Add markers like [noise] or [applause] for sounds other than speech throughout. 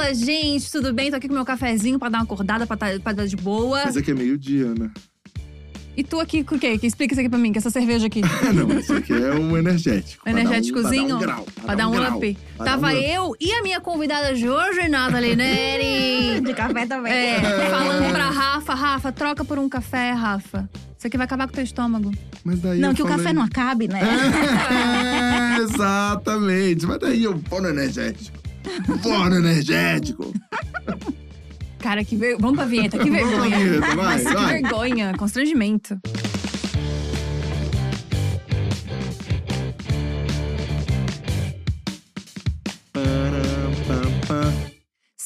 Fala, gente, tudo bem? Tô aqui com meu cafezinho pra dar uma acordada, pra tá, pra dar de boa. Mas aqui é meio-dia, né? E tu aqui com o quê? Que explica isso aqui pra mim, que essa cerveja aqui. [laughs] É, não, esse aqui é um energético. Um energéticozinho? Pra dar um grau. Pra dar um up. pra Tava um up. eu e a minha convidada de hoje, Nathalie Neri. [laughs] De café também. É, falando pra Rafa, Rafa, troca por um café, Rafa. Isso aqui vai acabar com o teu estômago. Mas daí Não, eu que o falei- café não acabe, né? [laughs] É, exatamente. Mas daí eu vou no energético. No energético. Cara, que ver... Vamos pra vinheta, que Vamos pra vergonha. vinheta, vai, [laughs] Nossa, que vergonha, constrangimento.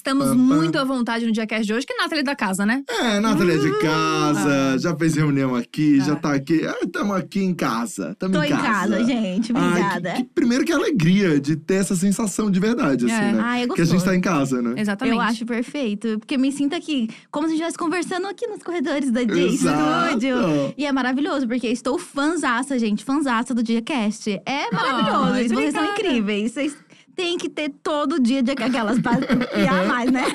Estamos Pam, pam. muito à vontade no Diacast de hoje, que é Nathalie da casa, né? É, Nathalie é de casa, já fez reunião aqui, já Ah. tá aqui. Estamos aqui em casa. Tamo Tô em em casa, gente. Ai, Obrigada. que- que- primeiro que alegria de ter essa sensação de verdade, assim, É. né? Ai, é que a gente tá em casa, né? Exatamente. Eu acho perfeito. Porque me sinto aqui, como se a gente estivesse conversando aqui nos corredores da J. Studio. E é maravilhoso, porque estou fanzaça, gente. Fanzaça do Diacast. É maravilhoso. Ai, Vocês são incríveis. Vocês têm que ter todo dia de aquelas pra criar [laughs] mais, né? [laughs]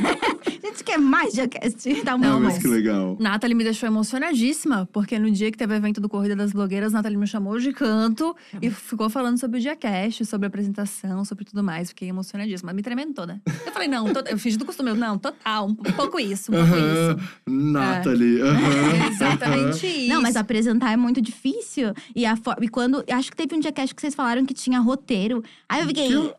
A gente quer mais Diacast. Tá Ah, bom, mas mas… que legal. Nathalie me deixou emocionadíssima, porque no dia que teve o evento do Corrida das Blogueiras, Nathalie me chamou de canto e ficou falando sobre o Diacast, sobre a apresentação, sobre tudo mais. Fiquei emocionadíssima, me tremendo toda. Eu falei, não, to- eu fiz do costume, eu, não, total, um pouco isso, um pouco Aham, isso. Nathalie. aham, É [laughs] Exatamente isso. Não, mas apresentar é muito difícil. E, a for- e quando. Acho que teve um Diacast que vocês falaram que tinha roteiro. Aí eu fiquei. O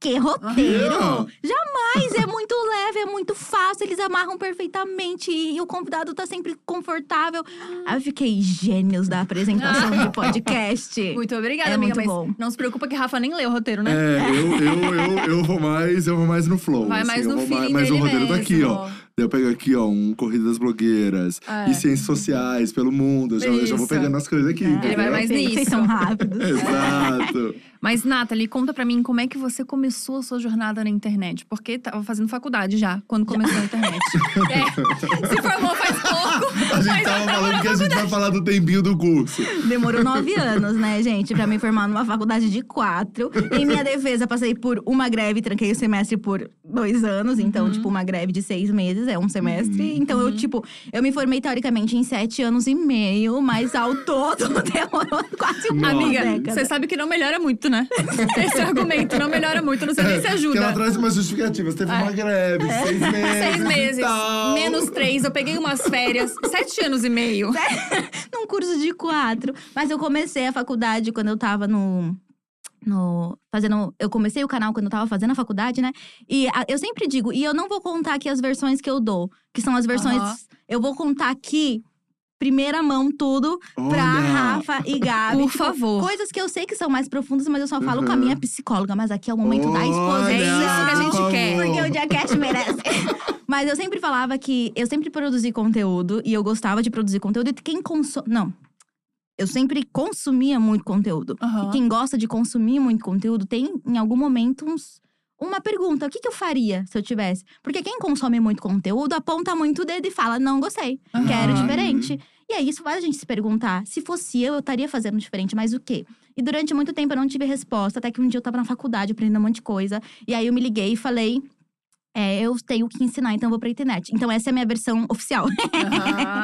quê? Roteiro? Ah. Jamais! É muito leve, é muito fácil. Eles amarram perfeitamente. E o convidado tá sempre confortável. Aí eu fiquei gênios da apresentação de [laughs] podcast. Muito obrigada, É amiga. muito mas bom. não se preocupa que Rafa nem leu o roteiro, né? É, eu, eu, eu, eu vou mais, eu vou mais no flow. Vai assim, mais no feeling Mas o dele roteiro tá aqui, ó. Daí eu pego aqui, ó, um Corrida das Blogueiras. É. E ciências sociais pelo mundo. Eu já, eu já vou pegando as coisas aqui. É, Ele vai mais nisso. Vocês são rápidos. [laughs] Exato. [laughs] Mas, Nathalie, conta pra mim como é que você começou a sua jornada na internet. Porque tava fazendo faculdade já, quando começou a internet. [laughs] é, se formou faz pouco. A gente tava falando que a gente vai falar do tempinho do curso. Demorou nove anos, né, gente, pra me formar numa faculdade de quatro. Em minha defesa, passei por uma greve, tranquei o semestre por dois anos. Então, Uhum. tipo, uma greve de seis meses é um semestre. Então, eu, tipo, eu me formei teoricamente em sete anos e meio, mas ao todo [laughs] demorou quase uma. Amiga, década. você sabe que não melhora muito, né? [laughs] Esse argumento não melhora muito, não sei nem se ela ajuda. traz umas justificativas. Teve uma greve, [laughs] seis meses. É. Seis meses, menos três, eu peguei umas férias, sete anos e meio. num curso de quatro. Mas eu comecei a faculdade quando eu tava no. No, fazendo, eu comecei o canal quando eu tava fazendo a faculdade, né? E a- eu sempre digo, e eu não vou contar aqui as versões que eu dou, que são as versões. Aham. Eu vou contar aqui, primeira mão, tudo pra Olha. Rafa e Gabi. Por Tipo, favor. Coisas que eu sei que são mais profundas, mas eu só falo com a Uhum. minha psicóloga. Mas aqui é o momento da Olha, exposição. É isso que a gente por quer. Porque o Diacast merece. [laughs] Mas eu sempre falava que eu sempre produzi conteúdo e eu gostava de produzir conteúdo. E quem consome. Não. Eu sempre consumia muito conteúdo. Aham. E quem gosta de consumir muito conteúdo tem, em algum momento, uns. Uma pergunta: o que, que eu faria se eu tivesse? Porque quem consome muito conteúdo aponta muito o dedo e fala: não gostei, Aham. quero diferente. E aí, isso faz a gente se perguntar: se fosse eu, eu estaria fazendo diferente, mas o quê? E durante muito tempo eu não tive resposta, até que um dia eu tava na faculdade aprendendo um monte de coisa. E aí eu me liguei e falei. É, eu tenho que ensinar, então eu vou pra internet. Então, essa é a minha versão oficial.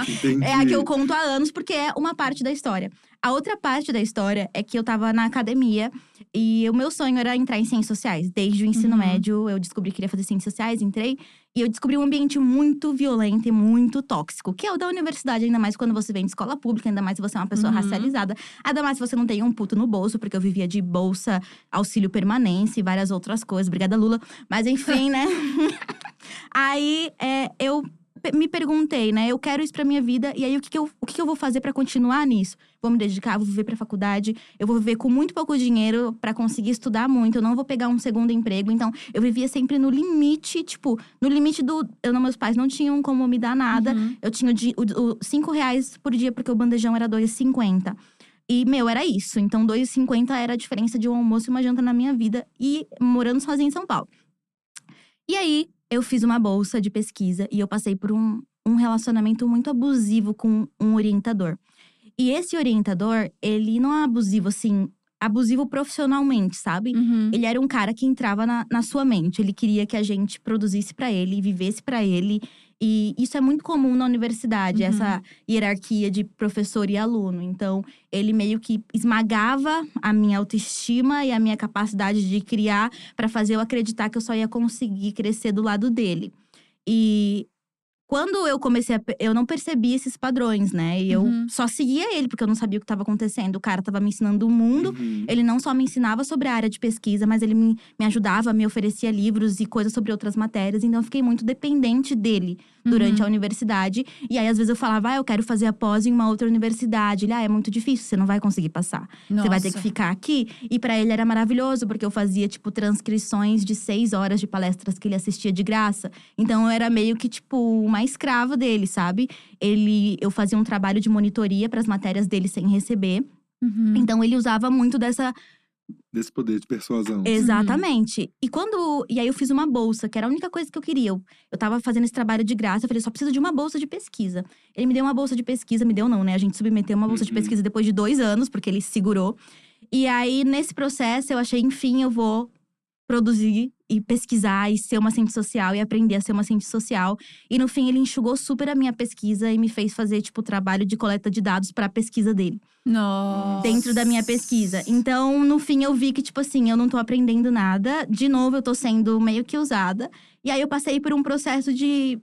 Entendi. [laughs] É a que eu conto há anos, porque é uma parte da história. A outra parte da história é que eu tava na academia e o meu sonho era entrar em ciências sociais. Desde o ensino Uhum. médio, eu descobri que queria fazer ciências sociais, entrei. E eu descobri um ambiente muito violento e muito tóxico, que é o da universidade, ainda mais quando você vem de escola pública, ainda mais se você é uma pessoa Uhum. racializada. Ainda mais se você não tem um puto no bolso, porque eu vivia de bolsa, auxílio permanência e várias outras coisas. Obrigada, Lula. Mas enfim, né? [laughs] Aí é, eu me perguntei, né? Eu quero isso pra minha vida. E aí, o que, que, eu, o que, que eu vou fazer pra continuar nisso? Vou me dedicar, vou viver pra faculdade. Eu vou viver com muito pouco dinheiro pra conseguir estudar muito. Eu não vou pegar um segundo emprego. Então, eu vivia sempre no limite, tipo, no limite do. Eu não, meus pais não tinham como me dar nada. Uhum. Eu tinha di- o, o cinco reais por dia, porque o bandejão era 2,50. E, meu, era isso. Então, 2,50 era a diferença de um almoço e uma janta na minha vida. E morando sozinha em São Paulo. E aí, eu fiz uma bolsa de pesquisa e eu passei por um, um relacionamento muito abusivo com um orientador. E esse orientador, ele não é abusivo assim, abusivo profissionalmente, sabe? Uhum. Ele era um cara que entrava na, na sua mente. Ele queria que a gente produzisse pra ele, vivesse pra ele. E isso é muito comum na universidade, Uhum. essa hierarquia de professor e aluno. Então, ele meio que esmagava a minha autoestima e a minha capacidade de criar pra fazer eu acreditar que eu só ia conseguir crescer do lado dele. E quando eu comecei a. Eu não percebi esses padrões, né? E eu Uhum. só seguia ele, porque eu não sabia o que estava acontecendo. O cara tava me ensinando o mundo. Uhum. Ele não só me ensinava sobre a área de pesquisa, mas ele me, me ajudava, me oferecia livros e coisas sobre outras matérias. Então, eu fiquei muito dependente dele durante Uhum. a universidade. E aí, às vezes, eu falava, ah, eu quero fazer a pós em uma outra universidade. Ele, ah, é muito difícil, você não vai conseguir passar. Você vai ter que Nossa. ficar aqui. E pra ele era maravilhoso, porque eu fazia, tipo, transcrições de seis horas de palestras que ele assistia de graça. Então eu era meio que, tipo, uma escrava dele, sabe? Ele, eu fazia um trabalho de monitoria para as matérias dele sem receber. Uhum. Então ele usava muito dessa. Desse poder de persuasão. Exatamente. E quando. E aí eu fiz uma bolsa, que era a única coisa que eu queria. Eu, eu tava fazendo esse trabalho de graça, eu falei, só preciso de uma bolsa de pesquisa. Ele me deu uma bolsa de pesquisa, me deu não, né? A gente submeteu uma bolsa de Uhum. pesquisa depois de dois anos, porque ele segurou. E aí, nesse processo, eu achei, enfim, eu vou produzir e pesquisar e ser uma cientista social e aprender a ser uma cientista social. E no fim, ele enxugou super a minha pesquisa e me fez fazer, tipo, trabalho de coleta de dados para a pesquisa dele Nossa. dentro da minha pesquisa. Então, no fim, eu vi que, tipo assim, eu não tô aprendendo nada. De novo, eu tô sendo meio que usada. E aí, eu passei por um processo de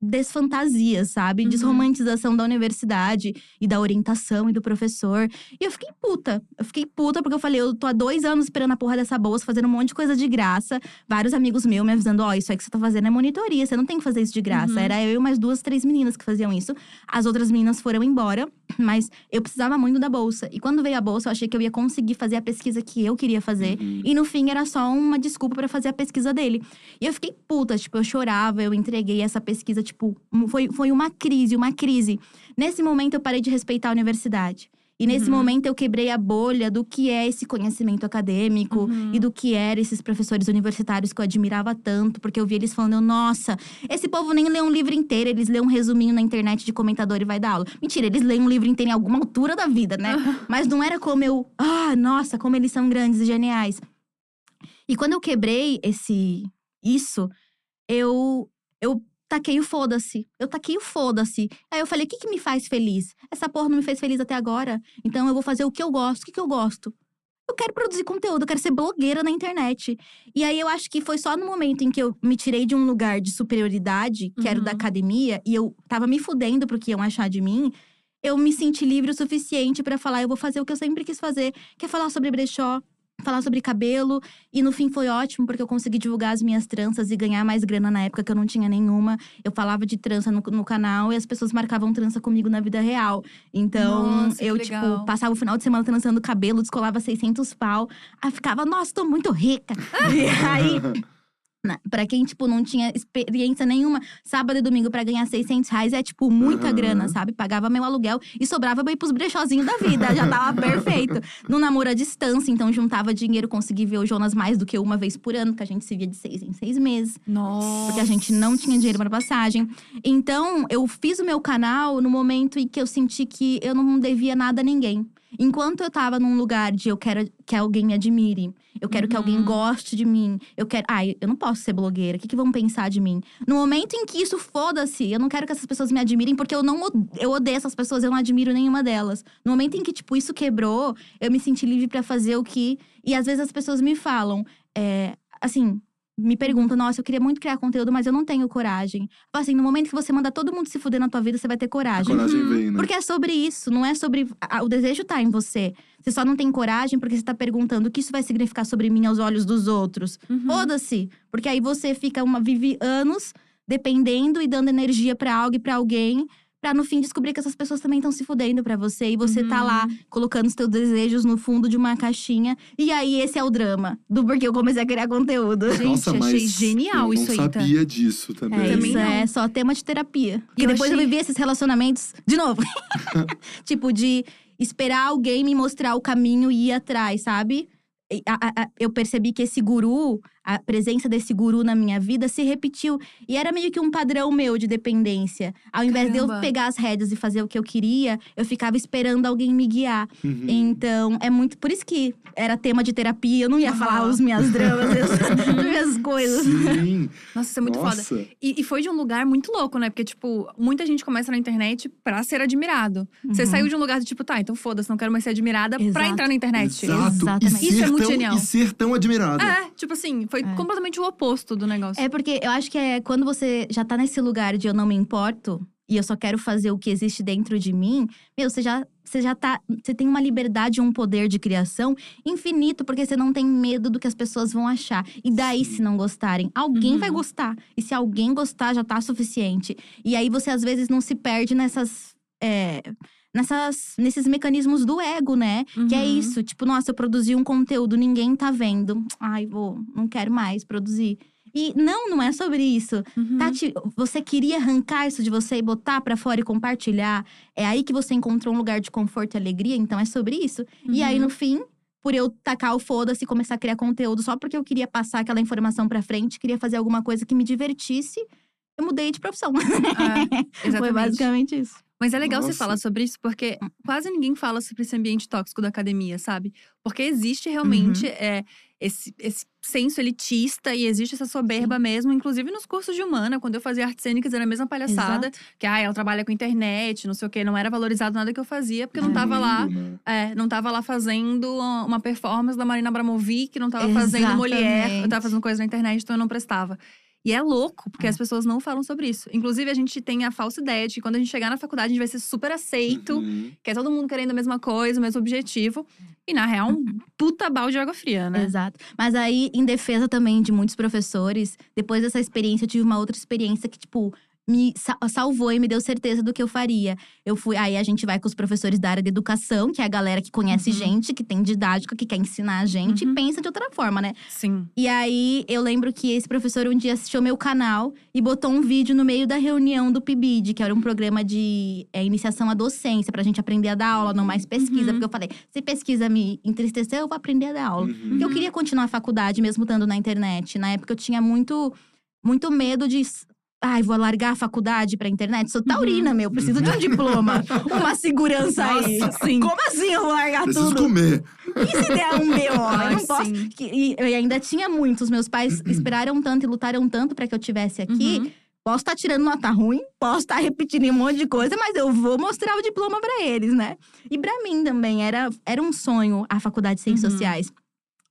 desfantasia, sabe? Uhum. Desromantização da universidade e da orientação e do professor. E eu fiquei puta. Eu fiquei puta porque eu falei, eu tô há dois anos esperando a porra dessa bolsa, fazendo um monte de coisa de graça. Vários amigos meus me avisando: ó, isso aí que você tá fazendo é monitoria, você não tem que fazer isso de graça. Uhum. Era eu e mais duas, três meninas que faziam isso. As outras meninas foram embora, [clears throat] mas eu precisava muito da bolsa. E quando veio a bolsa, eu achei que eu ia conseguir fazer a pesquisa que eu queria fazer. Uhum. E no fim era só uma desculpa pra fazer a pesquisa dele. E eu fiquei puta, tipo, eu chorava, eu entreguei essa pesquisa, tipo, foi, foi uma crise, uma crise. Nesse momento eu parei de respeitar a universidade. E nesse Uhum. momento eu quebrei a bolha do que é esse conhecimento acadêmico Uhum. e do que eram esses professores universitários que eu admirava tanto, porque eu via eles falando, nossa, esse povo nem lê um livro inteiro, eles lêem um resuminho na internet de comentador e vai dar aula. Mentira, eles leem um livro inteiro em alguma altura da vida, né? [laughs] Mas não era como eu, ah, nossa, como eles são grandes e geniais. E quando eu quebrei esse isso, eu eu taquei o foda-se. Eu taquei o foda-se. Aí eu falei, o que, que me faz feliz? Essa porra não me fez feliz até agora. Então eu vou fazer o que eu gosto. O que, que eu gosto? Eu quero produzir conteúdo, eu quero ser blogueira na internet. E aí eu acho que foi só no momento em que eu me tirei de um lugar de superioridade, que era o da Uhum. academia, e eu tava me fudendo pro que iam achar de mim, eu me senti livre o suficiente pra falar, eu vou fazer o que eu sempre quis fazer, que é falar sobre brechó, falar sobre cabelo. E no fim foi ótimo, porque eu consegui divulgar as minhas tranças e ganhar mais grana na época que eu não tinha nenhuma. Eu falava de trança no, no canal e as pessoas marcavam trança comigo na vida real. Então, Nossa, eu, tipo, passava o final de semana trançando cabelo, descolava 600 pau. Aí ficava, nossa, tô muito rica. [laughs] e aí, na- pra quem, tipo, não tinha experiência nenhuma, sábado e domingo pra ganhar 600 reais é, tipo, muita Aham. grana, sabe? Pagava meu aluguel e sobrava pra ir pros brechózinhos da vida. Já tava perfeito. [laughs] No namoro à distância, então juntava dinheiro, consegui ver o Jonas mais do que uma vez por ano, porque a gente se via de seis em seis meses. Nossa. Porque a gente não tinha dinheiro para passagem. Então, eu fiz o meu canal no momento em que eu senti que eu não devia nada a ninguém. Enquanto eu tava num lugar de eu quero que alguém me admire, eu quero que alguém Uhum. goste de mim, eu quero. Ai, eu não posso ser blogueira, o que, que vão pensar de mim? No momento em que isso foda-se, eu não quero que essas pessoas me admirem, porque eu não eu odeio essas pessoas, eu não admiro nenhuma delas. No momento em que, tipo, isso quebrou, eu me senti livre pra fazer o que. E às vezes as pessoas me falam, é, assim, me perguntam, nossa, eu queria muito criar conteúdo, mas eu não tenho coragem. Assim, no momento que você manda todo mundo se fuder na tua vida, você vai ter A coragem. coragem Uhum. vem, né? Porque é sobre isso, não é sobre. a- O desejo tá em você. Você só não tem coragem porque você tá perguntando o que isso vai significar sobre mim aos olhos dos outros. Uhum. Foda-se. Porque aí você fica uma. vive anos dependendo e dando energia pra algo e pra alguém. Pra no fim descobrir que essas pessoas também estão se fudendo pra você. E você tá Uhum. lá colocando os teus desejos no fundo de uma caixinha. E aí esse é o drama do porquê eu comecei a criar conteúdo. Gente, Nossa, achei genial eu isso não aí, tá? sabia disso também. É, Também isso não. é só tema de terapia. E Eu depois eu achei- vivi esses relacionamentos de novo. [laughs] [laughs] tipo, de esperar alguém me mostrar o caminho e ir atrás, sabe? A- a- a- eu percebi que esse guru, a presença desse guru na minha vida se repetiu. E era meio que um padrão meu de dependência. Ao invés de Caramba. eu pegar as rédeas e fazer o que eu queria, eu ficava esperando alguém me guiar. Uhum. Então, é muito. Por isso que era tema de terapia. Eu não ia Aham. falar os minhas dramas, [laughs] as minhas coisas. Sim. [laughs] Nossa, isso é muito foda. Nossa. E, e foi de um lugar muito louco, né? Porque, tipo, muita gente começa na internet pra ser admirado. Você Uhum. saiu de um lugar do tipo, tá, então foda-se, não quero mais ser admirada pra Exato. entrar na internet. Exato. Exatamente. Isso ser, é muito tão, genial. e ser tão admirado. É, tipo assim, foi É. completamente o oposto do negócio. É porque eu acho que é quando você já tá nesse lugar de eu não me importo e eu só quero fazer o que existe dentro de mim, meu, você já, você já tá. Você tem uma liberdade, um poder de criação infinito, porque você não tem medo do que as pessoas vão achar. E daí, Sim. se não gostarem, alguém Uhum. vai gostar. E se alguém gostar, já tá suficiente. E aí você às vezes não se perde nessas. é, nessas, nesses mecanismos do ego, né? Que é Uhum. isso, tipo, nossa, eu produzi um conteúdo, ninguém tá vendo. Ai, vou, não quero mais produzir. E não, não é sobre isso. Uhum. Tati, você queria arrancar isso de você e botar pra fora e compartilhar? É aí que você encontrou um lugar de conforto e alegria, então é sobre isso. E aí, Uhum. no fim, por eu tacar o foda-se e começar a criar conteúdo só porque eu queria passar aquela informação pra frente, queria fazer alguma coisa que me divertisse, eu mudei de profissão. É, [laughs] Foi basicamente isso. Mas é legal você Nossa. falar sobre isso, porque quase ninguém fala sobre esse ambiente tóxico da academia, sabe? Porque existe realmente Uhum. é, esse, esse senso elitista e existe essa soberba mesmo, inclusive nos cursos de humana. Quando eu fazia artes cênicas, era a mesma palhaçada. Exato. Que, ah, ela trabalha com internet, não sei o quê. Não era valorizado nada que eu fazia, porque eu não É. tava lá… Né? É, não tava lá fazendo uma performance da Marina Abramovic, não tava fazendo Molière, eu Exatamente. tava fazendo coisa na internet, então eu não prestava. E é louco, porque É. as pessoas não falam sobre isso. Inclusive, a gente tem a falsa ideia de que quando a gente chegar na faculdade, a gente vai ser super aceito, Uhum. que é todo mundo querendo a mesma coisa, o mesmo objetivo. E na real, um [laughs] puta balde de água fria, né? Exato. Mas aí, em defesa também de muitos professores, depois dessa experiência, eu tive uma outra experiência que, tipo, me sa- salvou e me deu certeza do que eu faria. Eu fui. Aí a gente vai com os professores da área de educação, que é a galera que conhece Uhum. gente, que tem didática, que quer ensinar a gente Uhum. e pensa de outra forma, né? Sim. E aí, eu lembro que esse professor um dia assistiu meu canal e botou um vídeo no meio da reunião do PIBID, que era um programa de é, iniciação à docência, pra gente aprender a dar aula, não mais pesquisa. Uhum. Porque eu falei, se pesquisa me entristeceu, eu vou aprender a dar aula. Uhum. Porque eu queria continuar a faculdade, mesmo estando na internet. Na época, eu tinha muito, muito medo de… Ai, vou largar a faculdade pra internet? Sou taurina, meu. Preciso de um diploma. [laughs] Uma segurança aí. Nossa, sim. Como assim eu vou largar Preciso tudo? comer. E se der um BO? Eu não posso. E eu ainda tinha muitos. Meus pais [clears throat] esperaram tanto e lutaram tanto pra que eu tivesse aqui. Uhum. Posso estar tirando nota ruim, posso estar repetindo um monte de coisa, mas eu vou mostrar o diploma pra eles, né? E pra mim também era, era um sonho a faculdade de Ciências Uhum. Sociais.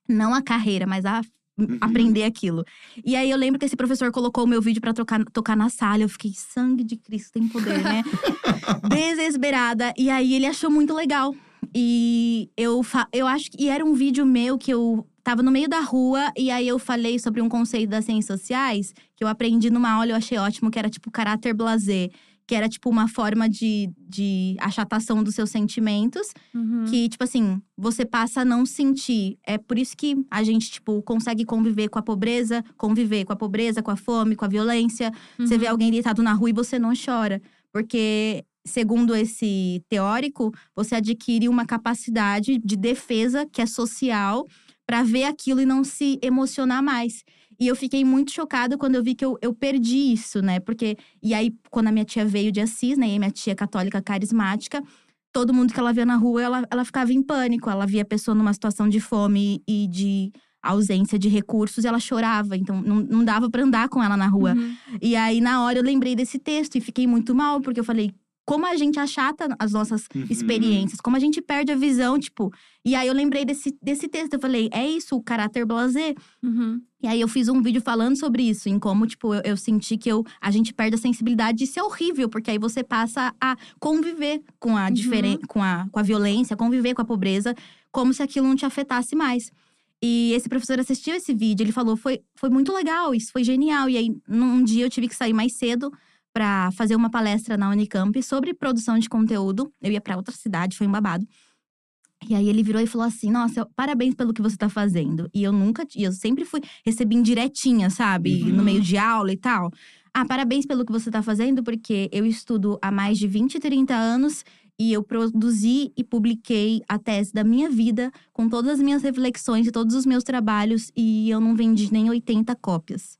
Não a carreira, mas a Uhum. aprender aquilo. E aí eu lembro que esse professor colocou o meu vídeo pra tocar, tocar na sala. Eu fiquei, sangue de Cristo tem poder, né? [laughs] Desesperada. E aí ele achou muito legal. E eu, fa- eu acho que. Era um vídeo meu que eu tava no meio da rua. E aí eu falei sobre um conceito das ciências sociais que eu aprendi numa aula e eu achei ótimo, que era tipo caráter blasé. Que era tipo uma forma de, de achatação dos seus sentimentos. Uhum. Que, tipo assim, você passa a não sentir. É por isso que a gente, tipo, consegue conviver com a pobreza, conviver com a pobreza, com a fome, com a violência. Você vê Uhum. alguém deitado na rua e você não chora. Porque, segundo esse teórico, você adquire uma capacidade de defesa que é social para ver aquilo e não se emocionar mais. E eu fiquei muito chocada quando eu vi que eu, eu perdi isso, né? Porque. E aí, quando a minha tia veio de Assis, né? E a minha tia católica carismática, todo mundo que ela via na rua, ela, ela ficava em pânico. Ela via a pessoa numa situação de fome e de ausência de recursos e ela chorava. Então, não, não dava pra andar com ela na rua. Uhum. E aí, na hora, eu lembrei desse texto e fiquei muito mal, porque eu falei. Como a gente achata as nossas Uhum. experiências, como a gente perde a visão, tipo. E aí eu lembrei desse, desse texto, eu falei, é isso, o caráter blasé. Uhum. E aí eu fiz um vídeo falando sobre isso, em como, tipo, eu, eu senti que eu, a gente perde a sensibilidade. Isso é horrível, porque aí você passa a conviver com a, Uhum. com a, com a violência, conviver com a pobreza, como se aquilo não te afetasse mais. E esse professor assistiu esse vídeo, ele falou: foi, foi muito legal, isso foi genial. E aí, num dia eu tive que sair mais cedo para fazer uma palestra na Unicamp sobre produção de conteúdo. Eu ia para outra cidade, foi um babado. E aí ele virou e falou assim: Nossa, parabéns pelo que você tá fazendo. E eu nunca, e eu sempre fui, recebi indiretinha, sabe? Uhum. No meio de aula e tal. Ah, parabéns pelo que você tá fazendo, porque eu estudo há mais de 20, 30 anos e eu produzi e publiquei a tese da minha vida com todas as minhas reflexões e todos os meus trabalhos e eu não vendi nem 80 cópias.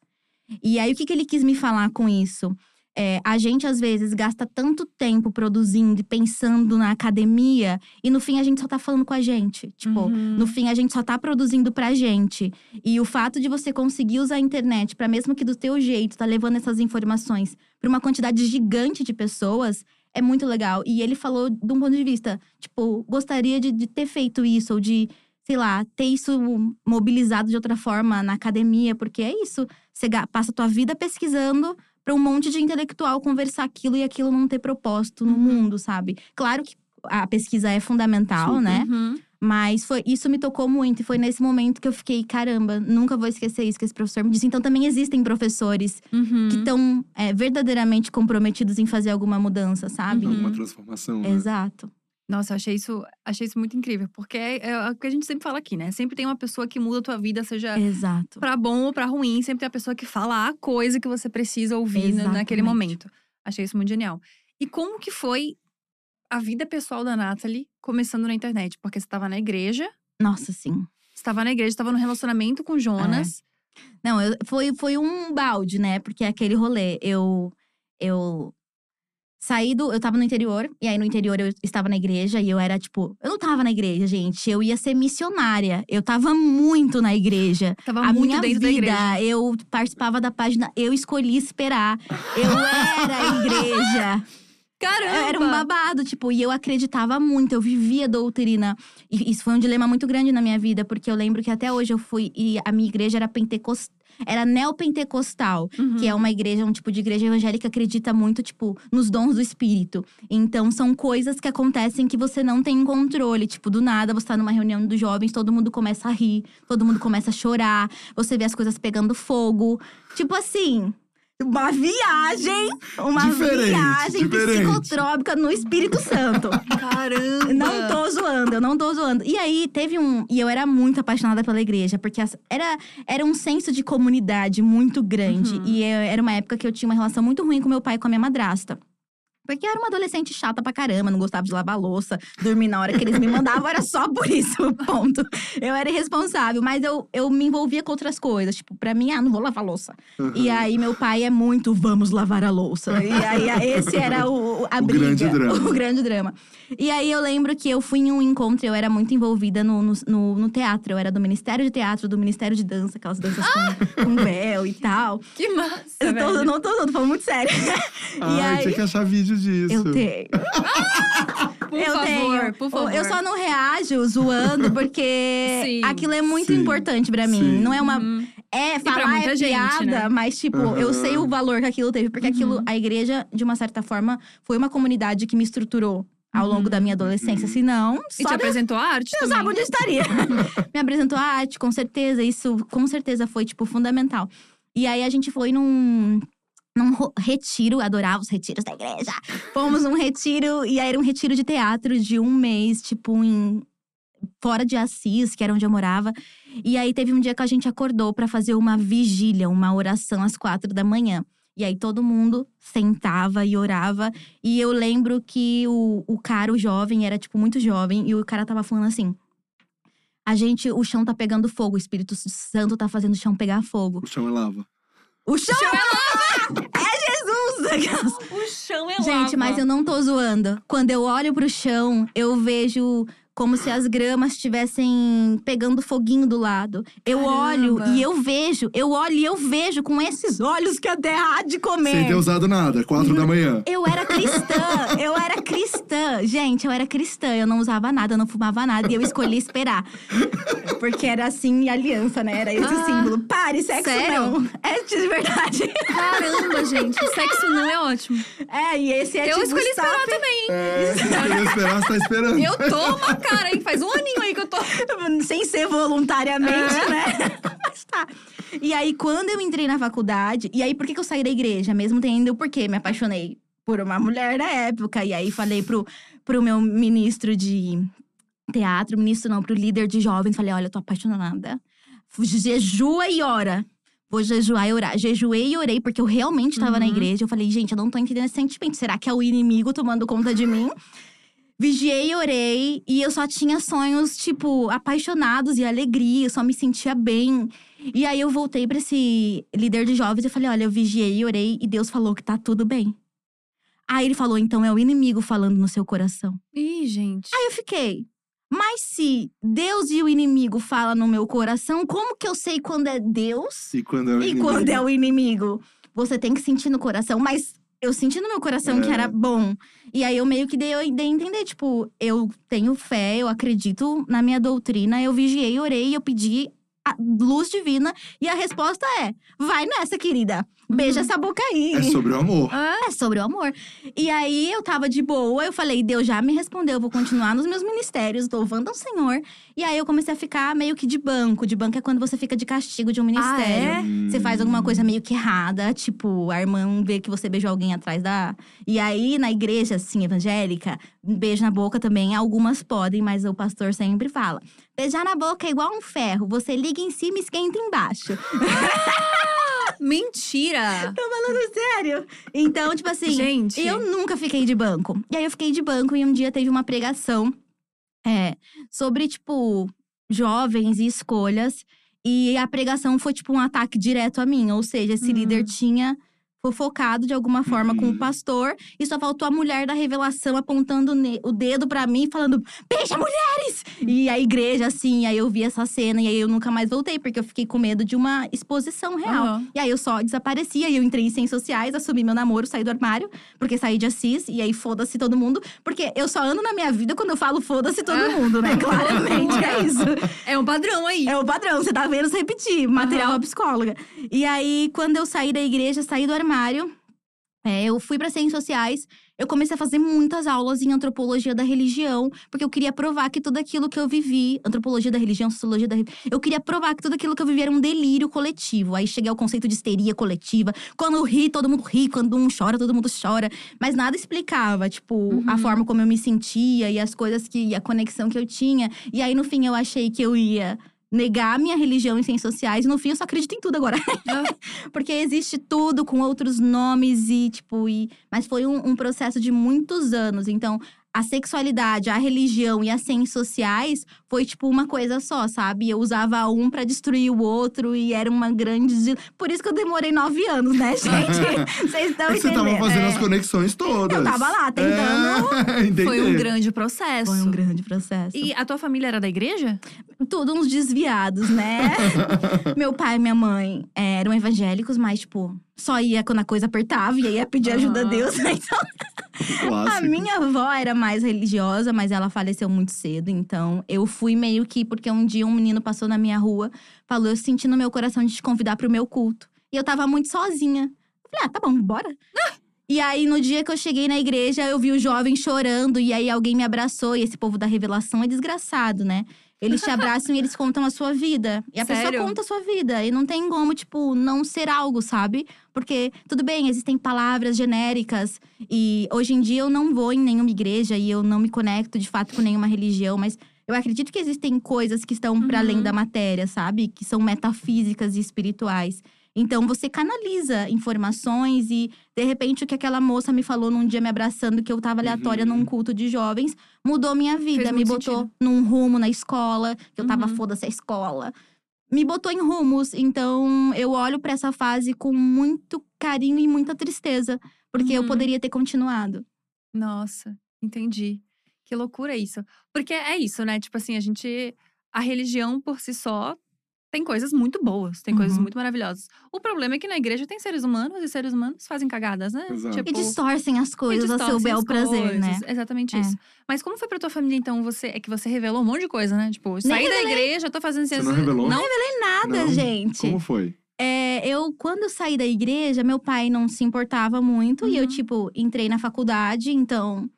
E aí o que, que ele quis me falar com isso? É, a gente às vezes gasta tanto tempo produzindo e pensando na academia e no fim a gente só tá falando com a gente. Tipo, Uhum. no fim a gente só tá produzindo pra gente. E o fato de você conseguir usar a internet pra mesmo que do teu jeito tá levando essas informações pra uma quantidade gigante de pessoas é muito legal. E ele falou de um ponto de vista, tipo, gostaria de, de ter feito isso ou de sei lá, ter isso mobilizado de outra forma na academia, porque é isso. Você passa a tua vida pesquisando para um monte de intelectual conversar aquilo e aquilo não ter propósito no Uhum. mundo, sabe? Claro que a pesquisa é fundamental, Super. né? Uhum. Mas foi, isso me tocou muito. E foi nesse momento que eu fiquei, caramba, nunca vou esquecer isso que esse professor me disse. Então também existem professores Uhum. que estão verdadeiramente comprometidos em fazer alguma mudança, sabe? Uhum. Uma transformação, né? Exato. Nossa, eu achei isso, achei isso muito incrível. Porque é, é o que a gente sempre fala aqui, né? Sempre tem uma pessoa que muda a tua vida, seja Exato. pra bom ou pra ruim. Sempre tem a pessoa que fala a coisa que você precisa ouvir na- naquele Exatamente. momento. Achei isso muito genial. E como que foi a vida pessoal da Nathalie começando na internet? Porque você tava na igreja, Nossa, sim. você tava na igreja, tava no relacionamento com Jonas. Não, eu, foi, foi um balde, né? Porque é aquele rolê. Eu, eu saí do. Eu tava no interior, e aí no interior eu estava na igreja e eu era tipo. Eu não tava na igreja, gente. Eu ia ser missionária. Eu tava muito na igreja. [laughs] Tava a muito minha dentro da vida, igreja. eu participava da página Eu Escolhi Esperar. Eu era a igreja. [laughs] Caramba! Era um babado, tipo, e eu acreditava muito, eu vivia a doutrina. E isso foi um dilema muito grande na minha vida, porque eu lembro que até hoje eu fui e a minha igreja era pentecostal, era neopentecostal, Uhum. que é uma igreja, um tipo de igreja evangélica que acredita muito, tipo, nos dons do espírito. Então são coisas que acontecem que você não tem controle, tipo, do nada você tá numa reunião dos jovens, todo mundo começa a rir, todo mundo começa a chorar, você vê as coisas pegando fogo. Tipo assim, uma viagem, uma Diferente, viagem diferente. psicotrópica no Espírito Santo. [laughs] Caramba! Não tô zoando, eu não tô zoando. E aí, teve um. E eu era muito apaixonada pela igreja, porque era, era um senso de comunidade muito grande. Uhum. E eu- era uma época que eu tinha uma relação muito ruim com meu pai e com a minha madrasta. Porque eu era uma adolescente chata pra caramba, não gostava de lavar louça, dormir na hora que eles me mandavam, era só por isso, ponto. Eu era irresponsável, mas eu, eu me envolvia com outras coisas. Tipo, pra mim, ah, não vou lavar louça. Uhum. E aí, meu pai é muito, vamos lavar a louça. E aí, esse era o, a O briga. grande drama. [laughs] O grande drama. E aí, eu lembro que eu fui em um encontro, eu era muito envolvida no, no, no- no teatro. Eu era do Ministério de Teatro, do Ministério de Dança, aquelas danças com, com véu e tal. [laughs] Que massa, Eu tô, não tô, tô falando muito sério. Ai, aí- tinha que achar vídeo disso. Eu tenho. [laughs] Por eu favor, tenho. por favor. Eu só não reajo zoando, porque [laughs] Sim. aquilo é muito Sim. importante pra mim. Sim. Não é uma. Hum. É, falar muita é gente, piada, né? mas, tipo, eu Aham. sei o valor que aquilo teve. Porque aquilo, Uhum. a igreja, de uma certa forma, foi uma comunidade que me estruturou ao longo da minha adolescência. Uhum. Senão, E te só apresentou a arte Deus também. sabe onde eu estaria. [laughs] me apresentou a arte, com certeza. Isso, com certeza, foi, tipo, fundamental. E aí, a gente foi num… Num ro- retiro, adorava os retiros da igreja. Fomos num retiro, e aí era um retiro de teatro de um mês, tipo, em fora de Assis, que era onde eu morava. E aí teve um dia que a gente acordou pra fazer uma vigília, uma oração às quatro da manhã. E aí todo mundo sentava e orava. E eu lembro que o, o cara, o jovem, era tipo muito jovem, e o cara tava falando assim. A gente, o chão tá pegando fogo, o Espírito Santo tá fazendo o chão pegar fogo. O chão é lava. O chão é Jesus! O chão é Gente, lava. mas eu não tô zoando. Quando eu olho pro chão, eu vejo como se as gramas estivessem pegando foguinho do lado. Eu Caramba. olho e eu vejo, eu olho e eu vejo com esses olhos que a terra há de comer. Sem ter usado nada, quatro da manhã. Eu era cristã, eu era cristã. Gente, eu era cristã, eu não usava nada, eu não fumava nada e eu escolhi esperar. Porque era assim aliança, né? Era esse Ah, símbolo. Pare, sexo sério? não. É de verdade. Caramba, gente. O sexo não é ótimo. É, e esse é eu tipo escolhi stop. esperar também. É, esperar, você tá esperando. Eu tô uma cara, hein? Faz um aninho aí que eu tô. [laughs] Sem ser voluntariamente, É. né? [laughs] Mas tá. E aí, quando eu entrei na faculdade… E aí, por que, que eu saí da igreja? Mesmo tendo o porquê. Me apaixonei por uma mulher na época. E aí, falei pro, pro meu ministro de teatro… Ministro não, pro líder de jovens. Falei, olha, eu tô apaixonada. Jejua e ora. Vou jejuar e orar. Jejuei e orei, porque eu realmente tava na Uhum. igreja. Eu falei, gente, eu não tô entendendo esse sentimento. Será que é o inimigo tomando conta de mim? Vigiei e orei e eu só tinha sonhos, tipo, apaixonados e alegria, eu só me sentia bem. E aí eu voltei pra esse líder de jovens e falei: olha, eu vigiei e orei e Deus falou que tá tudo bem. Aí ele falou: então é o inimigo falando no seu coração. Ih, gente. Aí eu fiquei. Mas se Deus e o inimigo falam no meu coração, como que eu sei quando é Deus E quando é o e inimigo? quando é o inimigo? Você tem que sentir no coração, mas eu senti no meu coração que É. era bom. E aí eu meio que dei, eu dei a entender, tipo, eu tenho fé, eu acredito na minha doutrina, eu vigiei, orei, eu pedi a luz divina e a resposta é: vai nessa, querida. Beija essa boca aí. É sobre o amor. Ah, É sobre o amor. E aí eu tava de boa, eu falei, Deus já me respondeu, eu vou continuar nos meus ministérios, louvando ao Senhor. E aí eu comecei a ficar meio que de banco. De banco é quando você fica de castigo de um ministério. é? Você faz alguma coisa meio que errada, tipo, a irmã vê que você beijou alguém atrás da. E aí, na igreja, assim, evangélica, beijo na boca também, algumas podem, mas o pastor sempre fala: beijar na boca é igual um ferro, você liga em cima e esquenta embaixo. [laughs] mentira! Tô falando sério. Então, tipo assim, Gente. eu nunca fiquei de banco. E aí eu fiquei de banco e um dia teve uma pregação é, sobre, tipo, jovens e escolhas. E a pregação foi, tipo, um ataque direto a mim. Ou seja, esse Hum. líder tinha fofocado de alguma forma com o Uhum. pastor. E só faltou a mulher da revelação apontando o dedo pra mim, falando: Beija mulheres! E a igreja, assim, aí eu vi essa cena. E aí eu nunca mais voltei, porque eu fiquei com medo de uma exposição real. Aham. E aí eu só desaparecia eu entrei em ciências sociais, assumi meu namoro, saí do armário, porque saí de Assis, e aí foda-se todo mundo. Porque eu só ando na minha vida quando eu falo foda-se todo Ah. mundo, né? [laughs] Claramente, é isso. É um padrão aí. É o padrão, você tá vendo se repetir. Material a psicóloga. E aí, quando eu saí da igreja, saí do armário, é, eu fui para ciências sociais. Eu comecei a fazer muitas aulas em antropologia da religião, porque eu queria provar que tudo aquilo que eu vivi, antropologia da religião, sociologia da religião, eu queria provar que tudo aquilo que eu vivi era um delírio coletivo. Aí cheguei ao conceito de histeria coletiva. Quando ri, todo mundo ri, quando um chora, todo mundo chora. Mas nada explicava, tipo, a Uhum. forma como eu me sentia e as coisas que, e a conexão que eu tinha. E aí, no fim, eu achei que eu ia negar minha religião em ciências sociais. E no fim, eu só acredito em tudo agora. [laughs] Porque existe tudo com outros nomes e, tipo, e… Mas foi um, um processo de muitos anos. Então, a sexualidade, a religião e as ciências sociais foi, tipo, uma coisa só, sabe? Eu usava um pra destruir o outro e era uma grande… Por isso que eu demorei nove anos, né, [laughs] gente? Vocês estão É que você entendendo. tava fazendo É. as conexões todas. Eu tava lá, tentando. É. [laughs] Foi um grande processo. Foi um grande processo. E a tua família era da igreja? tudo uns desviados, né? [laughs] Meu pai e minha mãe é, eram evangélicos, mas, tipo, só ia quando a coisa apertava e aí ia pedir ajuda a Aham. Deus. [laughs] né? Então, a minha avó era mais religiosa, mas ela faleceu muito cedo. Então, eu fui meio que… Porque um dia um menino passou na minha rua, falou… Eu senti no meu coração de te convidar pro meu culto. E eu tava muito sozinha. Eu falei, ah, tá bom, bora. [laughs] E aí, no dia que eu cheguei na igreja, eu vi o jovem chorando. E aí, alguém me abraçou. E esse povo da revelação é desgraçado, né? Eles te abraçam e eles contam a sua vida. E a Sério? pessoa conta a sua vida. E não tem como, tipo, não ser algo, sabe? Porque, tudo bem, existem palavras genéricas. E hoje em dia eu não vou em nenhuma igreja e eu não me conecto de fato com nenhuma religião. Mas eu acredito que existem coisas que estão para Uhum. além da matéria, sabe? Que são metafísicas e espirituais. Então você canaliza informações e, de repente, o que aquela moça me falou num dia me abraçando, que eu tava aleatória Uhum. num culto de jovens, mudou minha vida. Me botou sentido. num rumo na escola, que eu tava Uhum. foda-se a escola. Me botou em rumos. Então eu olho pra essa fase com muito carinho e muita tristeza. Porque eu Uhum. poderia ter continuado. Nossa, entendi. Que loucura isso. Porque é isso, né? Tipo assim, a gente. A religião por si só tem coisas muito boas, tem coisas Uhum. muito maravilhosas. O problema é que na igreja tem seres humanos e seres humanos fazem cagadas, né? Exato. E distorcem as coisas a seu distorcem bel prazer, né? coisas. Exatamente É. isso. Mas como foi pra tua família, então? Você, é que você revelou um monte de coisa, né? Tipo, saí da igreja, tô fazendo Você não revelou? Não, Nada, Não? gente. Como foi? É, eu, quando eu saí da igreja, meu pai não se importava muito. E eu, Uhum. tipo, entrei na faculdade, então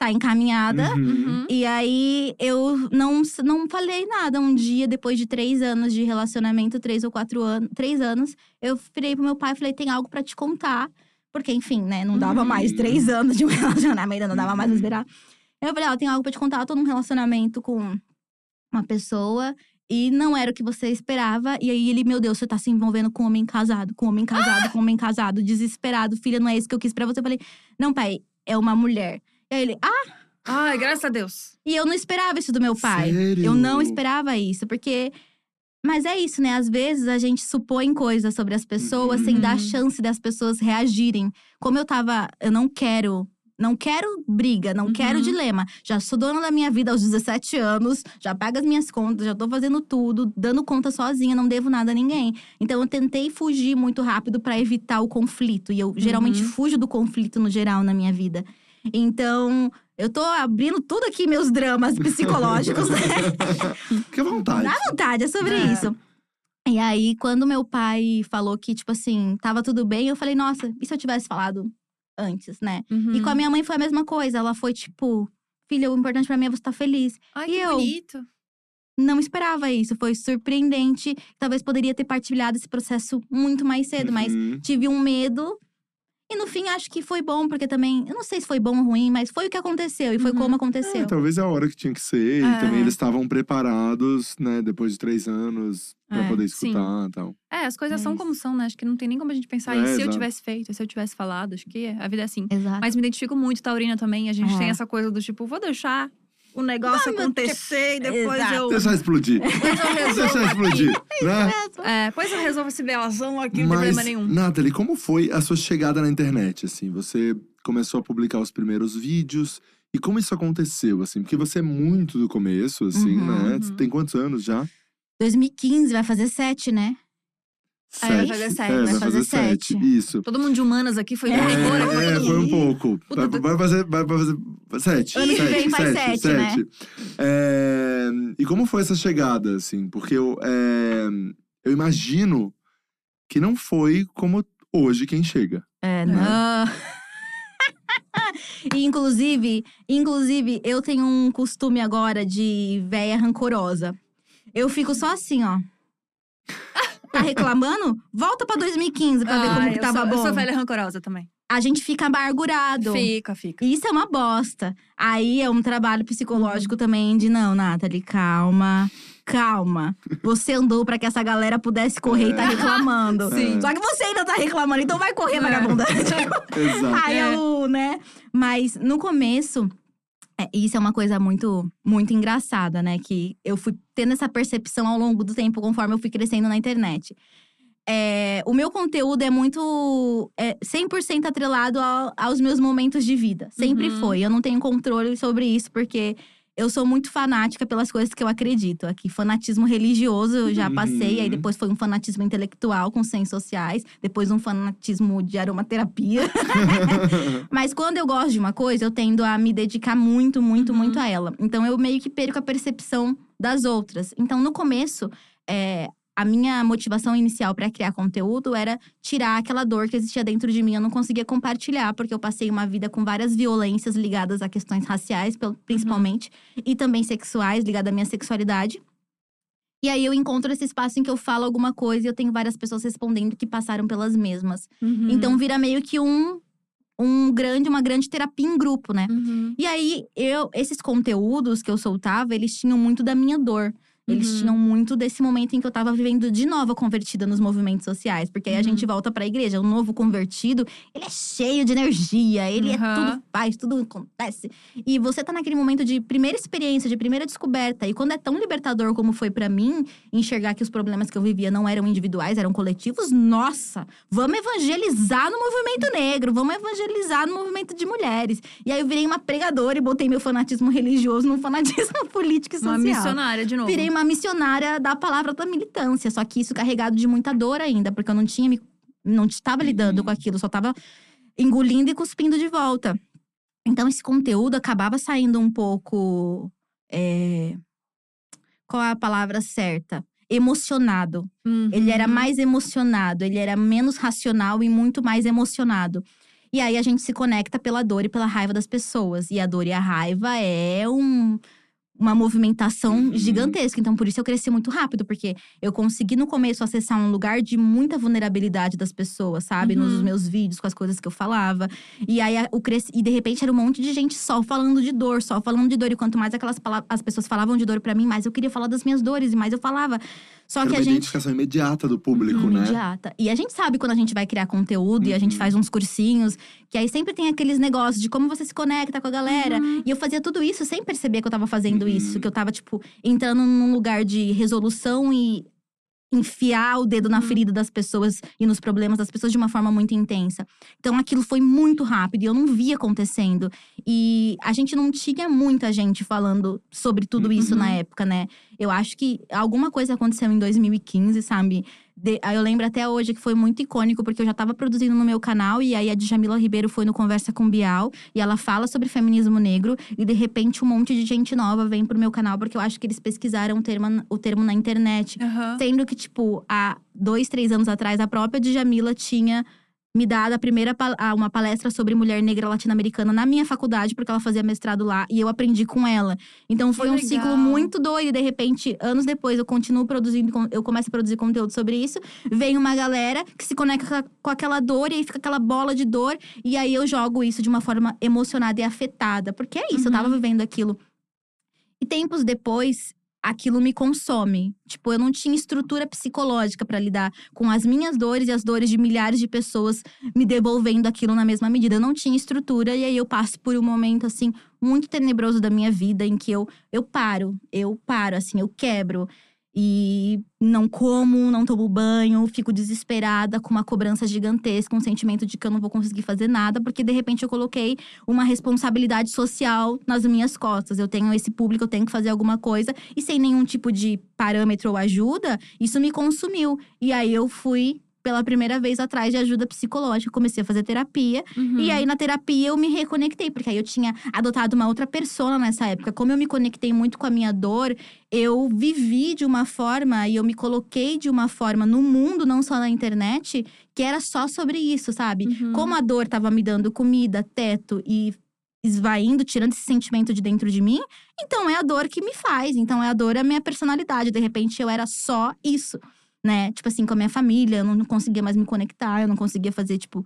tá encaminhada. Uhum. Uhum. E aí eu não, não falei nada. Um dia, depois de três anos de relacionamento, três ou quatro anos, três anos, eu virei pro meu pai e falei: tem algo pra te contar. Porque, enfim, né, não dava Uhum. mais três anos de um [laughs] relacionamento, não dava mais pra esperar. Eu falei, ó, tem algo pra te contar, eu tô num relacionamento com uma pessoa. E não era o que você esperava. E aí ele, meu Deus, você tá se envolvendo com um homem casado, com um homem casado, com um homem casado, desesperado. Filha, não é isso que eu quis pra você. Eu falei, não, pai, é uma mulher. E aí ele, ah, Ai, graças a Deus. E eu não esperava isso do meu pai. Sério? Eu não esperava isso, porque. Mas é isso, né? Às vezes a gente supõe coisas sobre as pessoas sem dar Uhum. chance das pessoas reagirem. Como eu tava. Eu não quero. Não quero briga, não quero Uhum. dilema. Já sou dona da minha vida aos 17 anos, já pago as minhas contas, já tô fazendo tudo, dando conta sozinha, não devo nada a ninguém. Então eu tentei fugir muito rápido pra evitar o conflito. E eu geralmente Uhum. fujo do conflito no geral na minha vida. Então, eu tô abrindo tudo aqui, meus dramas psicológicos, né? [laughs] Fique à vontade. Dá vontade, é sobre É. isso. E aí, quando meu pai falou que, tipo assim, tava tudo bem, eu falei, nossa, e se eu tivesse falado antes, né? Uhum. E com a minha mãe foi a mesma coisa. Ela foi tipo, filha, o importante pra mim é você estar feliz. Ai, E que eu? bonito. Não esperava isso, foi surpreendente. Talvez poderia ter partilhado esse processo muito mais cedo, mas Uhum. tive um medo. E no fim, acho que foi bom, porque também. Eu não sei se foi bom ou ruim, mas foi o que aconteceu e foi Uhum. como É, aconteceu. talvez é a hora que tinha que ser. É. E também eles estavam preparados, né, depois de três anos, pra É, poder escutar e tal. É, as coisas É são isso. como são, né? Acho que não tem nem como a gente pensar. É, e se eu exato. tivesse feito, se eu tivesse falado? Acho que a vida é assim. Exato. Mas me identifico muito, Taurina também. A gente É. tem essa coisa do tipo, vou deixar o negócio Vamos, acontecer e depois Exato. eu. Deixa explodir. Depois eu resolvo. Deixa explodir, [laughs] né? É, depois eu resolvo esse belazão aqui, não tem Mas, problema nenhum. Nathalie, como foi a sua chegada na internet, assim? Você começou a publicar os primeiros vídeos. E como isso aconteceu, assim? Porque você é muito do começo, assim, Uhum, né? uhum. Tem quantos anos já? 2015, vai fazer sete, né? É, vai fazer sete, É, vai vai fazer fazer sete. sete. Isso. Todo mundo de humanas aqui foi É, rigor aqui, é, todo foi um pouco. Puta, Vai, vai fazer, vai fazer sete. Ano que sete, vem faz sete, né? É, e como foi essa chegada, assim? Porque eu, é, eu imagino que não foi como hoje quem chega. É, não. E, [laughs] inclusive, inclusive, eu tenho um costume agora de véia rancorosa. Eu fico só assim, ó. Tá reclamando? Volta pra 2015 pra ver como que tava sou, bom. Eu sou velha rancorosa também. A gente fica amargurado. Fica, fica. Isso é uma bosta. Aí é um trabalho psicológico também de não, Nathalie, calma. Calma. Você andou pra que essa galera pudesse correr e tá reclamando. [laughs] Sim. Só que você ainda tá reclamando, então vai correr, É. vagabunda. [laughs] Exato. Aí É. eu, né? Mas no começo, é, isso é uma coisa muito, muito engraçada, né? Que eu fui tendo essa percepção ao longo do tempo, conforme eu fui crescendo na internet. É, o meu conteúdo é muito. É 100% atrelado ao- aos meus momentos de vida. Sempre Uhum. foi. Eu não tenho controle sobre isso, porque eu sou muito fanática pelas coisas que eu acredito. Aqui, fanatismo religioso eu já Uhum. passei, aí depois foi um fanatismo intelectual com ciências sociais, depois um fanatismo de aromaterapia. [laughs] Mas quando eu gosto de uma coisa, eu tendo a me dedicar muito, muito, Uhum. muito a ela. Então eu meio que perco a percepção das outras. Então no começo, é, a minha motivação inicial para criar conteúdo era tirar aquela dor que existia dentro de mim. Eu não conseguia compartilhar, porque eu passei uma vida com várias violências ligadas a questões raciais, pel- principalmente, e também sexuais, ligadas à minha sexualidade. E aí eu encontro esse espaço em que eu falo alguma coisa e eu tenho várias pessoas respondendo que passaram pelas mesmas. Uhum. Então vira meio que um, um grande, uma grande terapia em grupo, né? Uhum. E aí, eu, esses conteúdos que eu soltava, eles tinham muito da minha dor. Eles Uhum. tinham muito desse momento em que eu tava vivendo de nova convertida nos movimentos sociais. Porque aí a Uhum. gente volta pra igreja. O novo convertido, ele é cheio de energia. Ele é Uhum. tudo faz, tudo acontece. E você tá naquele momento de primeira experiência, de primeira descoberta. E quando é tão libertador como foi pra mim, enxergar que os problemas que eu vivia não eram individuais, eram coletivos. Nossa, vamos evangelizar no movimento negro. Vamos evangelizar no movimento de mulheres. E aí eu virei uma pregadora e botei meu fanatismo religioso no fanatismo [laughs] político e social. Uma missionária de novo. Virei uma missionária da palavra da militância, só que isso carregado de muita dor ainda, porque eu não tinha me, não estava lidando Uhum. com aquilo, só estava engolindo e cuspindo de volta. Então esse conteúdo acabava saindo um pouco é, qual é a palavra certa? Emocionado. Uhum. Ele era mais emocionado, ele era menos racional e muito mais emocionado. E aí a gente se conecta pela dor e pela raiva das pessoas. E a dor e a raiva é um, uma movimentação Uhum. gigantesca. Então, por isso eu cresci muito rápido, porque eu consegui no começo acessar um lugar de muita vulnerabilidade das pessoas, sabe? Uhum. Nos meus vídeos, com as coisas que eu falava. E aí o cresci... e de repente era um monte de gente só falando de dor, só falando de dor. E quanto mais aquelas as pessoas falavam de dor pra mim, mais eu queria falar das minhas dores e mais eu falava. Só Era que uma a gente identificação imediata do público, né? imediata. E a gente sabe quando a gente vai criar conteúdo e a gente Uhum. faz uns cursinhos, que aí sempre tem aqueles negócios de como você se conecta com a galera. Uhum. E eu fazia tudo isso sem perceber que eu tava fazendo Uhum. isso, que eu tava, tipo, entrando num lugar de resolução e enfiar o dedo na Uhum. ferida das pessoas e nos problemas das pessoas de uma forma muito intensa. Então aquilo foi muito rápido e eu não via acontecendo. E a gente não tinha muita gente falando sobre tudo isso na Uhum. época, né? Eu acho que alguma coisa aconteceu em 2015, sabe? De- eu lembro até hoje que foi muito icônico, porque eu já tava produzindo no meu canal, e aí a Djamila Ribeiro foi no Conversa com Bial, e ela fala sobre feminismo negro, e de repente um monte de gente nova vem pro meu canal, porque eu acho que eles pesquisaram o termo, o termo na internet. Aham. Sendo que, tipo, há dois, três anos atrás, a própria Djamila tinha me dado a primeira uma palestra sobre mulher negra latino-americana na minha faculdade, porque ela fazia mestrado lá e eu aprendi com ela. Então foi um ciclo muito doido. E de repente, anos depois, eu continuo produzindo, eu começo a produzir conteúdo sobre isso. Vem uma galera que se conecta com aquela dor e aí fica aquela bola de dor. E aí eu jogo isso de uma forma emocionada e afetada. Porque é isso, eu tava Uhum. vivendo aquilo. E tempos depois, aquilo me consome. Tipo, eu não tinha estrutura psicológica pra lidar com as minhas dores e as dores de milhares de pessoas me devolvendo aquilo na mesma medida. Eu não tinha estrutura e aí eu passo por um momento assim muito tenebroso da minha vida em que eu eu paro, eu paro assim, eu quebro. E não como, não tomo banho, fico desesperada, com uma cobrança gigantesca, um sentimento de que eu não vou conseguir fazer nada, porque de repente eu coloquei uma responsabilidade social nas minhas costas. Eu tenho esse público, eu tenho que fazer alguma coisa, e sem nenhum tipo de parâmetro ou ajuda, isso me consumiu. E aí eu fui pela primeira vez atrás de ajuda psicológica, comecei a fazer terapia. Uhum. E aí, na terapia, eu me reconectei, porque aí eu tinha adotado uma outra persona nessa época. Como eu me conectei muito com a minha dor, eu vivi de uma forma e eu me coloquei de uma forma no mundo, não só na internet, que era só sobre isso, sabe? Uhum. Como a dor tava me dando comida, teto e esvaindo, tirando esse sentimento de dentro de mim, então é a dor que me faz. Então é a dor a minha personalidade. De repente eu era só isso, né? Tipo assim, com a minha família, eu não conseguia mais me conectar, eu não conseguia fazer, tipo.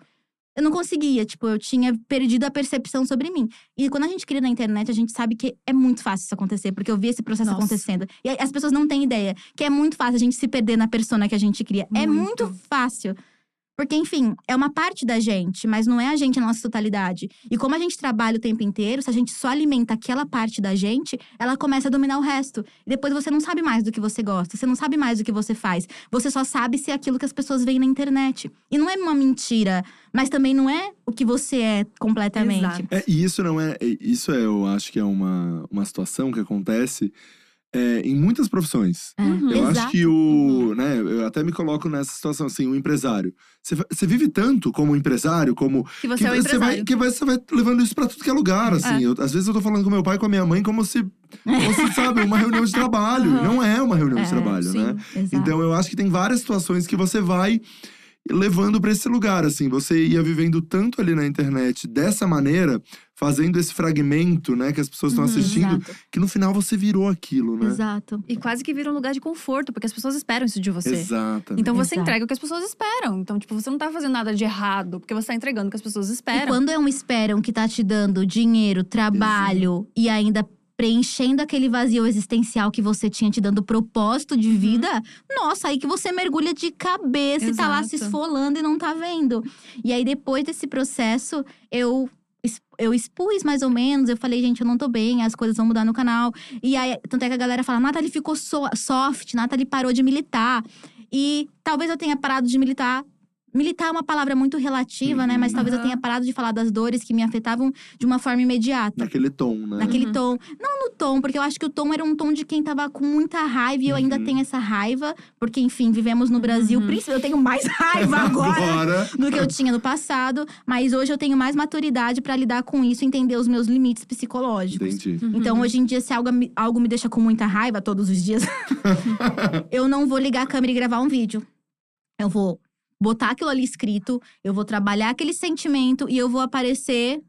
Eu não conseguia, tipo, eu tinha perdido a percepção sobre mim. E quando a gente cria na internet, a gente sabe que é muito fácil isso acontecer, porque eu vi esse processo Nossa. acontecendo. E as pessoas não têm ideia que é muito fácil a gente se perder na persona que a gente cria. É Muito. muito fácil. Porque, enfim, é uma parte da gente, mas não é a gente na nossa totalidade. E como a gente trabalha o tempo inteiro, se a gente só alimenta aquela parte da gente, ela começa a dominar o resto. E depois você não sabe mais do que você gosta, você não sabe mais do que você faz. Você só sabe se é aquilo que as pessoas veem na internet. E não é uma mentira, mas também não é o que você é completamente. Exato. É, e isso não é. é- Isso é, eu acho que é uma, uma situação que acontece é, em muitas profissões. Uhum. Eu acho Exato. que o. Né, eu até me coloco nessa situação, assim, o empresário. Você, você vive tanto como empresário, como. Que você que é o você vai, empresário. que vai- você vai levando isso pra tudo que é lugar, assim. Eu- às vezes eu tô falando com meu pai e com a minha mãe como se fosse, [laughs] sabe, uma reunião de trabalho. Aham. Não é uma reunião de É, trabalho, sim. né? Exato. Então eu acho que tem várias situações que você vai levando pra esse lugar, assim. Você ia vivendo tanto ali na internet dessa maneira, fazendo esse fragmento, né, que as pessoas estão Uhum, assistindo, Exato. que no final você virou aquilo, né? Exato. E quase que vira um lugar de conforto, porque as pessoas esperam isso de você. Exatamente. Então você Exato. entrega o que as pessoas esperam. Então, tipo, você não tá fazendo nada de errado, porque você tá entregando o que as pessoas E esperam. quando é um esperam que tá te dando dinheiro, trabalho e ainda preenchendo aquele vazio existencial que você tinha te dando propósito de vida, nossa, aí que você mergulha de cabeça e tá lá se Exato. esfolando e não tá vendo. E aí depois desse processo, eu eu expus mais ou menos, eu falei, gente, eu não tô bem, as coisas vão mudar no canal. E aí, tanto é que a galera fala, Nathalie ficou so soft, Nathalie parou de militar. E talvez eu tenha parado de militar. Militar é uma palavra muito relativa, né? Mas talvez eu Aham. tenha parado de falar das dores que me afetavam de uma forma imediata. Naquele tom, né? Naquele Uhum. tom. Não no tom, porque eu acho que o tom era um tom de quem tava com muita raiva. E eu ainda Uhum. tenho essa raiva. Porque, enfim, vivemos no Brasil. Uhum. Principalmente, eu tenho mais [laughs] raiva agora Agora. do que eu tinha no passado. Mas hoje eu tenho mais maturidade pra lidar com isso. Entender os meus limites psicológicos. Entendi. Uhum. Então, hoje em dia, se algo, me- algo me deixa com muita raiva todos os dias, [laughs] [laughs] eu não vou ligar a câmera e gravar um vídeo. Eu vou botar aquilo ali escrito, eu vou trabalhar aquele sentimento e eu vou aparecer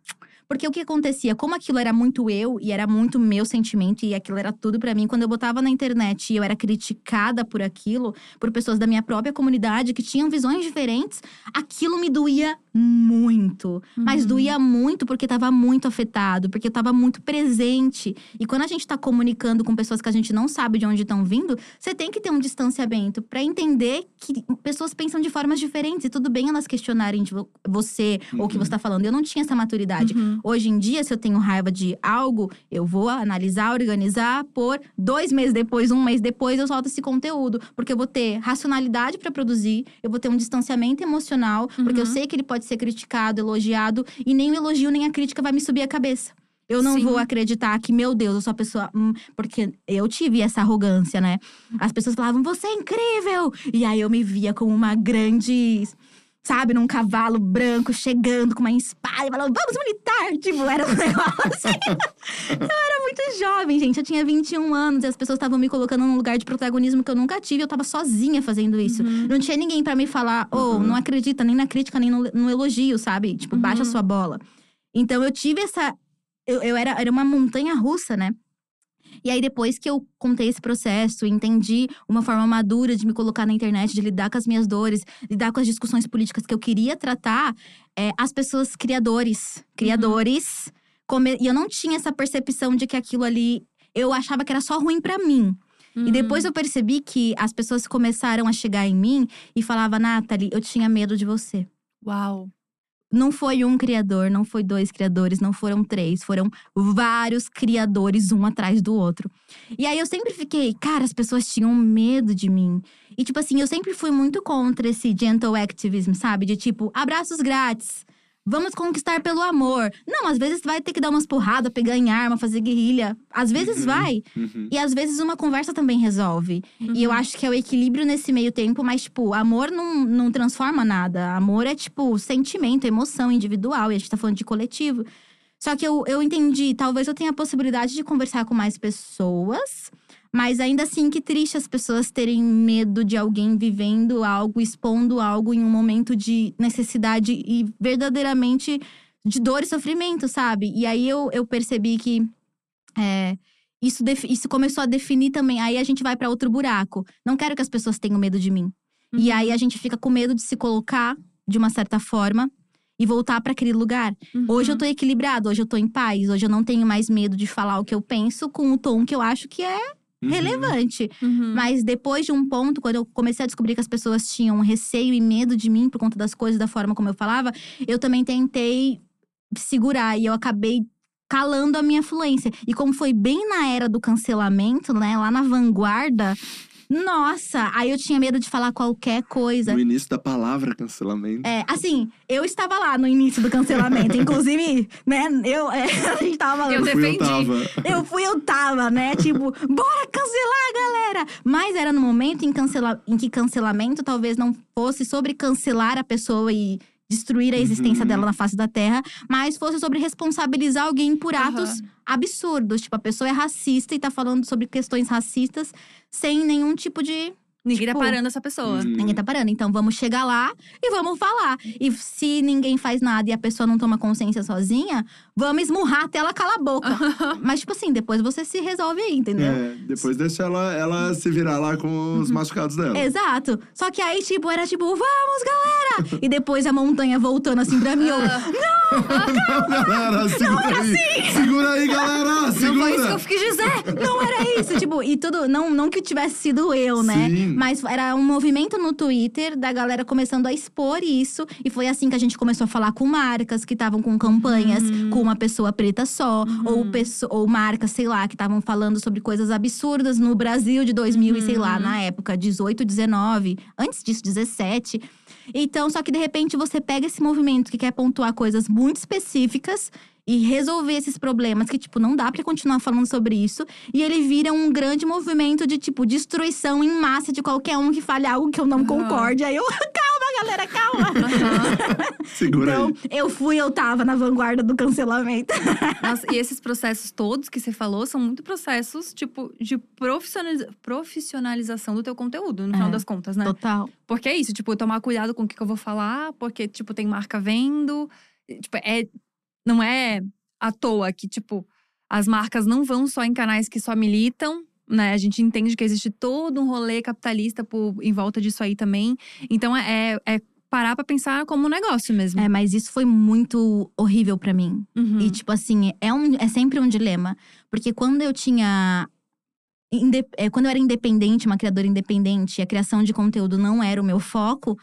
Porque o que acontecia, como aquilo era muito eu e era muito meu sentimento e aquilo era tudo pra mim, quando eu botava na internet e eu era criticada por aquilo, por pessoas da minha própria comunidade que tinham visões diferentes, aquilo me doía muito. Mas Uhum. doía muito porque tava muito afetado, porque eu tava muito presente. E quando a gente tá comunicando com pessoas que a gente não sabe de onde estão vindo, você tem que ter um distanciamento pra entender que pessoas pensam de formas diferentes e tudo bem elas questionarem você ou o que Uhum. você tá falando. Eu não tinha essa maturidade. Uhum. Hoje em dia, se eu tenho raiva de algo, eu vou analisar, organizar por dois meses depois, um mês depois, eu solto esse conteúdo. Porque eu vou ter racionalidade pra produzir, eu vou ter um distanciamento emocional, porque eu Uhum. sei que ele pode ser criticado, elogiado, e nem o elogio nem a crítica vai me subir a cabeça. Eu não Sim. vou acreditar que, meu Deus, eu sou a pessoa. hum, porque eu tive essa arrogância, né? As pessoas falavam, você é incrível! E aí eu me via como uma grande sabe, num cavalo branco chegando com uma espada e falando, vamos militar! Tipo, era um [laughs] negócio assim. eu era muito jovem, gente. Eu tinha 21 anos e as pessoas estavam me colocando num lugar de protagonismo que eu nunca tive. Eu tava sozinha fazendo isso. Uhum. Não tinha ninguém pra me falar, oh, Uhum. não acredita nem na crítica, nem no, no elogio, sabe? Tipo, baixa a Uhum. sua bola. Então eu tive essa. Eu, eu era, era uma montanha russa, né? E aí, depois que eu contei esse processo, entendi uma forma madura de me colocar na internet, de lidar com as minhas dores, lidar com as discussões políticas que eu queria tratar, é, as pessoas criadores, criadores, come- e eu não tinha essa percepção de que aquilo ali eu achava que era só ruim pra mim. E depois Uhum. eu percebi que as pessoas começaram a chegar em mim e falavam, Nathalie, eu tinha medo de você. Uau. Não foi um criador, não foi dois criadores, não foram três, foram vários criadores, um atrás do outro. E aí eu sempre fiquei, cara, as pessoas tinham medo de mim. E tipo assim, eu sempre fui muito contra esse gentle activism, sabe? De tipo, abraços grátis. Vamos conquistar pelo amor. Não, às vezes vai ter que dar umas porradas, pegar em arma, fazer guerrilha. Às vezes Uhum. vai. Uhum. E às vezes uma conversa também resolve. E eu Uhum. acho que é o equilíbrio nesse meio tempo, mas, tipo, amor não, não transforma nada. Amor é, tipo, sentimento, emoção individual. E a gente tá falando de coletivo. Só que eu, eu entendi, talvez eu tenha a possibilidade de conversar com mais pessoas. Mas ainda assim, que triste as pessoas terem medo de alguém vivendo algo, expondo algo em um momento de necessidade e verdadeiramente de dor e sofrimento, sabe? E aí eu, eu percebi que é, isso, isso começou a definir também. Aí a gente vai pra outro buraco. Não quero que as pessoas tenham medo de mim. E Uhum. aí a gente fica com medo de se colocar de uma certa forma e voltar pra aquele lugar. Hoje eu Uhum. tô equilibrado, hoje eu tô em paz, hoje eu não tenho mais medo de falar o que eu penso com o tom que eu acho que é Uhum. relevante. Uhum. Mas depois de um ponto, quando eu comecei a descobrir que as pessoas tinham receio e medo de mim por conta das coisas, da forma como eu falava, eu também tentei segurar e eu acabei calando a minha fluência. E como foi bem na era do cancelamento, né, lá na vanguarda, nossa, aí eu tinha medo de falar qualquer coisa. No início da palavra cancelamento. É, assim, eu estava lá no início do cancelamento. [laughs] Inclusive, né, eu, é, [laughs] a gente tava falando. Eu fui, eu defendi. tava. Eu fui, eu tava, né? Tipo, bora cancelar, galera! Mas era no momento em, cancela... em que cancelamento talvez não fosse sobre cancelar a pessoa e destruir a existência Uhum. dela na face da terra, mas fosse sobre responsabilizar alguém por atos absurdos. Tipo, a pessoa é racista e tá falando sobre questões racistas sem nenhum tipo de Ninguém tipo, tá parando essa pessoa. Uhum. Ninguém tá parando. Então vamos chegar lá e vamos falar. E se ninguém faz nada e a pessoa não toma consciência sozinha, vamos esmurrar até ela calar a boca. [laughs] Mas, tipo assim, depois você se resolve aí, entendeu? É, depois deixa ela, ela se virar lá com os machucados dela. Exato. Só que aí, tipo, era tipo, vamos, galera! e depois a montanha voltando assim pra mim. Eu, Não, galera, segura aí. Segura aí, galera. Segura. Não foi isso que eu quis dizer. não era isso. tipo, e tudo. Não, não que tivesse sido eu, né? Sim. Mas era um movimento no Twitter da galera começando a expor isso. E foi assim que a gente começou a falar com marcas que estavam com campanhas Uhum. com uma pessoa preta só. Ou, pesso- ou marcas, sei lá, que estavam falando sobre coisas absurdas no Brasil de 2000 e sei lá, Uhum. na época, 18, 19. Antes disso, 17. Então, só que de repente você pega esse movimento que quer pontuar coisas muito específicas e resolver esses problemas que, tipo, não dá pra continuar falando sobre isso. E ele vira um grande movimento de, tipo, destruição em massa de qualquer um que fale algo que eu não Aham. concorde. Aí eu, [laughs] calma, galera, calma. [laughs] Segura então, aí. eu fui, eu tava na vanguarda do cancelamento. [laughs] Nossa, e esses processos todos que você falou são muito processos, tipo, de profissionaliza- profissionalização do teu conteúdo, no final É. das contas, né? Total. Porque é isso, tipo, tomar cuidado com o que, que eu vou falar, porque, tipo, tem marca vendo. Tipo, é. Não é à toa que, tipo, as marcas não vão só em canais que só militam, né? A gente entende que existe todo um rolê capitalista por, em volta disso aí também. Então é, é parar pra pensar como um negócio mesmo. É, mas isso foi muito horrível pra mim. Uhum. E, tipo assim, é, um, é sempre um dilema. Porque quando eu tinha. inde- é, quando eu era independente, uma criadora independente, e a criação de conteúdo não era o meu foco,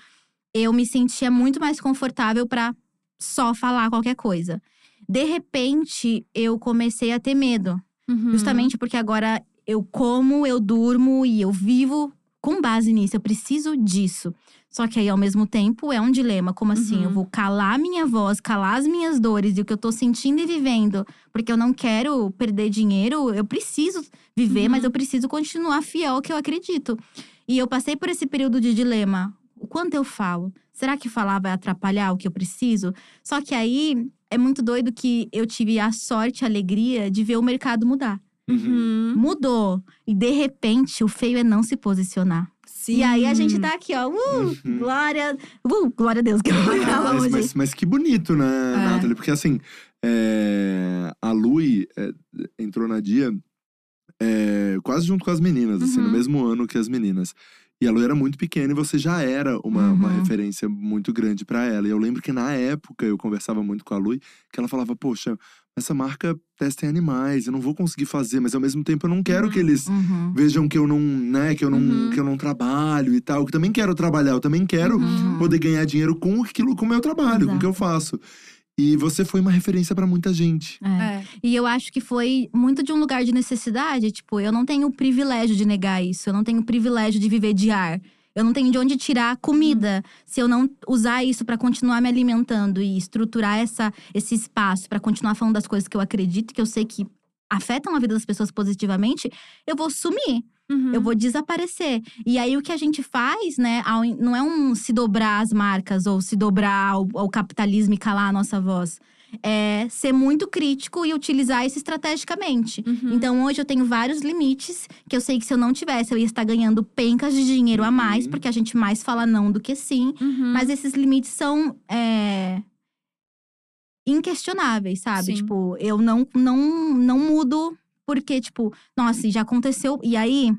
eu me sentia muito mais confortável pra só falar qualquer coisa. De repente, eu comecei a ter medo. Uhum. Justamente porque agora eu como, eu durmo e eu vivo com base nisso. Eu preciso disso. Só que aí, ao mesmo tempo, é um dilema. Como assim? Uhum. Eu vou calar minha voz, calar as minhas dores e o que eu tô sentindo e vivendo. Porque eu não quero perder dinheiro. Eu preciso viver, Uhum. mas eu preciso continuar fiel ao que eu acredito. E eu passei por esse período de dilema. Quanto eu falo? Será que falar vai atrapalhar o que eu preciso? Só que aí é muito doido que eu tive a sorte, a alegria de ver o mercado mudar. Uhum. Mudou. E de repente, o feio é não se posicionar. Sim. E aí a gente tá aqui, ó. Uh, Uhum. glória. Uh, glória a Deus que eu vou falar Mas, mas, mas que bonito, né, É. Nathalie? Porque assim, é, a Lui é, entrou na Dia é, quase junto com as meninas, assim, no Uhum. mesmo ano que as meninas. E a Lui era muito pequena e você já era uma, uma Uhum. referência muito grande pra ela. E eu lembro que na época eu conversava muito com a Lui, que ela falava, poxa, essa marca testa em animais, eu não vou conseguir fazer, mas ao mesmo tempo eu não quero que eles Uhum. vejam que eu não, né, que eu não, Uhum. que eu não trabalho e tal. Eu também quero trabalhar, eu também quero Uhum. poder ganhar dinheiro com aquilo, com o meu trabalho, com o que eu faço. E você foi uma referência pra muita gente. É. É. E eu acho que foi muito de um lugar de necessidade. Tipo, eu não tenho o privilégio de negar isso. Eu não tenho o privilégio de viver de ar. Eu não tenho de onde tirar comida se eu não usar isso pra continuar me alimentando e estruturar essa, esse espaço pra continuar falando das coisas que eu acredito, que eu sei que afetam a vida das pessoas positivamente. Eu vou sumir. Uhum. Eu vou desaparecer. E aí, o que a gente faz, né? não é um se dobrar às marcas ou se dobrar ao, ao capitalismo e calar a nossa voz. É ser muito crítico e utilizar isso estrategicamente. Uhum. Então, hoje eu tenho vários limites que eu sei que se eu não tivesse, eu ia estar ganhando pencas de dinheiro a mais, Uhum. porque a gente mais fala não do que sim. Uhum. Mas esses limites são é, inquestionáveis, sabe? Sim. Tipo, eu não, não, não mudo porque, tipo, nossa, já aconteceu. E aí.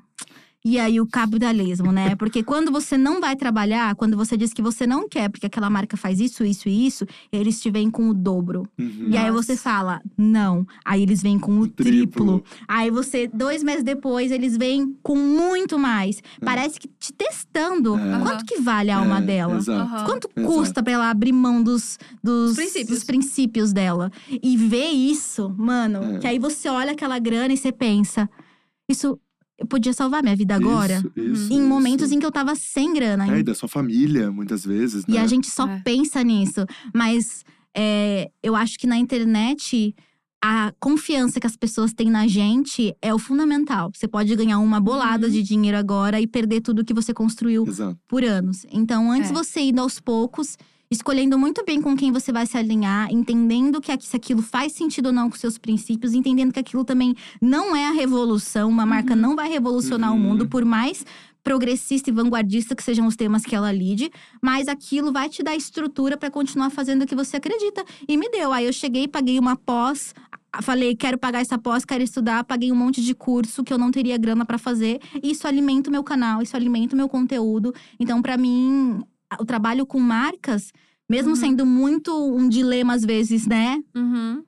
E aí, o capitalismo, né? Porque quando você não vai trabalhar, quando você diz que você não quer, porque aquela marca faz isso, isso e isso, eles te vêm com o dobro. Uhum. E aí você fala, não. Aí eles vêm com o triplo. Triplo. Aí você, dois meses depois, eles vêm com muito mais. Parece que te testando. É. Quanto que vale a alma É, dela? Exato. Quanto Exato. custa pra ela abrir mão dos, dos, Dos princípios. dos princípios dela? E ver isso, mano, É. que aí você olha aquela grana e você pensa: isso eu podia salvar minha vida agora? Isso, isso, em isso. momentos em que eu tava sem grana. É, e da sua família, muitas vezes, E né? a gente só É. pensa nisso. Mas é, eu acho que na internet. A confiança que as pessoas têm na gente é o fundamental. Você pode ganhar uma bolada Uhum. de dinheiro agora e perder tudo que você construiu Exato. por anos. Então, antes É. você ir aos poucos, escolhendo muito bem com quem você vai se alinhar, entendendo que aqui- se aquilo faz sentido ou não com seus princípios, entendendo que aquilo também não é a revolução, uma marca Uhum. não vai revolucionar Uhum. o mundo, por mais progressista e vanguardista que sejam os temas que ela lide, mas aquilo vai te dar estrutura para continuar fazendo o que você acredita. E me deu. Aí eu cheguei, paguei uma pós, falei, quero pagar essa pós, quero estudar, paguei um monte de curso que eu não teria grana para fazer. E isso alimenta o meu canal, isso alimenta o meu conteúdo. Então, para mim, o trabalho com marcas, mesmo Uhum. sendo muito um dilema às vezes, né? Uhum.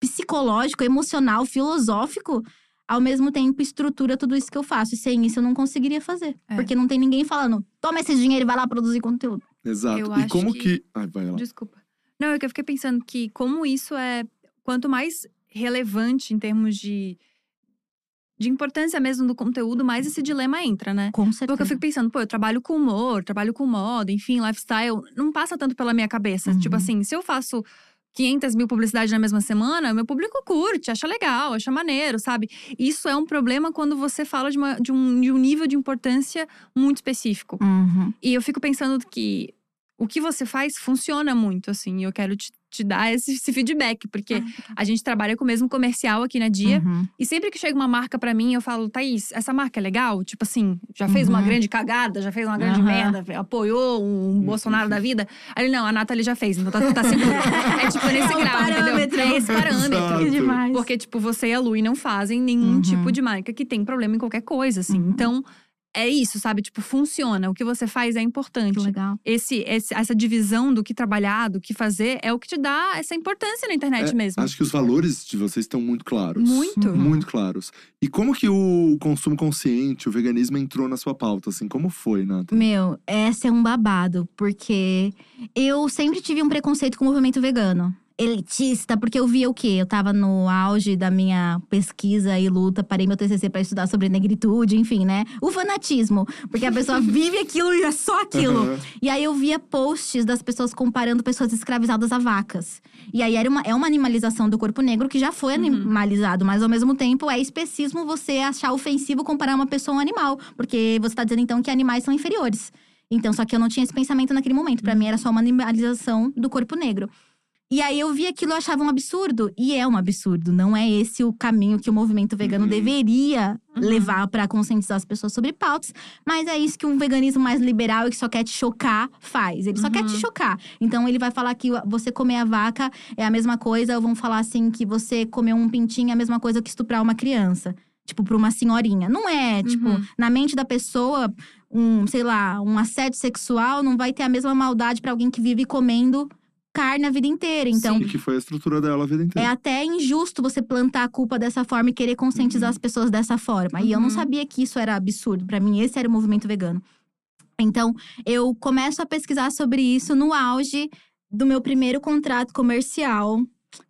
Psicológico, emocional, filosófico, ao mesmo tempo estrutura tudo isso que eu faço. E sem isso eu não conseguiria fazer. É. Porque não tem ninguém falando, toma esse dinheiro e vai lá produzir conteúdo. Exato. Eu e como que- que. Ai, vai lá. Desculpa. Não, é que eu fiquei pensando que como isso é… Quanto mais relevante em termos de… De importância mesmo do conteúdo, mais esse dilema entra, né? Com certeza. Porque eu fico pensando, pô, eu trabalho com humor, trabalho com moda, enfim, lifestyle. Não passa tanto pela minha cabeça. Uhum. Tipo assim, se eu faço 500 mil publicidades na mesma semana, meu público curte, acha legal, acha maneiro, sabe? Isso é um problema quando você fala de, uma- de um, de um nível de importância muito específico. Uhum. E eu fico pensando que o que você faz funciona muito, assim. E eu quero te, te dar esse, esse feedback, porque a gente trabalha com o mesmo comercial aqui na Dia. Uhum. E sempre que chega uma marca pra mim, eu falo, Thaís, essa marca é legal? Tipo assim, já fez uma Uhum. grande cagada, já fez uma grande Aham. merda, apoiou um Bolsonaro da vida. Aí ele, não, a Nathalie já fez, então tá, tá seguro. [laughs] é tipo nesse É grau, parâmetro. entendeu? É esse parâmetro. Demais. Porque, tipo, você e a Lui não fazem nenhum Uhum. tipo de marca que tem problema em qualquer coisa, assim. Uhum. Então, é isso, sabe? Tipo, funciona. O que você faz é importante. Que legal. Esse, esse- essa divisão do que trabalhar, do que fazer, é o que te dá essa importância na internet É, mesmo. Acho que os valores de vocês estão muito claros. Muito. Uhum. Muito claros. E como que o consumo consciente, o veganismo entrou na sua pauta? Assim, como foi, Nathan? Meu, essa é um babado, porque eu sempre tive um preconceito com o movimento vegano. Elitista, porque eu via o quê? Eu tava no auge da minha pesquisa e luta, parei meu TCC pra estudar sobre negritude, enfim, né? O fanatismo, porque a pessoa [laughs] vive aquilo e é só aquilo. Aham. E aí eu via posts das pessoas comparando pessoas escravizadas a vacas. E aí era uma, é uma animalização do corpo negro que já foi animalizado, mas ao mesmo tempo é especismo você achar ofensivo comparar uma pessoa a um animal. Porque você tá dizendo então que animais são inferiores. Então, só que eu não tinha esse pensamento naquele momento. Pra mim era só uma animalização do corpo negro. E aí eu vi aquilo e achava um absurdo. E é um absurdo. Não é esse o caminho que o movimento vegano Uhum. deveria Uhum. levar pra conscientizar as pessoas sobre pautas. Mas é isso que um veganismo mais liberal e que só quer te chocar faz. Ele só quer te Uhum. chocar. Então ele vai falar que você comer a vaca é a mesma coisa, ou vão falar assim que você comer um pintinho é a mesma coisa que estuprar uma criança. Tipo, pra uma senhorinha. Não é, tipo, Uhum. na mente da pessoa, um, sei lá, um assédio sexual não vai ter a mesma maldade pra alguém que vive comendo carne a vida inteira. Então, E que foi a estrutura dela a vida é inteira. até injusto você plantar a culpa dessa forma e querer conscientizar Uhum. as pessoas dessa forma. E eu não Uhum. sabia que isso era absurdo. Pra mim, esse era o movimento vegano. Então, eu começo a pesquisar sobre isso no auge do meu primeiro contrato comercial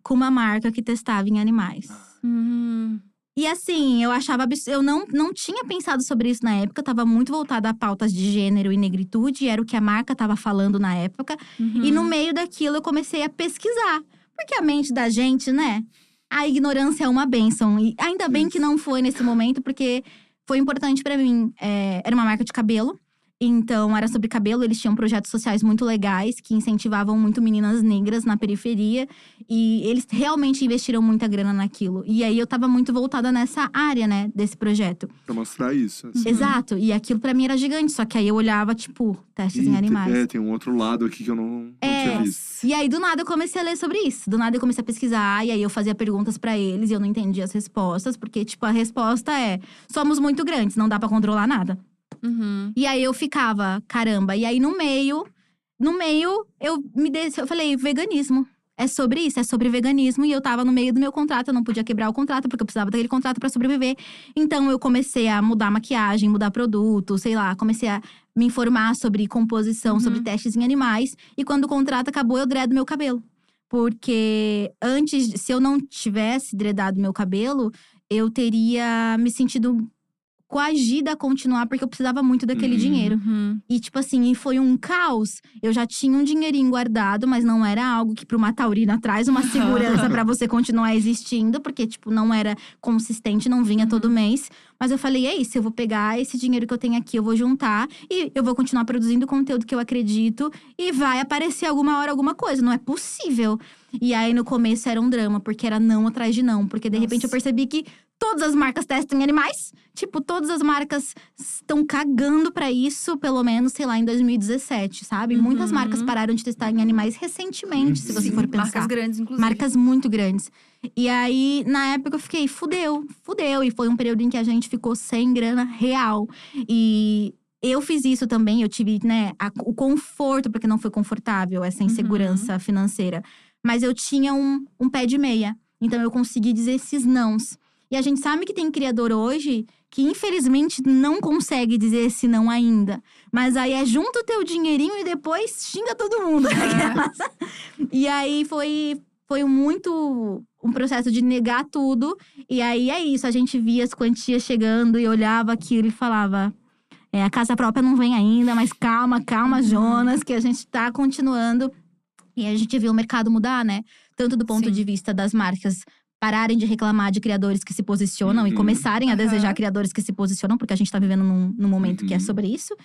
com uma marca que testava em animais. Uhum. E assim, eu achava absurdo. Eu não, não tinha pensado sobre isso na época. Eu tava muito voltada a pautas de gênero e negritude, era o que a marca tava falando na época. E no Uhum. meio daquilo eu comecei a pesquisar. Porque a mente da gente, né? A ignorância é uma bênção. E ainda bem que Isso. não foi nesse momento, porque foi importante pra mim. É, era uma marca de cabelo. Então, era sobre cabelo. Eles tinham projetos sociais muito legais que incentivavam muito meninas negras na periferia. E eles realmente investiram muita grana naquilo. E aí, eu tava muito voltada nessa área, né? Desse projeto. Pra mostrar isso. assim. Exato. E aquilo pra mim era gigante. Só que aí eu olhava, tipo, testes E em animais. É, tem um outro lado aqui que eu não, não É. tinha visto. E aí, do nada, eu comecei a ler sobre isso. Do nada, eu comecei a pesquisar. E aí, eu fazia perguntas pra eles. E eu não entendia as respostas. Porque, tipo, a resposta é… Somos muito grandes, não dá pra controlar nada. Uhum. E aí, eu ficava… Caramba. E aí, no meio… No meio, eu me dei… Eu falei, veganismo. É sobre isso, é sobre veganismo. E eu tava no meio do meu contrato. Eu não podia quebrar o contrato, porque eu precisava daquele contrato pra sobreviver. Então, eu comecei a mudar maquiagem, mudar produto, sei lá. Comecei a me informar sobre composição, Uhum. sobre testes em animais. E quando o contrato acabou, eu dredo meu cabelo. Porque antes, se eu não tivesse dredado meu cabelo, eu teria me sentido coagida a continuar, porque eu precisava muito daquele Uhum. dinheiro. Uhum. E, tipo assim, foi um caos. Eu já tinha um dinheirinho guardado, mas não era algo que pra uma taurina traz uma [laughs] segurança pra você continuar existindo, porque, tipo, não era consistente, não vinha todo mês. Mas eu falei, é isso, eu vou pegar esse dinheiro que eu tenho aqui, eu vou juntar e eu vou continuar produzindo conteúdo que eu acredito e vai aparecer alguma hora alguma coisa. Não é possível. E aí, no começo, era um drama, porque era não atrás de não. Porque, de repente, eu Nossa. percebi que todas as marcas testam em animais. Tipo, todas as marcas estão cagando pra isso, pelo menos, sei lá, em 2017, sabe? Muitas Uhum. marcas pararam de testar em animais recentemente, se você Sim, for Sim, pensar. Marcas grandes, inclusive. Marcas muito grandes. E aí, na época, eu fiquei, fudeu, fudeu. E foi um período em que a gente ficou sem grana real. E eu fiz isso também, eu tive, né, a- o conforto, porque não foi confortável essa insegurança financeira. Mas eu tinha um, um pé de meia. Então eu consegui dizer esses nãos. E a gente sabe que tem criador hoje que, infelizmente, não consegue dizer esse não ainda. Mas aí é junta o teu dinheirinho e depois xinga todo mundo. [laughs] E aí foi, foi muito um processo de negar tudo. E aí é isso, a gente via as quantias chegando e olhava aquilo e falava. É, a casa própria não vem ainda, mas calma, calma, Jonas, que a gente tá continuando. E a gente viu o mercado mudar, né? Tanto do ponto Sim. de vista das marcas pararem de reclamar de criadores que se posicionam e Uhum. começarem a Aham. desejar criadores que se posicionam, porque a gente tá vivendo num, num momento que é Uhum. sobre isso.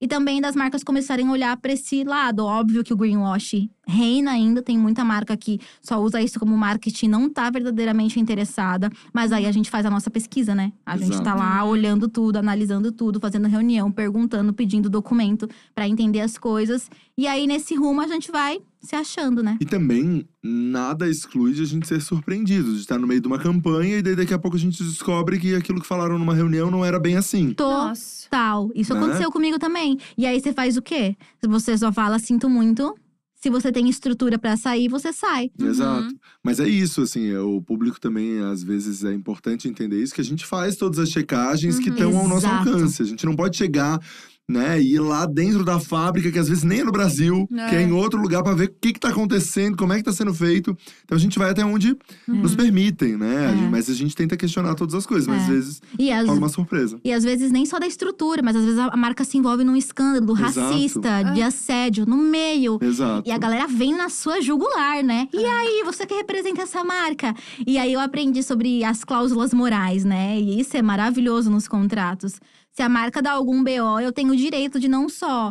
E também das marcas começarem a olhar para esse lado. Óbvio que o greenwash reina ainda, tem muita marca que só usa isso como marketing, não tá verdadeiramente interessada. Mas aí a gente faz a nossa pesquisa, né? A gente tá Exato. lá olhando tudo, analisando tudo, fazendo reunião, perguntando, pedindo documento para entender as coisas. E aí nesse rumo a gente vai se achando, né? E também, nada exclui de a gente ser surpreendido, de estar no meio de uma campanha e daí daqui a pouco a gente descobre que aquilo que falaram numa reunião não era bem assim. Nossa. Total. Isso Né? aconteceu comigo também. E aí você faz o quê? Você só fala, sinto muito. Se você tem estrutura pra sair, você sai. Uhum. Exato. Mas é isso, assim, é, o público também, às vezes, é importante entender isso, que a gente faz todas as checagens que Uhum. estão ao nosso alcance. A gente não pode chegar. Né, e ir lá dentro da fábrica, que às vezes nem é no Brasil, É. que é em outro lugar, pra ver o que, que tá acontecendo, como é que tá sendo feito. Então a gente vai até onde nos permitem, né? A É. gente- mas a gente tenta questionar todas as coisas, mas É. às vezes E rola uma surpresa. e às vezes nem só da estrutura, mas às vezes a marca se envolve num escândalo Exato. racista, de assédio, no meio. Exato. E a galera vem na sua jugular, né? E aí, você que representa essa marca? E aí eu aprendi sobre as cláusulas morais, né? E isso é maravilhoso nos contratos. Se a marca dá algum BO, eu tenho o direito de não só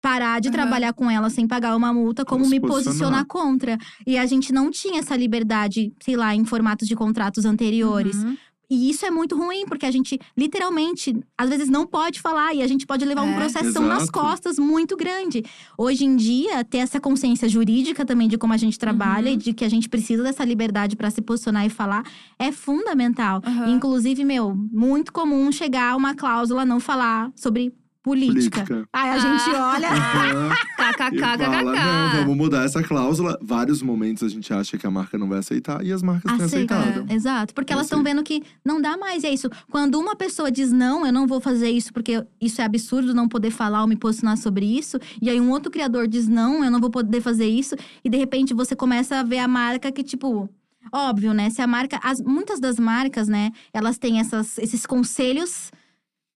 parar de trabalhar com ela sem pagar uma multa, como Como me posicionar. posicionar contra. E a gente não tinha essa liberdade, sei lá, em formatos de contratos anteriores. Uhum. E isso é muito ruim, porque a gente literalmente, às vezes, não pode falar e a gente pode levar um É. processão nas costas muito grande. Hoje em dia, ter essa consciência jurídica também de como a gente trabalha Uhum. e de que a gente precisa dessa liberdade para se posicionar e falar é fundamental. Aham. Inclusive, meu, muito comum chegar uma cláusula não falar sobre política. Política. Aí a gente Ah. olha. Aham. [laughs] E fala, não, KKKKK. vamos mudar essa cláusula. Vários momentos a gente acha que a marca não vai aceitar e as marcas têm Aceita. aceitado. É, Exato, porque Eu elas estão vendo que não dá mais. E é isso. Quando uma pessoa diz não, eu não vou fazer isso porque isso é absurdo não poder falar ou me posicionar sobre isso. E aí um outro criador diz não, eu não vou poder fazer isso. E de repente você começa a ver a marca que, tipo. Óbvio, né? Se a marca. As, muitas das marcas, né? Elas têm essas, esses conselhos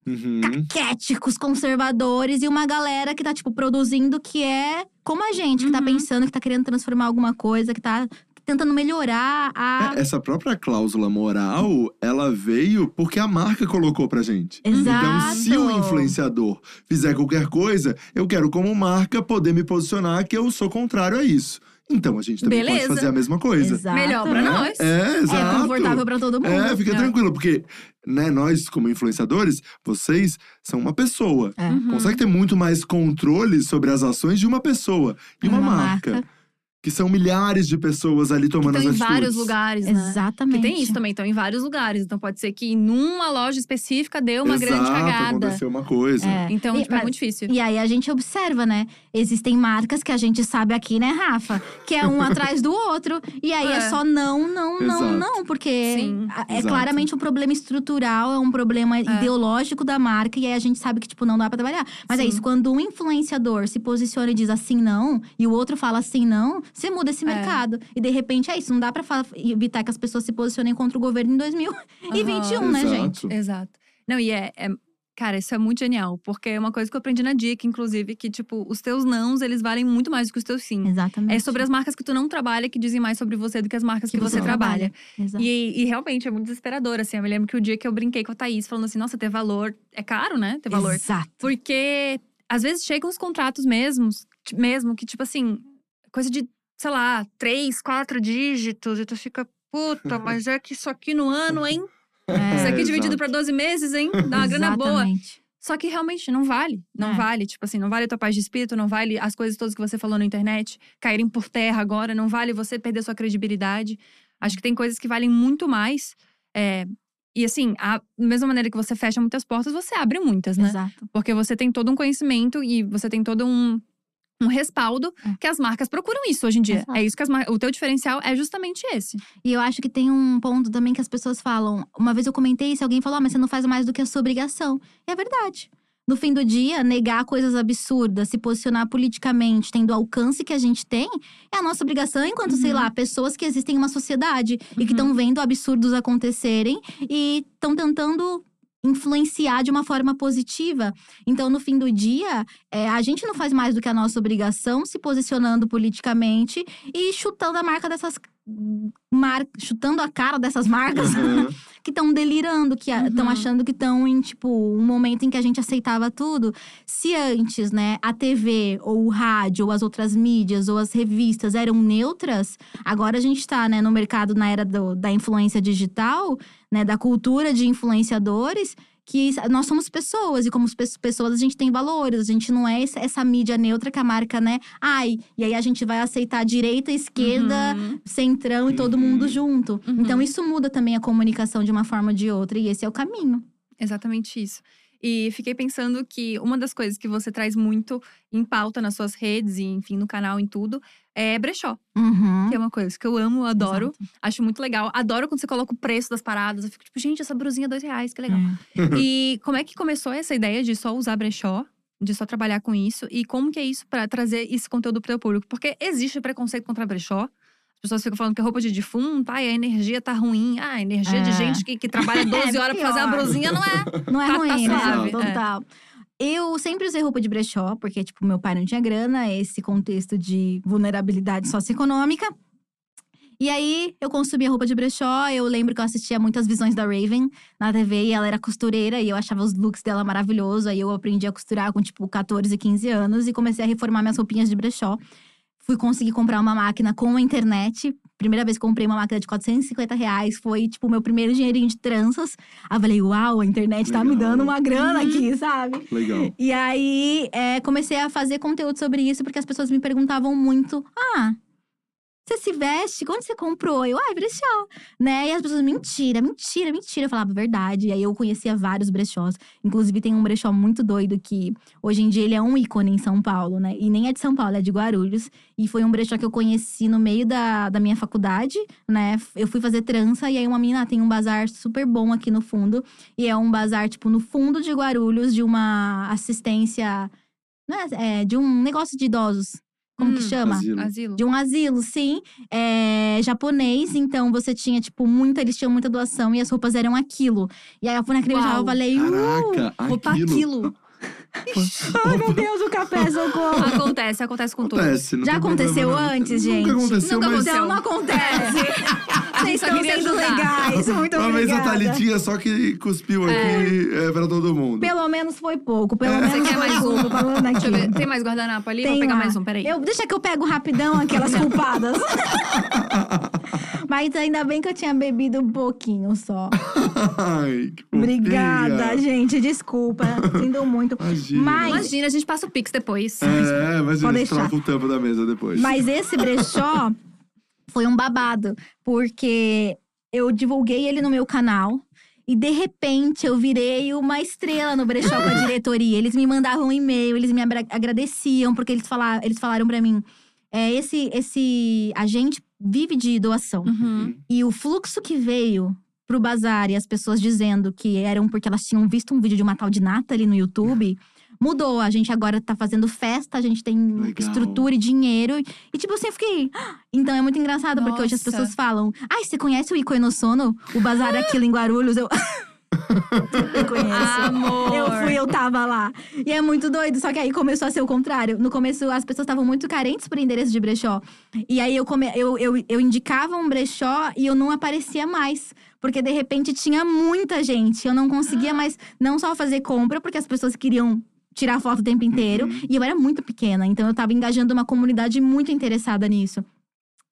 Uhum. caquéticos, conservadores e uma galera que tá, tipo, produzindo que é como a gente, que tá Uhum. pensando, que tá querendo transformar alguma coisa, que tá tentando melhorar a. É, Essa própria cláusula moral, ela veio porque a marca colocou pra gente. Exato. Então, se o influenciador fizer qualquer coisa, eu quero, como marca, poder me posicionar que eu sou contrário a isso. Então, a gente também pode Beleza. fazer a mesma coisa. Exato. Melhor pra né? nós. É, exato. É confortável pra todo mundo. É, fica É. tranquilo, porque né, nós, como influenciadores, vocês são uma pessoa. É. Uhum. Consegue ter muito mais controle sobre as ações de uma pessoa e uma, Uma marca. marca. Que são milhares de pessoas ali tomando Estão as em atitudes. vários lugares, né? Exatamente. Que tem isso também, estão em vários lugares. Então pode ser que numa loja específica deu uma Exato, grande cagada. aconteceu uma coisa. É. Então, E- tipo, é mas- muito difícil. E aí a gente observa, né? Existem marcas que a gente sabe aqui, né, Rafa? Que é um [laughs] atrás do outro. E aí é, É. só não, não, não, Exato. não. Porque Sim. a- é Exato. claramente um problema estrutural, é um problema ideológico da marca. E aí a gente sabe que, tipo, não dá pra trabalhar. Mas é Sim. isso, quando um influenciador se posiciona e diz assim não, e o outro fala assim não, você muda esse É. mercado. E de repente é isso, não dá pra evitar que as pessoas se posicionem contra o governo em 2021, Aham. né, Exato. gente? Exato. Não, e é, é- Cara, isso é muito genial. Porque é uma coisa que eu aprendi na dica, inclusive, que, tipo, os teus nãos, eles valem muito mais do que os teus sim. Exatamente. É sobre as marcas que tu não trabalha que dizem mais sobre você do que as marcas que, você, trabalha. Exato. E, e realmente é muito desesperador, assim. Eu me lembro que o dia que eu brinquei com a Thaís, falando assim, nossa, ter valor é caro, né? Ter valor. Exato. Porque às vezes chegam os contratos mesmos, mesmo, que, tipo assim, coisa de, sei lá, três, quatro dígitos, e tu fica, puta, [laughs] mas é que isso aqui no ano, hein? É, Isso aqui dividido pra 12 meses, hein? Dá uma grana boa. Só que realmente não vale. Não É. vale. Tipo assim, não vale a tua paz de espírito, não vale as coisas todas que você falou na internet caírem por terra agora, não vale você perder sua credibilidade. Acho que tem coisas que valem muito mais. É, e assim, a da mesma maneira que você fecha muitas portas, você abre muitas, né? Exato. Porque você tem todo um conhecimento e você tem todo um, um respaldo É. que as marcas procuram isso hoje em dia. Exato. É isso que as mar... O teu diferencial é justamente esse. E eu acho que tem um ponto também que as pessoas falam. Uma vez eu comentei isso, alguém falou, ah, mas você não faz mais do que a sua obrigação. E é verdade. No fim do dia, negar coisas absurdas, se posicionar politicamente, tendo o alcance que a gente tem, é a nossa obrigação enquanto, sei Uhum. lá, pessoas que existem em uma sociedade e que Uhum. estão vendo absurdos acontecerem e estão tentando influenciar de uma forma positiva. Então, no fim do dia, é, a gente não faz mais do que a nossa obrigação, se posicionando politicamente e chutando a marca dessas mar... chutando a cara dessas marcas Aham. [laughs] que estão delirando, que estão Uhum. achando que estão em, tipo, um momento em que a gente aceitava tudo. Se antes, né, a TV, ou o rádio, ou as outras mídias, ou as revistas eram neutras, agora a gente tá, né, no mercado, na era do- da influência digital, né, da cultura de influenciadores, que nós somos pessoas, e como pe- pessoas a gente tem valores, a gente não é essa, essa mídia neutra que a marca, né, ai, e aí a gente vai aceitar direita, esquerda, Uhum. centrão e todo Uhum. mundo junto. Uhum. Então isso muda também a comunicação de uma forma ou de outra, e esse é o caminho. Exatamente isso. E fiquei pensando que uma das coisas que você traz muito em pauta nas suas redes, e enfim, no canal, em tudo, é brechó. Uhum. Que é uma coisa que eu amo, adoro. Exato. Acho muito legal. Adoro quando você coloca o preço das paradas. Eu fico tipo, gente, essa brusinha é dois reais, que legal. É. E como é que começou essa ideia de só usar brechó? De só trabalhar com isso? E como que é isso pra trazer esse conteúdo pro teu público? Porque existe preconceito contra brechó. As pessoas ficam falando que é roupa de defunto, ai, a energia tá ruim. Ah, a energia de É. gente que, que trabalha [laughs] 12 É horas pra fazer uma brusinha não é. [laughs] Não é Tá- tá ruim, né? suave, é. Total. Eu sempre usei roupa de brechó, porque, tipo, meu pai não tinha grana, esse contexto de vulnerabilidade socioeconômica. E aí, eu consumia roupa de brechó. Eu lembro que eu assistia muitas visões da Raven na TV e ela era costureira e eu achava os looks dela maravilhosos. Aí eu aprendi a costurar com, tipo, 14, 15 anos e comecei a reformar minhas roupinhas de brechó. Fui conseguir comprar uma máquina com a internet. Primeira vez que comprei uma máquina de 450 reais. Foi, tipo, o meu primeiro dinheirinho de tranças. Aí falei, uau, a internet tá me Legal. dando uma grana aqui, sabe? Legal. E aí, é, comecei a fazer conteúdo sobre isso, porque as pessoas me perguntavam muito: ah, você se veste? Quando você comprou? Eu, ai, brechó. Né? E as pessoas, mentira, mentira, mentira. Eu falava, verdade. E aí eu conhecia vários brechós. Inclusive, tem um brechó muito doido que hoje em dia ele é um ícone em São Paulo, né? E nem é de São Paulo, é de Guarulhos. E foi um brechó que eu conheci no meio da, da minha faculdade, né? Eu fui fazer trança e aí uma menina "Ah, tem um bazar super bom aqui no fundo. E é um bazar, tipo, no fundo de Guarulhos, de uma assistência. Não é, é, de um negócio de idosos. Como que Hum, chama? Asilo. Asilo. De um asilo, sim. É, japonês, então você tinha, tipo, muita, eles tinham muita doação e as roupas eram aquilo. E aí eu fui naquele Uau. brechó e falei, uh! Caraca, Roupa aquilo. aquilo. [laughs] Ai, meu Deus, o café, socorro! Acontece, acontece com tudo. Acontece, não Já aconteceu problema, antes, gente? Nunca aconteceu, Nunca mas… aconteceu. Então não acontece. [laughs] Vocês estão sendo legais, muito Uma vez a. Thalitinha só que cuspiu aqui é, pra todo mundo. Pelo menos foi pouco, pelo É. menos Você quer foi mais pouco, um? falando aqui. Deixa eu ver. Tem mais guardanapo ali? Vou Tem pegar lá. mais um, peraí. Eu, deixa que eu pego rapidão aquelas culpadas. [laughs] Mas ainda bem que eu tinha bebido um pouquinho só. Ai, que. Obrigada, gente. Desculpa. Sinto muito. Imagina. Mas- Imagina, a gente passa o Pix depois. É, mas a gente troca o tampo da mesa depois. Mas esse brechó foi um babado, porque eu divulguei ele no meu canal. E de repente eu virei uma estrela no brechó com a [laughs] diretoria. Eles me mandavam um e-mail, eles me agradeciam, porque eles falaram, eles falaram para mim: é, esse, esse agente vive de doação. Uhum. E o fluxo que veio pro bazar e as pessoas dizendo que eram porque elas tinham visto um vídeo de uma tal de Nathalie no YouTube, mudou. A gente agora tá fazendo festa, a gente tem Legal. estrutura e dinheiro. E tipo assim, eu fiquei. "Ah!" Então é muito engraçado, porque hoje as Nossa. pessoas falam: Ai, você conhece o Ico Enosono? O bazar é aquilo em Guarulhos? Eu. [laughs] eu conheço. Amor. Eu fui, eu tava lá. E é muito doido, só que aí começou a ser o contrário. No começo, as pessoas estavam muito carentes por endereço de brechó. E aí eu, come... eu, eu, eu indicava um brechó e eu não aparecia mais. Porque de repente tinha muita gente. Eu não conseguia mais não só fazer compra, porque as pessoas queriam tirar foto o tempo inteiro. Uhum. E eu era muito pequena, então eu tava engajando uma comunidade muito interessada nisso.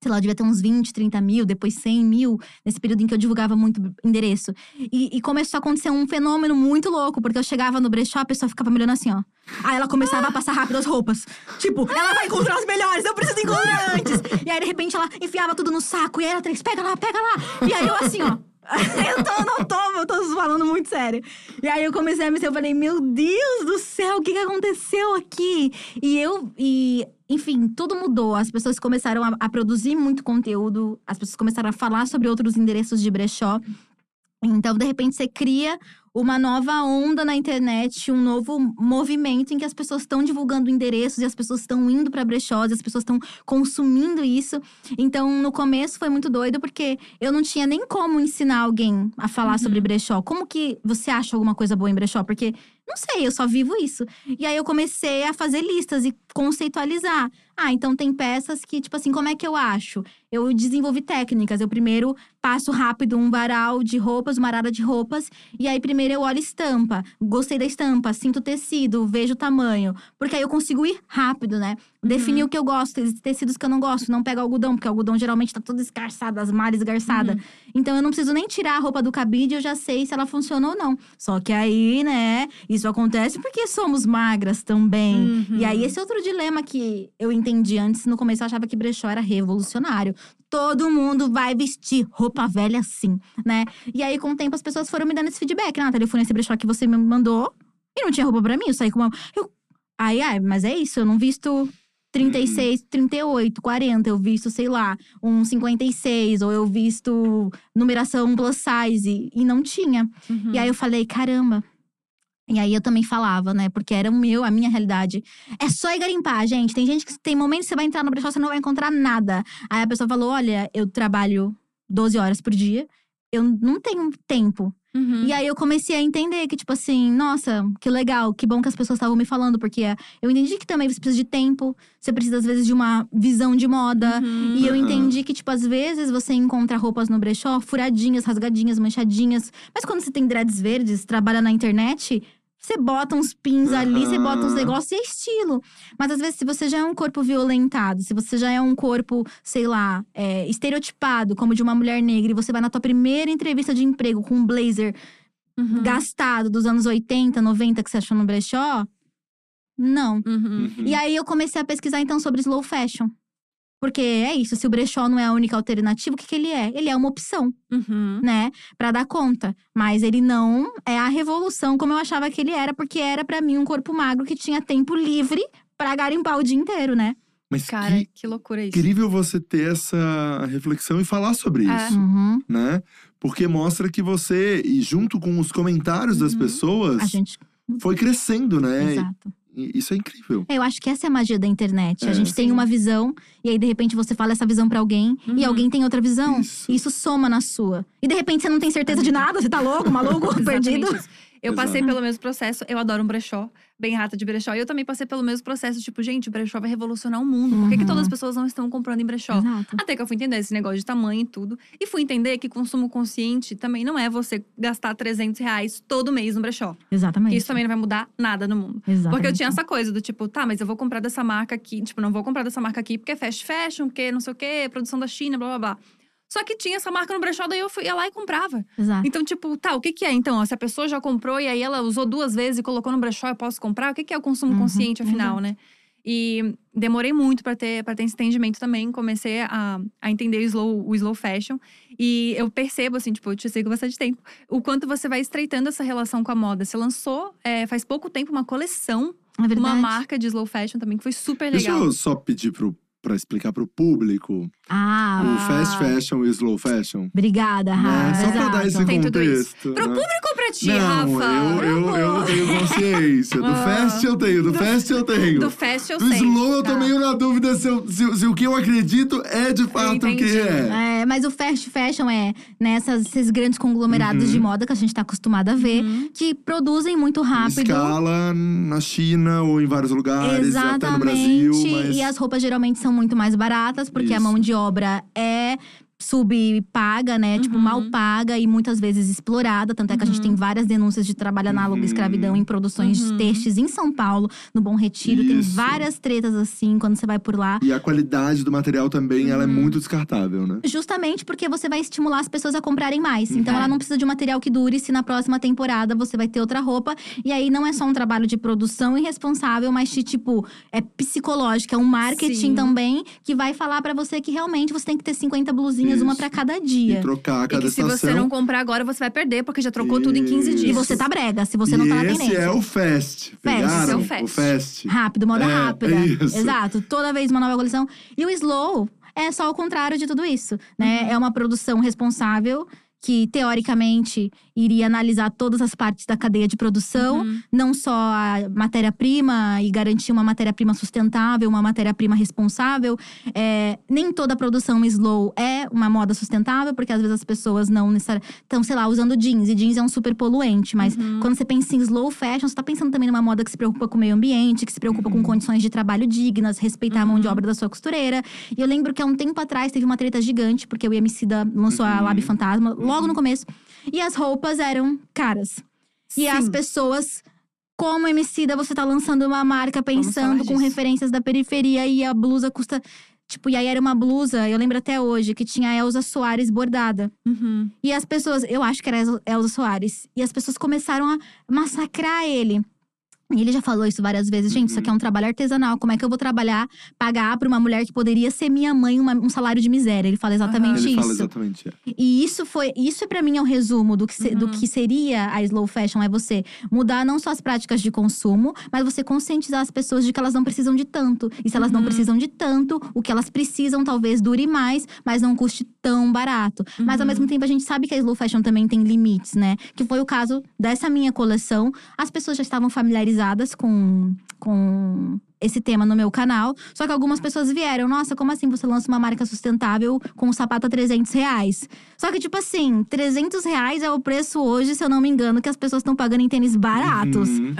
Sei lá, eu devia ter uns 20, 30 mil, depois 100 mil, nesse período em que eu divulgava muito endereço. E, e começou a acontecer um fenômeno muito louco, porque eu chegava no brechó, a pessoa ficava me olhando assim, ó. Aí ela começava a passar rápido as roupas. Tipo, ela vai encontrar os melhores, eu preciso encontrar antes. E aí, de repente, ela enfiava tudo no saco, e aí ela três, pega lá, pega lá. E aí eu assim, ó. [laughs] eu tô, não tô, eu tô falando muito sério. E aí eu comecei a me eu falei, meu Deus do céu, o que, que aconteceu aqui? E eu, e enfim, tudo mudou. As pessoas começaram a, a produzir muito conteúdo, as pessoas começaram a falar sobre outros endereços de brechó. Então, de repente, você cria uma nova onda na internet, um novo movimento em que as pessoas estão divulgando endereços e as pessoas estão indo para brechós, e as pessoas estão consumindo isso. Então, no começo foi muito doido porque eu não tinha nem como ensinar alguém a falar Uhum. sobre brechó. Como que você acha alguma coisa boa em brechó? Porque não sei, eu só vivo isso. E aí eu comecei a fazer listas e conceitualizar. Ah, então tem peças que, tipo assim, como é que eu acho? Eu desenvolvi técnicas. Eu primeiro passo rápido um varal de roupas, uma arara de roupas. E aí, primeiro eu olho estampa. Gostei da estampa, sinto o tecido, vejo o tamanho. Porque aí eu consigo ir rápido, né? Definir o que eu gosto, existem tecidos que eu não gosto. Não pego algodão, porque o algodão geralmente tá todo esgarçado, as malhas esgarçadas. Então eu não preciso nem tirar a roupa do cabide, eu já sei se ela funciona ou não. Só que aí, né, isso acontece porque somos magras também. Uhum. E aí, esse outro dilema que eu entendi antes, no começo eu achava que brechó era revolucionário. Todo mundo vai vestir roupa velha assim, né? E aí, com o tempo, as pessoas foram me dando esse feedback. Nathalie, eu fui nesse brechó que você me mandou e não tinha roupa pra mim. Eu saí com uma. Eu... Ai, ai, mas é isso, eu não visto 36, 38, 40. Eu visto, sei lá, um 56, ou eu visto numeração plus size. E não tinha. Uhum. E aí eu falei, caramba. E aí eu também falava, né? Porque era o meu, a minha realidade. É só ir garimpar, gente. Tem gente que tem momentos que você vai entrar no brechó, você não vai encontrar nada. Aí a pessoa falou: olha, eu trabalho 12 horas por dia, eu não tenho tempo. Uhum. E aí eu comecei a entender que, tipo assim, nossa, que legal, que bom que as pessoas estavam me falando, porque eu entendi que também você precisa de tempo, você precisa, às vezes, de uma visão de moda. Uhum. E eu entendi que, tipo, às vezes você encontra roupas no brechó furadinhas, rasgadinhas, manchadinhas. Mas quando você tem dreads verdes, trabalha na internet, você bota uns pins ali, você bota uns negócios e é estilo. Mas às vezes, se você já é um corpo violentado, se você já é um corpo, sei lá, é, estereotipado, como de uma mulher negra, e você vai na tua primeira entrevista de emprego com um blazer Uhum. gastado dos anos 80, 90 que você achou no brechó, não. Uhum. Uhum. E aí eu comecei a pesquisar então sobre slow fashion. Porque é isso, se o brechó não é a única alternativa, o que, que ele é? Ele é uma opção, Uhum. né? Pra dar conta. Mas ele não é a revolução como eu achava que ele era, porque era pra mim um corpo magro que tinha tempo livre pra garimpar o dia inteiro, né? Mas Cara, que que loucura isso. incrível você ter essa reflexão e falar sobre É. isso, Uhum. né? Porque mostra que você, e junto com os comentários das Uhum. pessoas, A gente. foi crescendo, né? Exato. E isso é incrível. Eu acho que essa é a magia da internet. É. A gente tem Sim. uma visão, e aí de repente você fala essa visão pra alguém, e Uhum. alguém tem outra visão. Isso. E isso soma na sua. E de repente você não tem certeza de nada, você tá louco, maluco, [laughs] perdido. isso. Eu Exato. passei pelo mesmo processo, eu adoro um brechó, bem rata de brechó. E eu também passei pelo mesmo processo, tipo, gente, o brechó vai revolucionar o mundo. Por que, que Uhum. todas as pessoas não estão comprando em brechó? Exato. Até que eu fui entender esse negócio de tamanho e tudo. E fui entender que consumo consciente também não é você gastar 300 reais todo mês no brechó. Exatamente. Que isso também não vai mudar nada no mundo. Exatamente. Porque eu tinha essa coisa do tipo, tá, mas eu vou comprar dessa marca aqui. Tipo, não vou comprar dessa marca aqui porque é fast fashion, porque não sei o quê, produção da China, blá blá blá. Só que tinha essa marca no brechó, daí eu fui, ia lá e comprava. Exato. Então, tipo, tá, o que que é então? Se a pessoa já comprou e aí ela usou duas vezes e colocou no brechó, eu posso comprar? O que que é o consumo Uhum, consciente, afinal, exato. né? E demorei muito pra ter, pra ter esse entendimento também. Comecei a, a entender o slow, o slow fashion. E eu percebo, assim, tipo, eu te sigo bastante tempo, o quanto você vai estreitando essa relação com a moda. Você lançou, é, faz pouco tempo, uma coleção, É uma marca de slow fashion também, que foi super Deixa legal. eu só pedir pro, pra explicar pro público Ah, o fast fashion e o slow fashion. obrigada, né? Rafa. Só pra exato. dar esse Tem contexto. Pro né? público ou pra ti, Não, Rafa? eu, eu, eu tenho consciência. Do Ah. fast eu tenho, do, Do- fast eu tenho. Do fast eu Do sei. slow eu tá. tô meio na dúvida se, eu- se- se o que eu acredito é de fato o que é. É, mas o fast fashion é nessas esses grandes conglomerados Uhum. de moda que a gente tá acostumado a ver, Uhum. que produzem muito rápido. Escala na China ou em vários lugares, até no Brasil. Exatamente. Mas... E as roupas geralmente são muito mais baratas, porque a Isso. mão de obra é subpaga, né? Tipo, Uhum. mal paga e muitas vezes explorada. Tanto é que a gente Uhum. tem várias denúncias de trabalho análogo à Uhum. escravidão em produções Uhum. textos em São Paulo, no Bom Retiro. Tem Isso. várias tretas assim quando você vai por lá. E a qualidade do material também, ela é Uhum. muito descartável, né? Justamente porque você vai estimular as pessoas a comprarem mais. Uhum. Então ela não precisa de um material que dure se na próxima temporada você vai ter outra roupa. E aí não é só um trabalho de produção irresponsável, mas de tipo, é psicológico, é um marketing Sim. também que vai falar pra você que realmente você tem que ter 50 blusinhas, uma Isso. pra cada E dia. trocar a E cada que se estação. você não comprar agora, você vai perder, porque já trocou tudo em 15 Isso. dias. E você tá brega, se você não e tá na esse tendência. é o fast. Esse é o fast. O fast. Rápido, moda É, rápida. é isso. Exato. Toda vez uma nova coleção. E o slow é só o contrário de tudo isso, né? Uhum. É uma produção responsável que teoricamente iria analisar todas as partes da cadeia de produção, Uhum. não só a matéria-prima e garantir uma matéria-prima sustentável, uma matéria-prima responsável. É, nem toda produção slow é uma moda sustentável, porque às vezes as pessoas não necessariamente estão, sei lá, usando jeans. E jeans é um super poluente, mas Uhum. quando você pensa em slow fashion, você tá pensando também numa moda que se preocupa com o meio ambiente, que se preocupa com condições de trabalho dignas, respeitar a mão de Uhum. obra da sua costureira. E eu lembro que há um tempo atrás teve uma treta gigante, porque o Emicida lançou a Uhum. Lab Fantasma logo no começo. E as roupas eram caras. E as Sim. pessoas. Como Emicida, você tá lançando uma marca pensando com referências da periferia e a blusa custa. Tipo, e aí era uma blusa, eu lembro até hoje, que tinha a Elza Soares bordada. Uhum. E as pessoas, eu acho que era Elza Soares. E as pessoas começaram a massacrar ele. E ele já falou isso várias vezes. Gente, isso aqui é um trabalho artesanal. Como é que eu vou trabalhar, pagar pra uma mulher que poderia ser minha mãe uma- um salário de miséria? Ele fala exatamente Ele isso. fala exatamente. é. E isso foi, isso é para mim é o resumo do que, se- do Uhum. que seria a slow fashion, é você mudar não só as práticas de consumo, mas você conscientizar as pessoas de que elas não precisam de tanto. E se elas não Uhum. precisam de tanto, o que elas precisam talvez dure mais, mas não custe tão barato. Mas ao Uhum. mesmo tempo a gente sabe que a slow fashion também tem limites, né? Que foi o caso dessa minha coleção. As pessoas já estavam familiarizadas com com esse tema no meu canal. Só que algumas pessoas vieram, nossa, como assim você lança uma marca sustentável com um sapato a 300 reais? Só que, tipo assim, 300 reais é o preço hoje, se eu não me engano, que as pessoas estão pagando em tênis baratos. Uhum.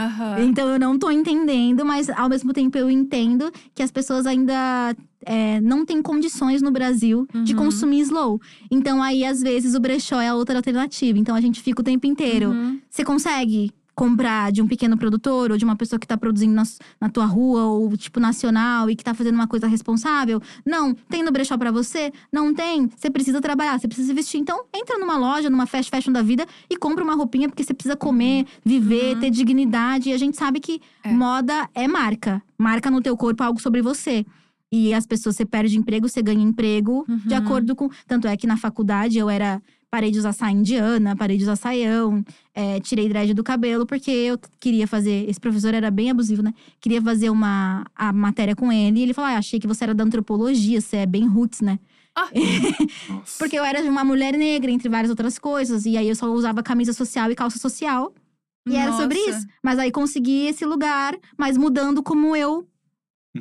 Então eu não tô entendendo, mas ao mesmo tempo eu entendo que as pessoas ainda é, não têm condições no Brasil de Uhum. consumir slow. Então aí, às vezes, o brechó é a outra alternativa. Então a gente fica o tempo inteiro. Uhum. Você consegue comprar de um pequeno produtor ou de uma pessoa que tá produzindo na, na tua rua ou tipo nacional e que tá fazendo uma coisa responsável? Não. Tem no brechó pra você? Não tem. Você precisa trabalhar, você precisa vestir. Então, entra numa loja, numa fast fashion da vida e compra uma roupinha porque você precisa comer, viver, Uhum. ter dignidade. E a gente sabe que É. moda é marca. Marca no teu corpo algo sobre você. E as pessoas, você perde emprego, você ganha emprego de Uhum. acordo com. Tanto é que na faculdade eu era. Parei de usar saia indiana, parei de usar saião, é, tirei dread do cabelo, porque eu queria fazer. Esse professor era bem abusivo, né? Queria fazer uma a matéria com ele. E ele falou: ah, achei que você era da antropologia, você é bem roots, né? Nossa. [laughs] Porque eu era uma mulher negra, entre várias outras coisas. E aí eu só usava camisa social e calça social. E era sobre Nossa. isso. Mas aí consegui esse lugar, mas mudando como eu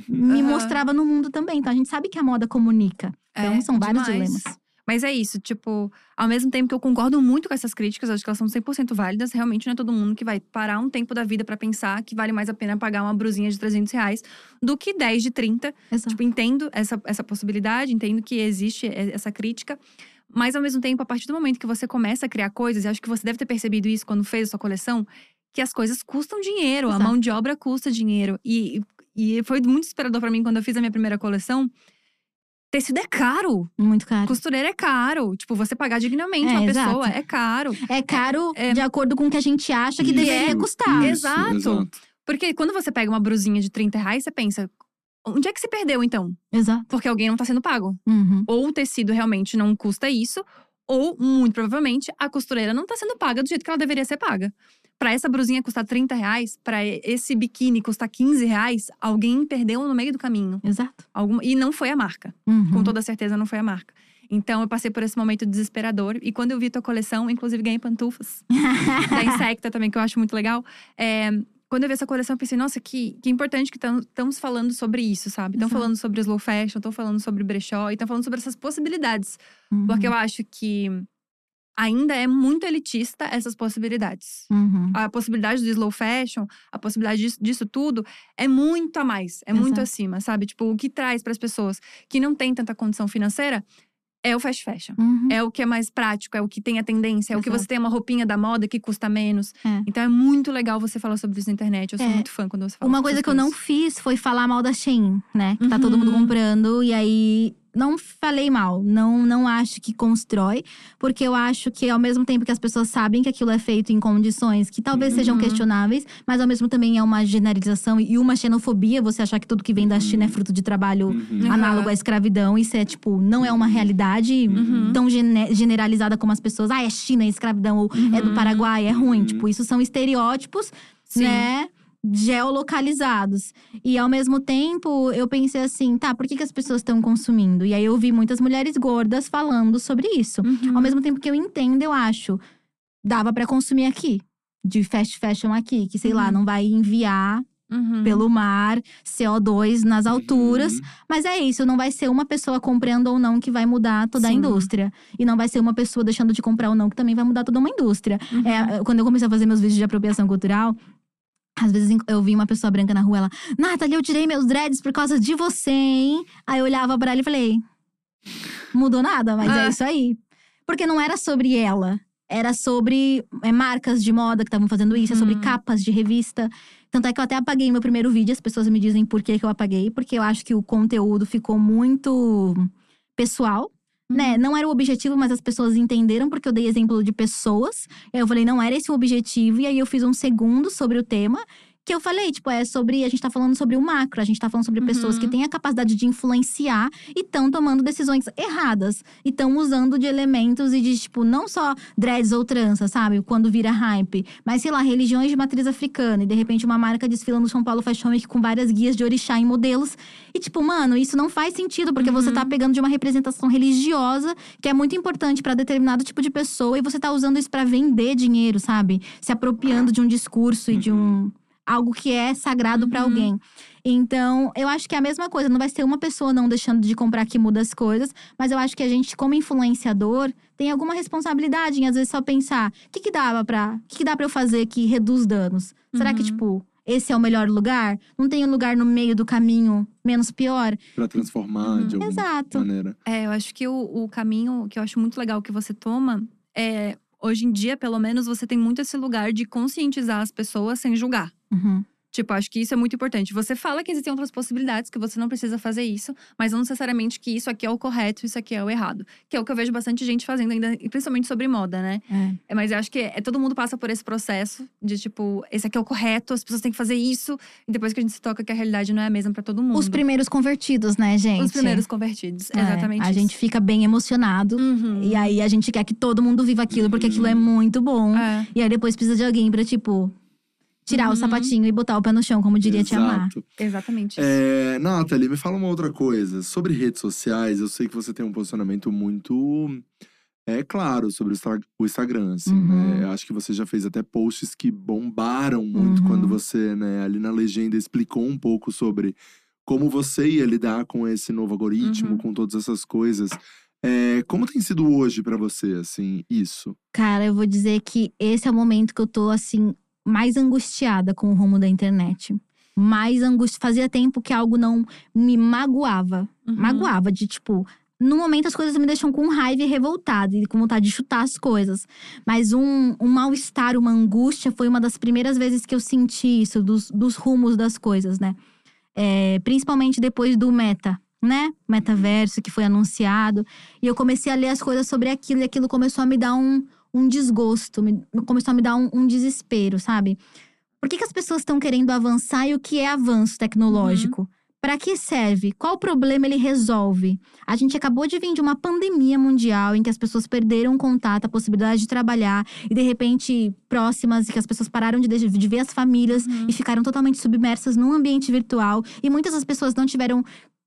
me Aham. mostrava no mundo também. Então a gente sabe que a moda comunica. Então É, são vários demais. dilemas. Mas é isso, tipo, ao mesmo tempo que eu concordo muito com essas críticas, acho que elas são 100% válidas, realmente não é todo mundo que vai parar um tempo da vida pra pensar que vale mais a pena pagar uma brusinha de 300 reais do que 10 de 30. Exato. Tipo, entendo essa, essa possibilidade, entendo que existe essa crítica. Mas ao mesmo tempo, a partir do momento que você começa a criar coisas, e acho que você deve ter percebido isso quando fez a sua coleção, que as coisas custam dinheiro, a Exato. mão de obra custa dinheiro. E, e foi muito inspirador pra mim quando eu fiz a minha primeira coleção. Tecido é caro. Muito caro. Costureira é caro. Tipo, você pagar dignamente É, uma exato. pessoa é caro. É caro É- de acordo com o que a gente acha que Isso, deveria custar. isso, Exato. Porque quando você pega uma brusinha de 30 reais, você pensa. Onde é que se perdeu, então? Exato. Porque alguém não tá sendo pago. Uhum. Ou o tecido realmente não custa isso, ou, muito provavelmente, a costureira não tá sendo paga do jeito que ela deveria ser paga. Pra essa brusinha custar 30 reais, pra esse biquíni custar 15 reais, alguém perdeu no meio do caminho. Exato. Alguma, e não foi a marca. Uhum. Com toda certeza não foi a marca. Então eu passei por esse momento desesperador. E quando eu vi tua coleção, inclusive ganhei pantufas [laughs] da Insecta também, que eu acho muito legal. É, quando eu vi essa coleção, eu pensei, nossa, que, que importante que estamos falando sobre isso, sabe? Estão falando sobre slow fashion, estão falando sobre brechó, e estão falando sobre essas possibilidades. Uhum. Porque eu acho que ainda é muito elitista essas possibilidades. Uhum. A possibilidade do slow fashion, a possibilidade disso, disso tudo, é muito a mais, é muito Exato. acima, sabe? Tipo, o que traz para as pessoas que não têm tanta condição financeira é o fast fashion. Uhum. É o que é mais prático, é o que tem a tendência, é o que Exato. você tem uma roupinha da moda que custa menos. É. Então é muito legal você falar sobre isso na internet. Eu sou É. muito fã quando você fala Uma coisa que eu não coisas. fiz foi falar mal da Shein, né? Que tá todo mundo Uhum. comprando. E aí, não falei mal. Não, não acho que constrói. Porque eu acho que ao mesmo tempo que as pessoas sabem que aquilo é feito em condições que talvez sejam Uhum. questionáveis. Mas ao mesmo também é uma generalização e uma xenofobia. Você achar que tudo que vem da China é fruto de trabalho Uhum. análogo à escravidão. Isso é, tipo, não é uma realidade Uhum. tão gene- generalizada como as pessoas. Ah, é China, é escravidão. Ou é do Uhum. Paraguai, é ruim. Uhum. Tipo, isso são estereótipos, Sim. né? Geolocalizados. E ao mesmo tempo, eu pensei assim, tá, por que, que as pessoas estão consumindo? E aí eu vi muitas mulheres gordas falando sobre isso. Uhum. Ao mesmo tempo que eu entendo, eu acho, dava pra consumir aqui. De fast fashion aqui, que sei lá, Uhum. não vai enviar Uhum. pelo mar CO2 nas alturas. Uhum. Mas é isso, não vai ser uma pessoa comprando ou não que vai mudar toda a Sim. indústria. E não vai ser uma pessoa deixando de comprar ou não que também vai mudar toda uma indústria. Uhum. É, quando eu comecei a fazer meus vídeos de apropriação cultural, às vezes eu vi uma pessoa branca na rua, ela, Nathalie, eu tirei meus dreads por causa de você, hein? Aí eu olhava pra ela e falei, mudou nada, mas é Ah. isso aí. Porque não era sobre ela. Era sobre é, marcas de moda que estavam fazendo isso, é sobre Uhum. capas de revista. Tanto é que eu até apaguei meu primeiro vídeo, as pessoas me dizem por que, que eu apaguei, porque eu acho que o conteúdo ficou muito pessoal. Uhum. Né? Não era o objetivo, mas as pessoas entenderam porque eu dei exemplo de pessoas. Eu falei, não era esse o objetivo. E aí eu fiz um segundo sobre o tema. Que eu falei, tipo, é sobre. A gente tá falando sobre o macro, a gente tá falando sobre pessoas Uhum. que têm a capacidade de influenciar e estão tomando decisões erradas. E estão usando de elementos e de, tipo, não só dreads ou trança, sabe? Quando vira hype. Mas, sei lá, religiões de matriz africana. E de repente uma marca desfila no São Paulo Fashion Week com várias guias de orixá em modelos. E, tipo, mano, isso não faz sentido, porque você Uhum. tá pegando de uma representação religiosa que é muito importante pra determinado tipo de pessoa e você tá usando isso pra vender dinheiro, sabe? Se apropriando de um discurso e de um algo que é sagrado pra Uhum. alguém. Então, eu acho que é a mesma coisa, não vai ser uma pessoa não deixando de comprar que muda as coisas, mas eu acho que a gente como influenciador tem alguma responsabilidade em às vezes só pensar, o que que dava para, o que que dá para eu fazer que reduz danos? Será que Uhum. tipo esse é o melhor lugar? Não tem um lugar no meio do caminho menos pior? Pra transformar Uhum. de alguma Exato. maneira. É, eu acho que o, o caminho que eu acho muito legal que você toma é. Hoje em dia, pelo menos, você tem muito esse lugar de conscientizar as pessoas sem julgar. Uhum. Tipo, acho que isso é muito importante. Você fala que existem outras possibilidades, que você não precisa fazer isso, mas não necessariamente que isso aqui é o correto, isso aqui é o errado. Que é o que eu vejo bastante gente fazendo ainda, principalmente sobre moda, né? É. É, mas eu acho que é, todo mundo passa por esse processo de tipo, esse aqui é o correto, as pessoas têm que fazer isso, e depois que a gente se toca que a realidade não é a mesma pra todo mundo. Os primeiros convertidos, né, gente? Os primeiros convertidos, É, exatamente. A isso. gente fica bem emocionado. Uhum. E aí a gente quer que todo mundo viva aquilo, porque aquilo é muito bom. É. E aí depois precisa de alguém pra, tipo, tirar o Uhum. sapatinho e botar o pé no chão, como diria Tia Mar. Exato. Exatamente isso. É, Nathalie, me fala uma outra coisa. Sobre redes sociais, eu sei que você tem um posicionamento muito é claro sobre o Insta- o Instagram, assim, Uhum. né? Eu acho que você já fez até posts que bombaram muito Uhum. quando você, né, ali na legenda explicou um pouco sobre como você ia lidar com esse novo algoritmo, Uhum. com todas essas coisas. É, como tem sido hoje pra você, assim, isso? Cara, eu vou dizer que esse é o momento que eu tô, assim, mais angustiada com o rumo da internet. Mais angústia. Fazia tempo que algo não me magoava. Uhum. Magoava, de tipo. No momento, as coisas me deixam com raiva e revoltada, e com vontade de chutar as coisas. Mas um, um mal-estar, uma angústia, foi uma das primeiras vezes que eu senti isso, dos, dos rumos das coisas, né? É, principalmente depois do Meta, né? Metaverso, que foi anunciado. E eu comecei a ler as coisas sobre aquilo, e aquilo começou a me dar um, um desgosto, me- começou a me dar um, um desespero, sabe? Por que, que as pessoas estão querendo avançar e o que é avanço tecnológico? Para que serve? Qual problema ele resolve? A gente acabou de vir de uma pandemia mundial em que as pessoas perderam o contato, a possibilidade de trabalhar e de repente próximas e que as pessoas pararam de, de- de ver as famílias Uhum. e ficaram totalmente submersas num ambiente virtual e muitas das pessoas não tiveram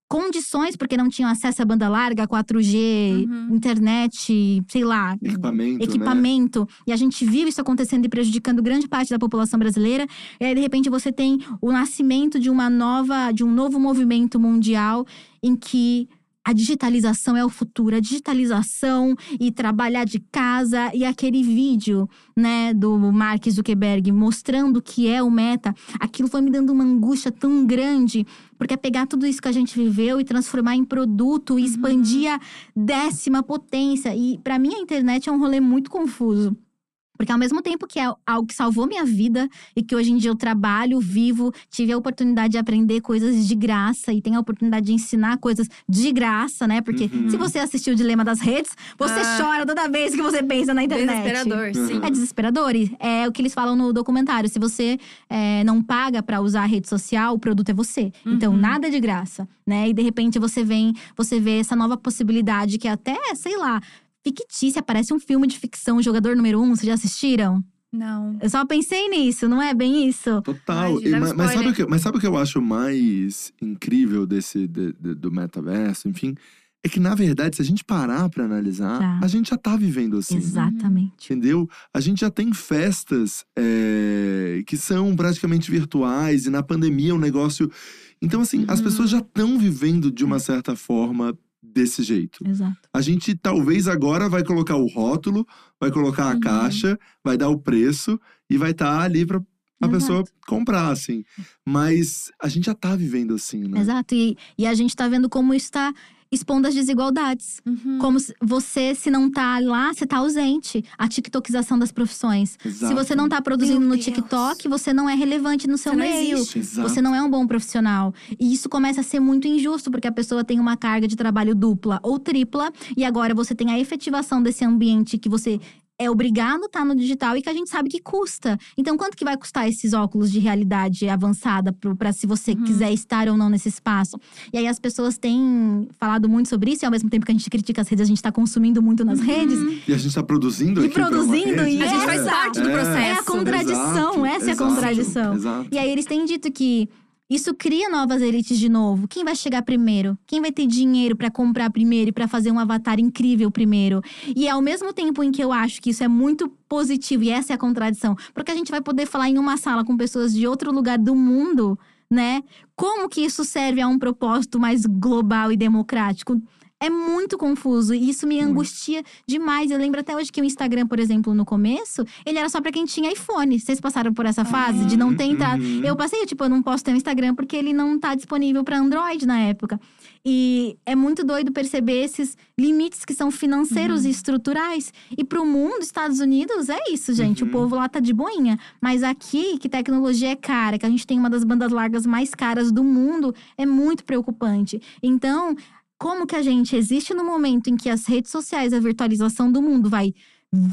condições porque não tinham acesso à banda larga, 4G, Uhum. internet, sei lá, Equipamento, né? equipamento. E a gente viu isso acontecendo e prejudicando grande parte da população brasileira. E aí, de repente, você tem o nascimento de uma nova, de um novo movimento mundial em que a digitalização é o futuro, a digitalização e trabalhar de casa e aquele vídeo, né, do Mark Zuckerberg mostrando o que é o meta, aquilo foi me dando uma angústia tão grande, porque é pegar tudo isso que a gente viveu e transformar em produto e expandir a décima potência. E para mim a internet é um rolê muito confuso. Porque ao mesmo tempo que é algo que salvou minha vida e que hoje em dia eu trabalho, vivo, tive a oportunidade de aprender coisas de graça e tenho a oportunidade de ensinar coisas de graça, né? Porque Uhum. se você assistiu o Dilema das Redes, você Ah. chora toda vez que você pensa na internet. Desesperador, sim. É desesperador. e É o que eles falam no documentário. Se você é, não paga pra usar a rede social, o produto é você. Então, Uhum. nada é de graça, né? E de repente você vem, você vê essa nova possibilidade que é até, sei lá, fictícia, parece um filme de ficção, Jogador Número Um, vocês já assistiram? Não. Eu só pensei nisso, não é bem isso? Total. Ai, E dá ma- mas, sabe o que, mas sabe o que eu acho mais incrível desse de- de- do metaverso, enfim? É que, na verdade, se a gente parar pra analisar, Tá. a gente já tá vivendo assim. Exatamente. Entendeu? A gente já tem festas é, que são praticamente virtuais, e na pandemia o negócio. Então, assim, as Uhum. pessoas já estão vivendo de uma certa forma desse jeito. Exato. A gente talvez agora vai colocar o rótulo, vai colocar a Uhum. caixa, vai dar o preço e vai estar ali pra a Exato. pessoa comprar, assim. Mas a gente já tá vivendo assim, né? Exato. E, e a gente tá vendo como isso tá expondo as desigualdades. Uhum. Como se você, se não tá lá, você tá ausente. A tiktokização das profissões. Se Exato. você não tá produzindo Meu no Deus. TikTok, você não é relevante no seu Você meio. Exato. Você não é um bom profissional. E isso começa a ser muito injusto, porque a pessoa tem uma carga de trabalho dupla ou tripla, e agora você tem a efetivação desse ambiente que você é obrigado a estar no digital e que a gente sabe que custa. Então, quanto que vai custar esses óculos de realidade avançada para se você Uhum. quiser estar ou não nesse espaço? E aí as pessoas têm falado muito sobre isso, e ao mesmo tempo que a gente critica as redes, a gente está consumindo muito nas redes. E a gente tá produzindo E produzindo, e A gente faz essa- parte do É. processo. É a contradição, Exato, essa é a exato, contradição. Exato. E aí eles têm dito que isso cria novas elites de novo. Quem vai chegar primeiro? Quem vai ter dinheiro pra comprar primeiro e pra fazer um avatar incrível primeiro? E ao mesmo tempo em que eu acho que isso é muito positivo e essa é a contradição, porque a gente vai poder falar em uma sala com pessoas de outro lugar do mundo, né? Como que isso serve a um propósito mais global e democrático? É muito confuso e isso me angustia demais. Eu lembro até hoje que o Instagram, por exemplo, no começo, ele era só pra quem tinha iPhone. Vocês passaram por essa fase de não ter entrado. Uhum. Eu passei, tipo, eu não posso ter um Instagram porque ele não tá disponível pra Android na época. E é muito doido perceber esses limites que são financeiros Uhum. e estruturais. E pro mundo, Estados Unidos, é isso, gente. Uhum. O povo lá tá de boinha. Mas aqui, que tecnologia é cara, que a gente tem uma das bandas largas mais caras do mundo, é muito preocupante. Então, como que a gente existe no momento em que as redes sociais, a virtualização do mundo vai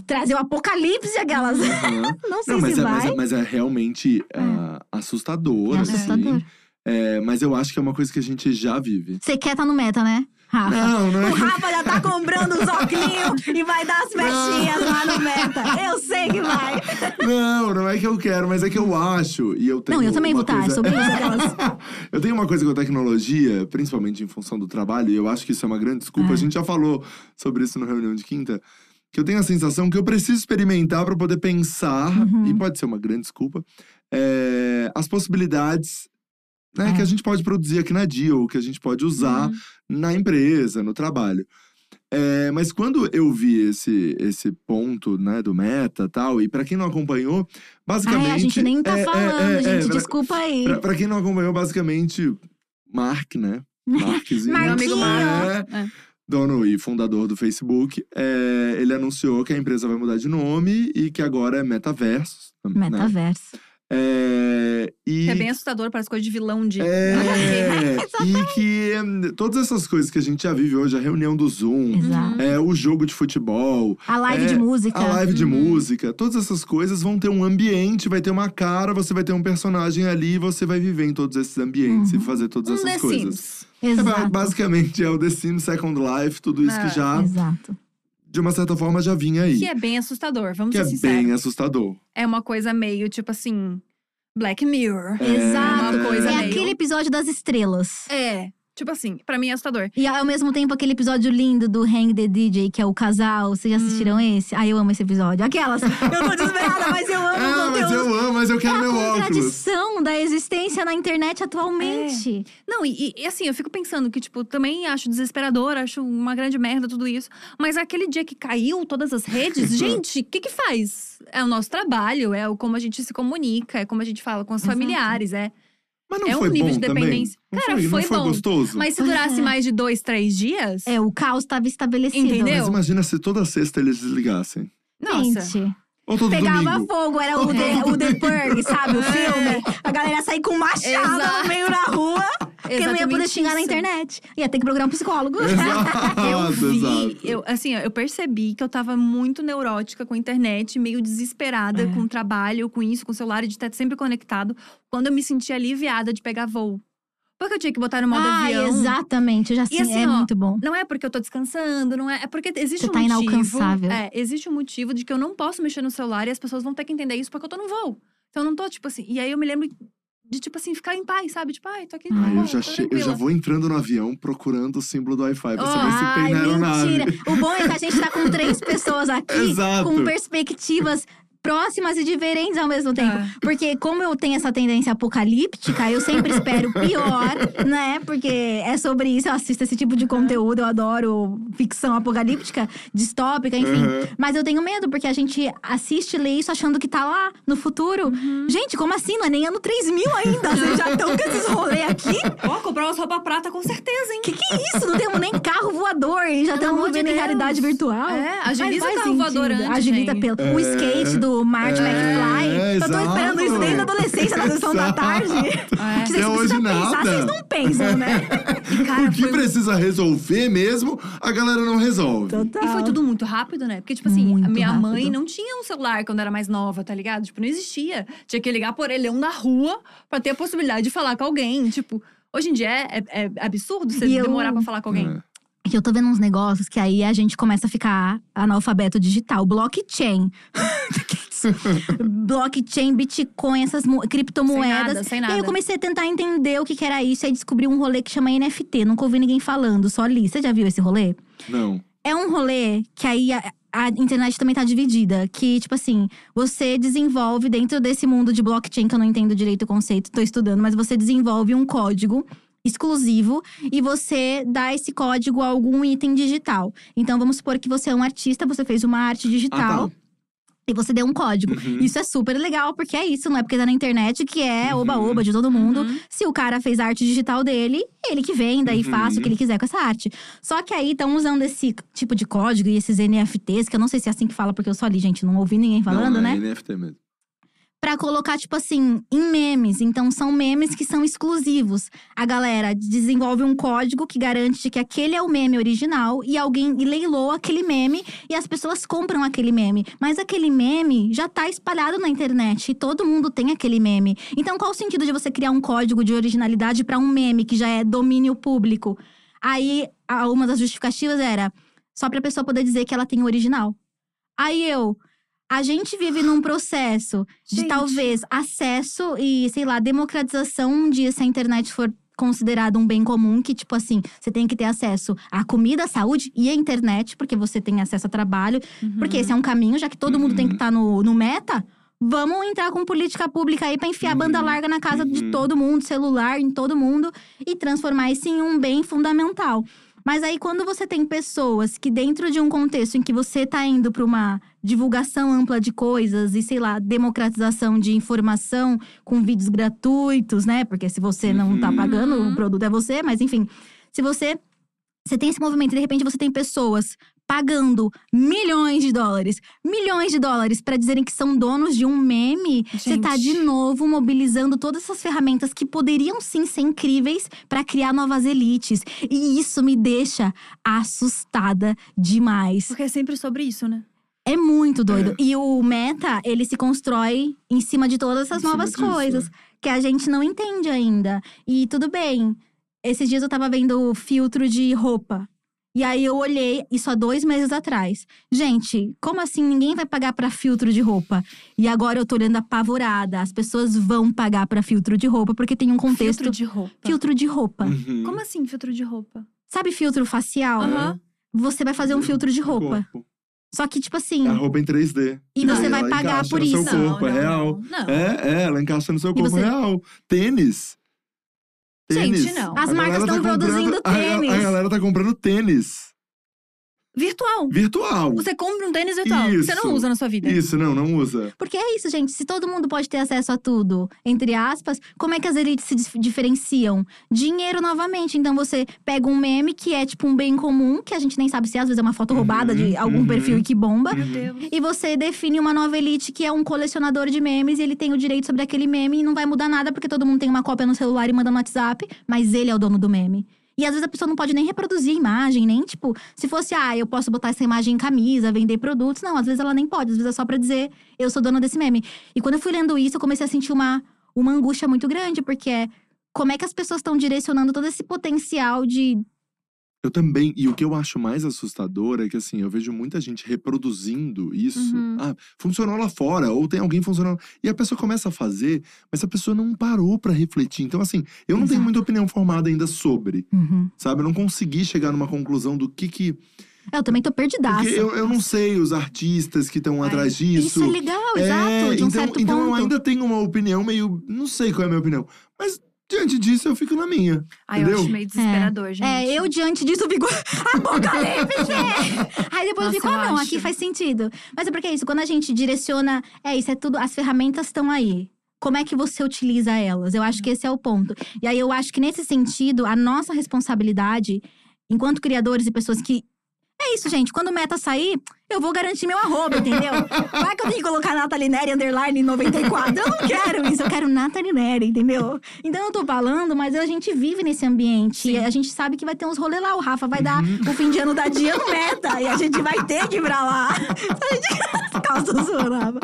trazer o apocalipse aquelas. Uhum. [laughs] não sei Não, mas se é, vai. mas, é, mas é realmente ah, assustador. É assim. assustador. É, mas eu acho que é uma coisa que a gente já vive. Você quer tá no meta, né? Rafa. Não, não é O Rafa já tá comprando os óculos e vai dar as festinhas lá no meta. Eu sei que vai. Não, não é que eu quero, mas é que eu acho. E eu tenho Não, eu também vou estar. coisa- É sobre isso eu tenho uma coisa com a tecnologia, principalmente em função do trabalho, e eu acho que isso é uma grande desculpa. É. A gente já falou sobre isso na reunião de quinta. Que eu tenho a sensação que eu preciso experimentar para poder pensar, Uhum. e pode ser uma grande desculpa, é, as possibilidades né, É. que a gente pode produzir aqui na Deal, que a gente pode usar Uhum. na empresa, no trabalho. É, mas quando eu vi esse, esse ponto né, do meta tal, e para quem não acompanhou, basicamente. Ai, a gente nem tá é, é, falando, é, é, gente. pra- Desculpa aí. Pra, pra quem não acompanhou, basicamente, Mark, né? Markzinho. [laughs] Meu amigo Marco. É, É. dono e fundador do Facebook, é, ele anunciou que a empresa vai mudar de nome e que agora é Metaverso. Né? É, e Que é bem assustador, parece coisa de vilão de. é, [laughs] e que todas essas coisas que a gente já vive hoje, a reunião do Zoom, Exato. é, o jogo de futebol, A live É, de música. a live de Uhum. música, todas essas coisas vão ter um ambiente, vai ter uma cara, você vai ter um personagem ali e você vai viver em todos esses ambientes Uhum. e fazer todas Um essas The coisas. Sims. É, Exato. basicamente é o The Sims Second Life, tudo isso É, que já, Exato. De uma certa forma, já vinha aí. Que é bem assustador, vamos Que ser é sinceros. bem assustador. É uma coisa meio, tipo assim, Black Mirror. É, Exato. Uma coisa É meio- aquele episódio das estrelas. É. Tipo assim, pra mim é assustador. E ao mesmo tempo, aquele episódio lindo do Hang the DJ, que é o casal. Vocês já assistiram Hum. esse? Ai, eu amo esse episódio. Aquelas. Eu tô [laughs] desesperada, mas eu amo É, mas eu amo, mas eu quero É a meu óculos. contradição da existência na internet atualmente. Não, e, e, assim, eu fico pensando que, tipo, também acho desesperador, acho uma grande merda tudo isso. Mas aquele dia que caiu todas as redes, [laughs] gente, o que que faz? É o nosso trabalho, é o como a gente se comunica, é como a gente fala com os Exato. familiares, é. Mas não É um foi nível bom de também? dependência. Não Cara, foi, foi não foi bom. gostoso? Mas se durasse é. mais de dois, três dias. É, o caos estava estabelecido. Entendeu? Mas imagina se toda sexta eles desligassem. Nossa. Gente, Ou todo pegava domingo. fogo, era o The, o The Purge, sabe? O [laughs] filme. A galera sair com machado Exato. no meio da rua, porque não ia poder xingar na isso. internet. Ia ter que procurar um psicólogo. Exato, [laughs] Eu vi, exato. eu, assim, eu percebi que eu tava muito neurótica com a internet, meio desesperada É. com o trabalho, com isso, com o celular, de estar sempre conectado, quando eu me senti aliviada de pegar voo. Porque eu tinha que botar no modo ah, avião. exatamente. Eu já sei, assim, é ó, muito bom. Não é porque eu tô descansando, não é. É porque existe Você um tá motivo. inalcançável. É, existe um motivo de que eu não posso mexer no celular e as pessoas vão ter que entender isso porque eu tô no voo. Então eu não tô, tipo assim. E aí eu me lembro de, tipo assim, ficar em paz, sabe? Tipo, ai, tô aqui. Boa, eu já, che- eu já vou entrando no avião procurando o símbolo do Wi-Fi pra Oh, saber se tem na aeronave. mentira. O bom é que a gente tá com três [laughs] pessoas aqui com perspectivas próximas e diferentes ao mesmo tempo. É. Porque como eu tenho essa tendência apocalíptica, eu sempre espero o pior, [laughs] né? Porque é sobre isso, eu assisto esse tipo de conteúdo, eu adoro ficção apocalíptica, distópica, enfim. Uhum. Mas eu tenho medo, porque a gente assiste e lê isso achando que tá lá, no futuro. Uhum. Gente, como assim? Não é nem ano 3000 ainda, vocês já estão com esses rolês aqui? Ó, comprar umas roupas prata com certeza, hein? Que que é isso? Não temos nem carro voador e já estamos de vivendo em realidade virtual. É, faz o carro voador sentido. antes, Agiliza gente. pelo. O É. skate do Marty É, McFly. eu tô esperando isso desde a adolescência, na sessão da tarde. É. Vocês Até hoje precisam pensar, nada. vocês não pensam, né? E, [laughs] cara, o que foi precisa resolver mesmo, a galera não resolve. Total. E foi tudo muito rápido, né? Porque, tipo assim, Muito a minha rápido. mãe não tinha um celular quando era mais nova, tá ligado? Tipo, não existia. Tinha que ligar por orelhão na rua pra ter a possibilidade de falar com alguém. Tipo, hoje em dia é, é- é absurdo você E eu- demorar pra falar com alguém. É. Que eu tô vendo uns negócios que aí a gente começa a ficar analfabeto digital. Blockchain. [laughs] [laughs] Blockchain, Bitcoin, essas mo- criptomoedas. Sem nada, sem E aí nada. eu comecei a tentar entender o que, que era isso. E aí descobri um rolê que chama NFT. Nunca ouvi ninguém falando, só li. Você já viu esse rolê? Não. É um rolê que aí a, a internet também tá dividida. Que, tipo assim, você desenvolve dentro desse mundo de blockchain, que eu não entendo direito o conceito, tô estudando, mas você desenvolve um código exclusivo e você dá esse código a algum item digital. Então, vamos supor que você é um artista, você fez uma arte digital. Ah, tá. E você deu um código. Uhum. Isso é super legal, porque é isso, não é porque tá na internet que é Uhum. oba-oba de todo mundo. Uhum. Se o cara fez a arte digital dele, ele que venda e Uhum. faça o que ele quiser com essa arte. Só que aí estão usando esse tipo de código e esses NFTs, que eu não sei se é assim que fala, porque eu só li, gente, não ouvi ninguém falando, não, né? É NFT mesmo. Pra colocar, tipo assim, em memes. Então, são memes que são exclusivos. A galera desenvolve um código que garante que aquele é o meme original e alguém leiloa aquele meme e as pessoas compram aquele meme. Mas aquele meme já tá espalhado na internet e todo mundo tem aquele meme. Então, qual o sentido de você criar um código de originalidade pra um meme que já é domínio público? Aí, uma das justificativas era só pra pessoa poder dizer que ela tem o original. Aí eu. A gente vive num processo de Gente. talvez acesso e, sei lá, democratização um dia se a internet for considerado um bem comum, que, tipo assim, você tem que ter acesso à comida, à saúde e à internet, porque você tem acesso a trabalho. Uhum. Porque esse é um caminho, já que todo mundo tem que Uhum. estar no, no meta. Vamos entrar com política pública aí pra enfiar a banda Uhum. larga na casa de Uhum. todo mundo, celular em todo mundo e transformar isso em um bem fundamental. Mas aí, quando você tem pessoas que, dentro de um contexto em que você tá indo para uma divulgação ampla de coisas e, sei lá, democratização de informação com vídeos gratuitos, né? Porque se você não tá Uhum. pagando, Uhum. o produto é você, mas enfim. Se você. Você tem esse movimento e de repente você tem pessoas pagando milhões de dólares, milhões de dólares pra dizerem que são donos de um meme, você tá de novo mobilizando todas essas ferramentas que poderiam sim ser incríveis pra criar novas elites. E isso me deixa assustada demais. Porque é sempre sobre isso, né? É muito doido. E o meta, ele se constrói em cima de todas essas novas disso, coisas é. que a gente não entende ainda. E tudo bem. Esses dias eu tava vendo filtro de roupa. E aí eu olhei isso há dois meses atrás. Gente, como assim ninguém vai pagar pra filtro de roupa? E agora eu tô olhando apavorada. As pessoas vão pagar pra filtro de roupa porque tem um contexto. Filtro de roupa. Filtro de roupa. Uhum. Como assim, filtro de roupa? Sabe filtro facial? Aham. Você vai fazer um filtro de roupa. Corpo. Só que, tipo assim. É a roupa em 3D. E você vai ela pagar encaixa por no seu isso. corpo, é real. Não, não. É, é, ela encaixa no seu corpo você- real. Tênis. Gente, Tênis. não. As A marcas galera tá produzindo comprando- a- a- tênis. A, galera tá comprando tênis. Virtual. Virtual. Você compra um tênis virtual. que Você Isso. não usa na sua vida. Isso, não, não usa. Porque é isso, gente. Se todo mundo pode ter acesso a tudo, entre aspas, como é que as elites se dif- diferenciam? Dinheiro novamente. Então você pega um meme que é tipo um bem comum, que a gente nem sabe se às vezes é uma foto Uhum, roubada de algum uhum. perfil e que bomba. Meu Deus. E você define uma nova elite que é um colecionador de memes e ele tem o direito sobre aquele meme e não vai mudar nada porque todo mundo tem uma cópia no celular e manda no WhatsApp, mas ele é o dono do meme. E às vezes a pessoa não pode nem reproduzir a imagem, nem tipo, se fosse, ah, eu posso botar essa imagem em camisa, vender produtos. Não, às vezes ela nem pode, às vezes é só pra dizer, eu sou dona desse meme. E quando eu fui lendo isso, eu comecei a sentir uma, uma angústia muito grande, porque é como é que as pessoas estão direcionando todo esse potencial de. Eu também. E o que eu acho mais assustador é que, assim, eu vejo muita gente reproduzindo isso. Uhum. Ah, funcionou lá fora, ou tem alguém funcionando. E a pessoa começa a fazer, mas a pessoa não parou pra refletir. Então, assim, eu não tenho muita opinião formada ainda sobre, sabe? Eu não consegui chegar numa conclusão do que que. Eu também tô perdidaça. Porque eu, eu não sei os artistas que estão Ai, atrás disso. Isso é legal, É, exato, de um então, certo então ponto. eu ainda tenho uma opinião meio. Não sei qual é a minha opinião. Mas diante disso, eu fico na minha. Ai, eu Entendeu? acho meio desesperador, gente. É, eu diante disso fico [laughs] apocalipse! [laughs] Aí depois Nossa, eu fico, eu ah, não, acho. aqui faz sentido. Mas é porque é isso, quando a gente direciona, é isso, é tudo, as ferramentas estão aí. Como é que você utiliza elas? Eu acho que esse é o ponto. E aí eu acho que nesse sentido, a nossa responsabilidade, enquanto criadores e pessoas que. É isso, gente. Quando o meta sair, eu vou garantir meu arroba, entendeu? Vai que eu tenho que colocar Nathalie Neri underline 94. Eu não quero isso, eu quero Nathalie Neri, entendeu? Então eu tô falando, mas a gente vive nesse ambiente. Sim. E a gente sabe que vai ter uns rolê lá. O Rafa vai dar o fim de ano da dia no meta. e a gente vai ter que ir pra lá. [laughs] A gente... [laughs] Calça zoando, Rafa.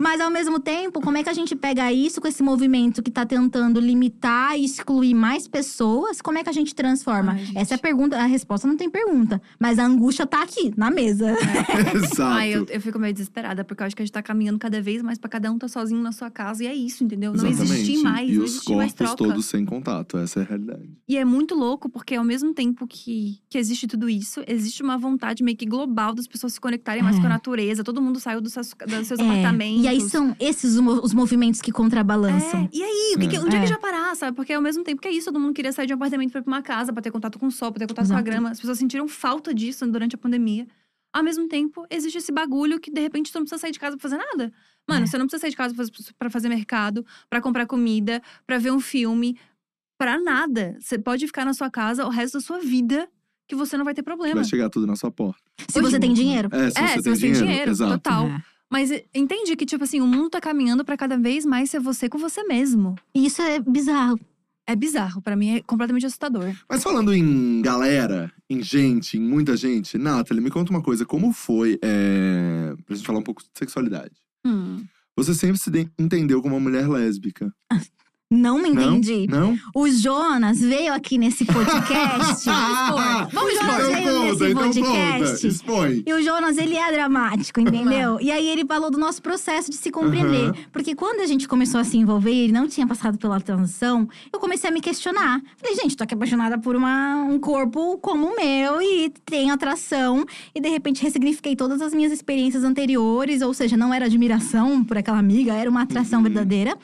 Mas ao mesmo tempo, como é que a gente pega isso com esse movimento que tá tentando limitar e excluir mais pessoas? Como é que a gente transforma? Ai, gente. Essa é a pergunta, a resposta não tem pergunta. Mas a angústia tá aqui, na mesa. [laughs] Exato. Ai, eu, eu fico meio desesperada, porque eu acho que a gente tá caminhando cada vez mais pra cada um tá sozinho na sua casa. E é isso, entendeu? Não Exatamente. existir mais, E não os corpos troca. todos sem contato. Essa é a realidade. E é muito louco, porque ao mesmo tempo que, que existe tudo isso, existe uma vontade meio que global das pessoas se conectarem mais É. com a natureza. Todo mundo saiu dos seus, dos seus É, apartamentos. E aí são esses os mo- os movimentos que contrabalançam. É, e aí, o que que, onde é. É. que já parar, sabe? Porque ao mesmo tempo que é isso, todo mundo queria sair de um apartamento pra ir pra uma casa, pra ter contato com o sol, pra ter contato com a Exato. grama. As pessoas sentiram falta disso durante a pandemia. Ao mesmo tempo, existe esse bagulho que de repente tu não precisa sair de casa pra fazer nada. Mano, É. você não precisa sair de casa pra fazer- mercado, pra comprar comida, pra ver um filme, pra nada. Você pode ficar na sua casa o resto da sua vida que você não vai ter problema. Vai chegar tudo na sua porta. Se você tem dinheiro. É, se É, você se tem você tem dinheiro. dinheiro, Exato. total. É. Mas entende que, tipo assim, o mundo tá caminhando pra cada vez mais ser você com você mesmo. E isso é bizarro. É bizarro, pra mim é completamente assustador. Mas falando em galera, em gente, em muita gente, Nathalie, me conta uma coisa. Como foi, é... pra gente falar um pouco de sexualidade? Hum. Você sempre se de- entendeu como uma mulher lésbica. [laughs] Não me Não? entendi. Não? O Jonas veio aqui nesse [laughs] podcast. Vamos expor. Então veio conta, nesse então podcast. Expõe. E o Jonas, ele é dramático, entendeu? E aí ele falou do nosso processo de se compreender. Aham. Porque quando a gente começou a se envolver ele não tinha passado pela transição, eu comecei a me questionar. Falei, gente, tô aqui apaixonada por uma, um corpo como o meu e tenho atração. E de repente ressignifiquei todas as minhas experiências anteriores, ou seja, não era admiração por aquela amiga, era uma atração Uhum. verdadeira.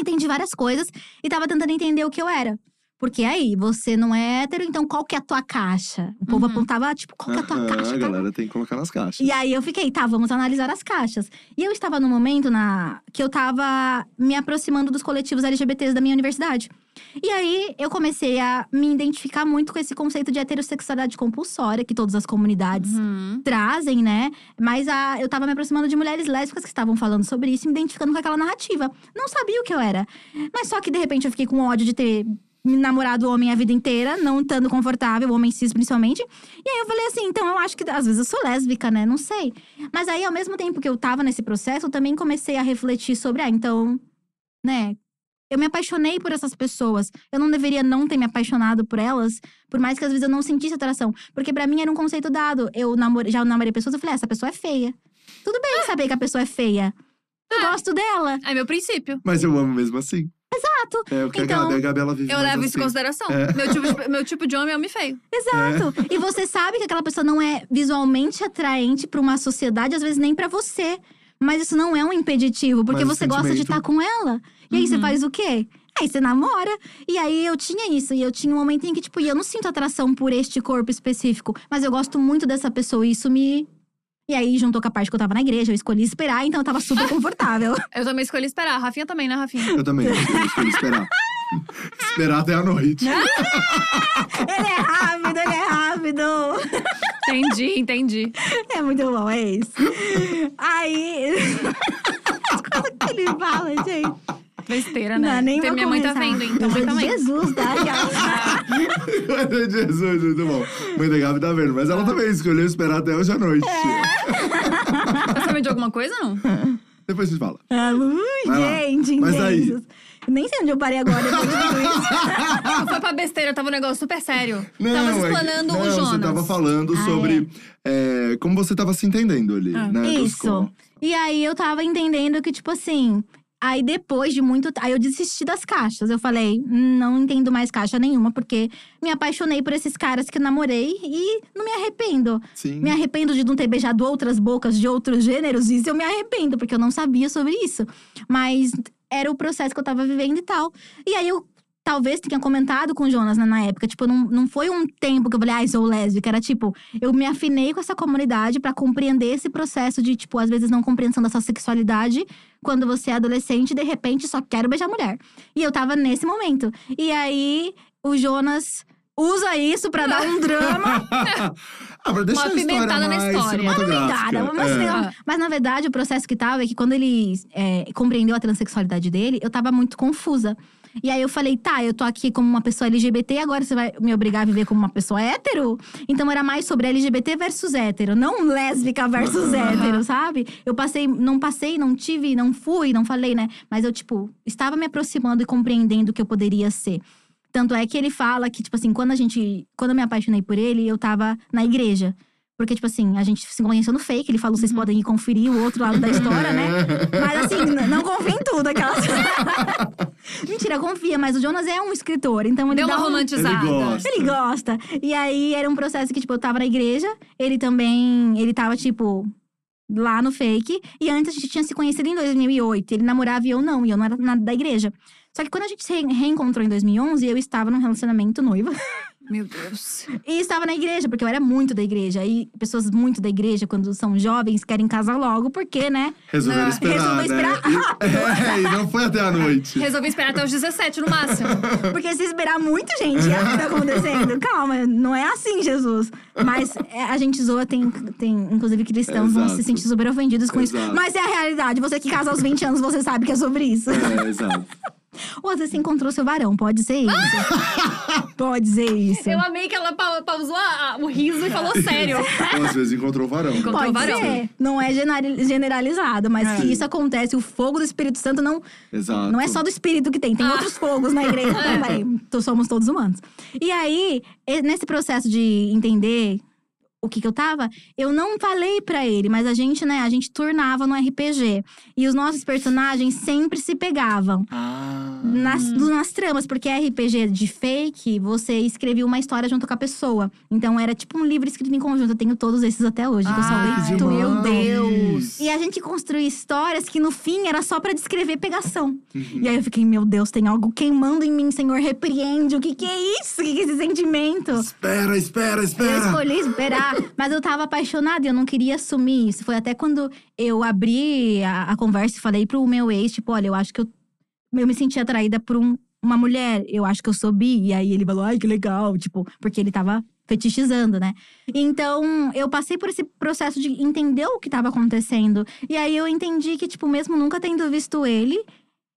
Entendi várias coisas e tava tentando entender o que eu era. Porque aí, você não é hétero, então qual que é a tua caixa? O povo Uhum. apontava, tipo, qual que é a tua Aham, caixa? a galera tem que colocar nas caixas. e aí eu fiquei, tá, vamos analisar as caixas. E eu estava num momento na que eu tava me aproximando dos coletivos LGBTs da minha universidade. E aí eu comecei a me identificar muito com esse conceito de heterossexualidade compulsória que todas as comunidades Uhum. trazem, né? Mas a, eu tava me aproximando de mulheres lésbicas que estavam falando sobre isso, me identificando com aquela narrativa. Não sabia o que eu era. Mas só que de repente eu fiquei com ódio de ter namorado homem a vida inteira, não estando confortável, homem cis principalmente. E aí eu falei assim, então eu acho que às vezes eu sou lésbica, né? Não sei. Mas aí, ao mesmo tempo que eu tava nesse processo, eu também comecei a refletir sobre, ah, então, né? Eu me apaixonei por essas pessoas. Eu não deveria não ter me apaixonado por elas, por mais que às vezes eu não sentisse atração. Porque pra mim era um conceito dado. Eu namorei, já namorei pessoas, eu falei, ah, essa pessoa é feia. Tudo bem saber que a pessoa é feia. Eu gosto dela. É meu princípio. Mas eu amo mesmo assim. Exato. É o que Então, a Gabi, ela vive Eu levo assim. isso em consideração. É. Meu, tipo de, meu tipo de homem é homem feio. [laughs] Exato. E você sabe que aquela pessoa não é visualmente atraente pra uma sociedade, às vezes nem pra você. Mas isso não é um impeditivo, porque Mas você gosta de sentimento- estar com ela. E aí você Uhum. faz o quê? Aí você namora. E aí eu tinha isso. E eu tinha um momento em que, tipo, eu não sinto atração por este corpo específico. Mas eu gosto muito dessa pessoa. E isso me. E aí, juntou com a parte que eu tava na igreja, eu escolhi esperar, então eu tava super [laughs] confortável. Eu também escolhi esperar. A Rafinha também, né, Rafinha? Eu também, eu escolhi esperar. [laughs] esperar até a noite. ele é rápido, ele é rápido. Entendi, entendi. É muito bom, é isso. Aí. [laughs] As coisas que ele fala, gente. Besteira, Não, né? nem Porque vou minha mãe tá começar. vendo, então mãe também. Jesus, tá? Mãe de Jesus, muito bom. Mãe da Gabi tá vendo, mas ela também escolheu esperar até hoje à noite. Tá sabendo de alguma coisa, não? Depois a gente fala. Ah, lá. gente, Mas aí? Nem sei onde eu parei agora depois de tudo isso. Não foi pra besteira, tava um negócio super sério. Não, tava é que- explanando não, o Jonas. Você tava falando Ah, sobre é, como você tava se entendendo ali, Ah. né? Isso. E aí eu tava entendendo que, tipo assim. Aí depois de muito. Aí eu desisti das caixas. Eu falei, "Hum, não entendo mais caixa nenhuma, porque me apaixonei por esses caras que eu namorei e não me arrependo. Sim. Me arrependo de não ter beijado outras bocas de outros gêneros, isso eu me arrependo, porque eu não sabia sobre isso. Mas era o processo que eu tava vivendo e tal. E aí eu talvez tenha comentado com o Jonas né, na época. Tipo, não, não foi um tempo que eu falei, ai, sou lésbica. Era tipo, eu me afinei com essa comunidade pra compreender esse processo de, tipo, às vezes não compreensão da sua sexualidade. Quando você é adolescente, de repente só quero beijar mulher. E eu tava nesse momento. E aí, o Jonas usa isso pra dar um drama. [laughs] ah, pra deixar Uma a história apimentada na história. cinematográfica. Obrigada. Mas, É. mas na verdade, o processo que tava é que quando ele é, compreendeu a transexualidade dele, eu tava muito confusa. E aí eu falei, tá, eu tô aqui como uma pessoa LGBT, agora você vai me obrigar a viver como uma pessoa hétero? Então era mais sobre LGBT versus hétero, não lésbica versus [laughs] hétero, sabe? Eu passei, não passei, não tive, não fui, não falei, né? Mas eu, tipo, estava me aproximando e compreendendo o que eu poderia ser. Tanto é que ele fala que, tipo assim, quando a gente. Quando eu me apaixonei por ele, eu tava na igreja. Porque, tipo assim, a gente se conheceu no fake. Ele falou, vocês podem ir conferir o outro lado da [laughs] história, né? Mas assim, não confia em tudo. Aquelas... [laughs] Mentira, confia. Mas o Jonas é um escritor, então ele Deu dá uma um... romantizada. Ele gosta. Ele gosta. E aí, era um processo que, tipo, eu tava na igreja. Ele também… Ele tava, tipo… Lá no fake. E antes a gente tinha se conhecido em 2008. Ele namorava e eu não. E eu não era nada da igreja. Só que quando a gente se re- reencontrou em 2011, eu estava num relacionamento noiva. [laughs] Meu Deus. E estava na igreja, porque eu era muito da igreja. E pessoas muito da igreja, quando são jovens, querem casar logo, porque, né? Resolveram Não, esperar, resolveu né? esperar E, é, e não foi até a noite. Resolvi esperar até os 17 no máximo. [laughs] Porque se esperar muito, gente, é o que tá acontecendo. [laughs] Calma, não é assim, Jesus. Mas é, a gente zoa, tem, tem inclusive cristãos vão se sentir super ofendidos com isso. Exato. Mas é a realidade. Você que casa aos 20 anos, você sabe que é sobre isso. É, exato. Ou às vezes você encontrou seu varão, pode ser isso. [laughs] pode ser isso. Eu amei que ela pa- pausou a- a- o riso e falou [laughs] sério. Ou às vezes encontrou o varão. Encontrou Pode o varão. ser. Não é generalizado, mas É. que isso acontece. O fogo do Espírito Santo não, Exato. Não é só do espírito que tem, tem Ah. outros fogos na igreja [laughs] também. Então, somos todos humanos. E aí, nesse processo de entender o que que eu tava, eu não falei pra ele, mas a gente, né, a gente turnava no RPG. E os nossos personagens sempre se pegavam. Ah. Nas, do- nas tramas, porque RPG de fake, você escrevia uma história junto com a pessoa. Então era tipo um livro escrito em conjunto. Eu tenho todos esses até hoje, que eu Ah, que tudo. meu. Deus. E a gente construía histórias que no fim era só pra descrever pegação. Uhum. E aí eu fiquei, meu Deus, tem algo queimando em mim, Senhor, repreende. O que que é isso? O que que é esse sentimento? Espera, espera, Eu espera. escolhi esperar, mas eu tava apaixonada e eu não queria assumir isso. Foi até quando eu abri a, a conversa e falei pro meu ex, tipo, olha, eu acho que eu, eu me senti atraída por um- uma mulher, eu acho que eu sou bi. E aí ele falou, ai, que legal, tipo, porque ele tava fetichizando, né? Então, eu passei por esse processo de entender o que tava acontecendo. E aí eu entendi que, tipo, mesmo nunca tendo visto ele,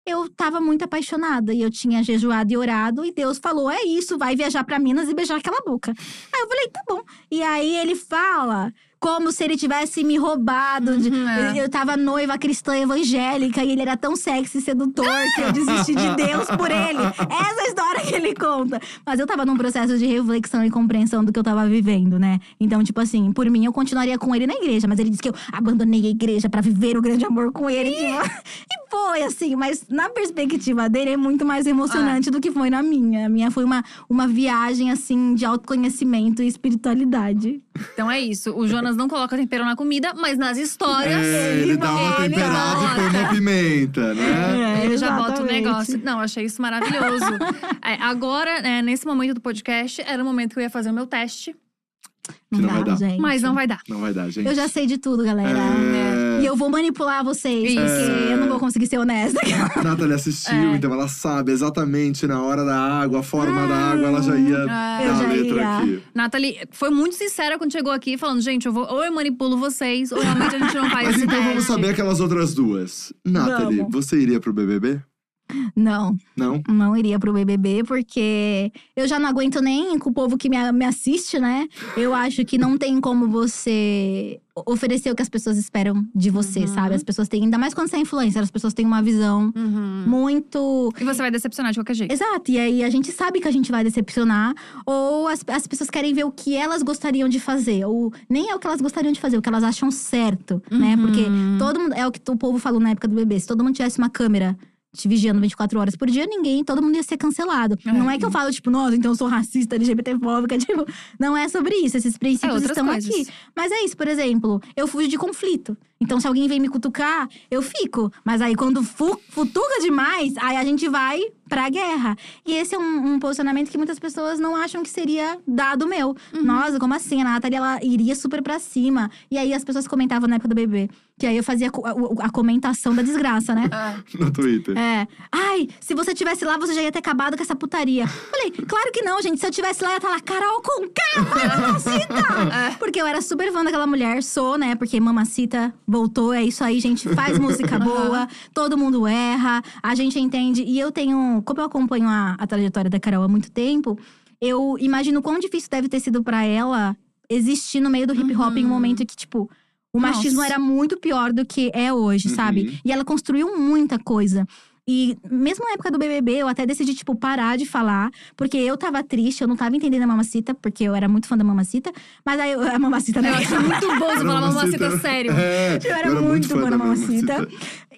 eu tava muito apaixonada. E eu tinha jejuado e orado. E Deus falou: é isso, vai viajar pra Minas e beijar aquela boca. Aí eu falei: tá bom. E aí ele fala. Como se ele tivesse me roubado. de- Uhum, é. eu, tava noiva cristã evangélica e ele era tão sexy e sedutor que eu desisti de [laughs] Deus por ele. Essa é a história que ele conta. Mas eu tava num processo de reflexão e compreensão do que eu tava vivendo, né? Então, tipo assim, por mim eu continuaria com ele na igreja, mas ele disse que eu abandonei a igreja pra viver o grande amor com ele. tipo, e foi assim, mas na perspectiva dele é muito mais emocionante do que foi na minha. A minha foi uma, uma viagem, assim, de autoconhecimento e espiritualidade. Então é isso. O Jonas não coloca tempero na comida, mas nas histórias. É, ele dá uma ele temperada e põe uma pimenta, né? É, Ele já bota o negócio. Não, achei isso maravilhoso. [laughs] É, agora, é, nesse momento do podcast, era o momento que eu ia fazer o meu teste. Não vai dá, dar. gente. Mas não vai dar. Não vai dar, gente. Eu já sei de tudo, galera. É... E eu vou manipular vocês, Isso. porque eu não vou conseguir ser honesta. [laughs] Nathalie assistiu, É. então ela sabe exatamente na hora da água, a forma da água, ela já ia É. dar a letra ia. aqui. Nathalie foi muito sincera quando chegou aqui, falando: gente, eu vou, ou eu manipulo vocês, ou realmente a gente não faz Mas esse então teste. vamos saber aquelas outras duas. Nathalie, Vamos. você iria pro BBB? Não, Não? não iria pro BBB, porque eu já não aguento nem com o povo que me, me assiste, né? Eu acho que não tem como você oferecer o que as pessoas esperam de você, Uhum. sabe? As pessoas têm, ainda mais quando você é influencer, as pessoas têm uma visão Uhum. muito E você vai decepcionar de qualquer jeito. Exato, e aí a gente sabe que a gente vai decepcionar, ou as, as pessoas querem ver o que elas gostariam de fazer, ou nem é o que elas gostariam de fazer, o que elas acham certo, né? Porque Uhum. todo mundo, é o que o povo falou na época do bebê, se todo mundo tivesse uma câmera te vigiando 24 horas por dia, ninguém, todo mundo ia ser cancelado. É. Não é que eu falo, tipo, nossa, então eu sou racista, LGBTfóbica, [laughs] tipo, não é sobre isso, esses É princípios outras estão coisas. aqui. Mas é isso, por exemplo, eu fujo de conflito. Então, se alguém vem me cutucar, eu fico. Mas aí, quando fu futuca demais, aí a gente vai pra guerra. E esse é um, um posicionamento que muitas pessoas não acham que seria dado meu. Uhum. Nossa, como assim? A Nathalie, ela iria super pra cima. E aí, as pessoas comentavam na época do bebê. Que aí, eu fazia co- a, a comentação da desgraça, né? [laughs] Ah, No Twitter. É. Ai, se você tivesse lá, você já ia ter acabado com essa putaria. Falei, claro que não, gente. Se eu tivesse lá, ia estar lá, Carol com K, mamacita! [laughs] É. Porque eu era super fã daquela mulher, sou, né? Porque mamacita voltou, é isso aí, gente. Faz música [laughs] boa, todo mundo erra, a gente entende. E eu tenho, como eu acompanho a, a trajetória da Carol há muito tempo, eu imagino quão difícil deve ter sido pra ela existir no meio do hip hop em um Uhum. momento que, tipo, o machismo Nossa. era muito pior do que é hoje, Uhum. sabe? E ela construiu muita coisa. E mesmo na época do BBB, eu até decidi, tipo, parar de falar. Porque eu tava triste, eu não tava entendendo a Mamacita. Porque eu era muito fã da Mamacita. Mas aí, eu- a Mamacita, né? eu acho muito bom você falar mamacita sério. É, Eu era muito fã boa da na Mamacita.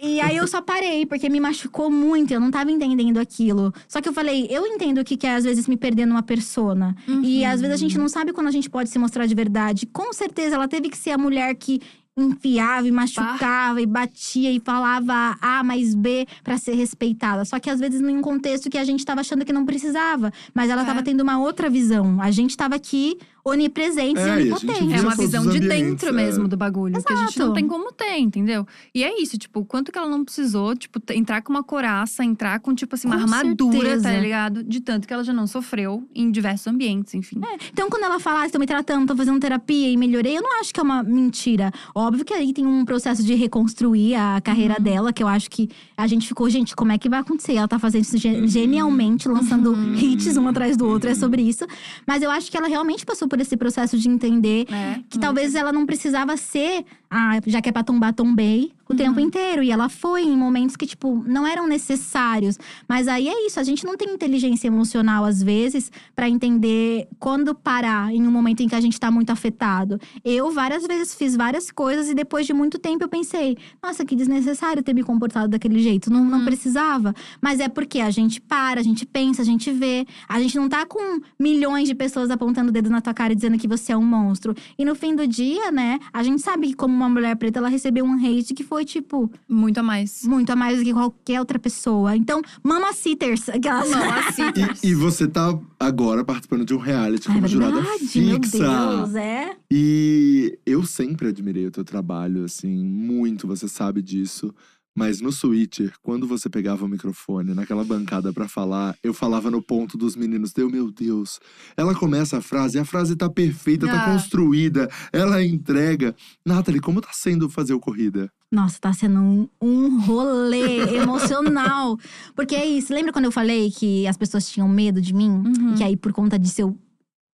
E aí eu só parei, porque me machucou muito, eu não tava entendendo aquilo. Só que eu falei, eu entendo o que que é às vezes me perder numa persona. E às vezes a gente não sabe quando a gente pode se mostrar de verdade. Com certeza ela teve que ser a mulher que enfiava e machucava e batia e falava A mais B pra ser respeitada. Só que às vezes num contexto que a gente tava achando que não precisava, mas ela É. tava tendo uma outra visão. A gente tava aqui onipresentes É, e onipotentes. É uma visão de ambientes, dentro é. mesmo do bagulho. Que a gente não Exato. tem como ter, entendeu? E é isso, tipo, o quanto que ela não precisou, tipo, entrar com uma coraça, entrar com, tipo assim, uma Com armadura, certeza. tá ligado? De tanto que ela já não sofreu em diversos ambientes, enfim. Então, quando ela fala, ah, estou me tratando, tô fazendo terapia e melhorei, eu não acho que é uma mentira. Óbvio que aí tem um processo de reconstruir a carreira dela, que eu acho que a gente ficou, gente, como é que vai acontecer? Ela tá fazendo isso ge- genialmente, lançando hits um atrás do outro, é sobre isso. Mas eu acho que ela realmente passou por esse processo de entender É. que talvez ela não precisava ser, ah, já que é pra tombar, tombei o tempo inteiro. E ela foi em momentos que, tipo, não eram necessários. Mas aí é isso, a gente não tem inteligência emocional, às vezes, pra entender quando parar em um momento em que a gente tá muito afetado. Eu, várias vezes, fiz várias coisas e depois de muito tempo eu pensei, nossa, que desnecessário ter me comportado daquele jeito. Não, não precisava. Mas é porque a gente para, a gente pensa, a gente vê. A gente não tá com milhões de pessoas apontando o dedo na tua cara e dizendo que você é um monstro. E no fim do dia, né, a gente sabe que como uma mulher preta, ela recebeu um hate que foi, tipo, Muito a mais. muito a mais do que qualquer outra pessoa. Então, mamacitters, aquelas. Mamacita. [laughs] E, e você tá agora participando de um reality como é jurada verdade, meu fixa. Deus, é. E eu sempre admirei o teu trabalho, assim, muito, você sabe disso. Mas no Switcher, quando você pegava o microfone naquela bancada pra falar, eu falava no ponto dos meninos, deu meu Deus. Ela começa a frase, a frase tá perfeita, tá Ah. construída, ela entrega. Nathalie, como tá sendo fazer o corrida? Nossa, tá sendo um, um rolê [laughs] emocional. Porque é isso. Lembra quando eu falei que as pessoas tinham medo de mim? Uhum. E que aí, por conta disso, eu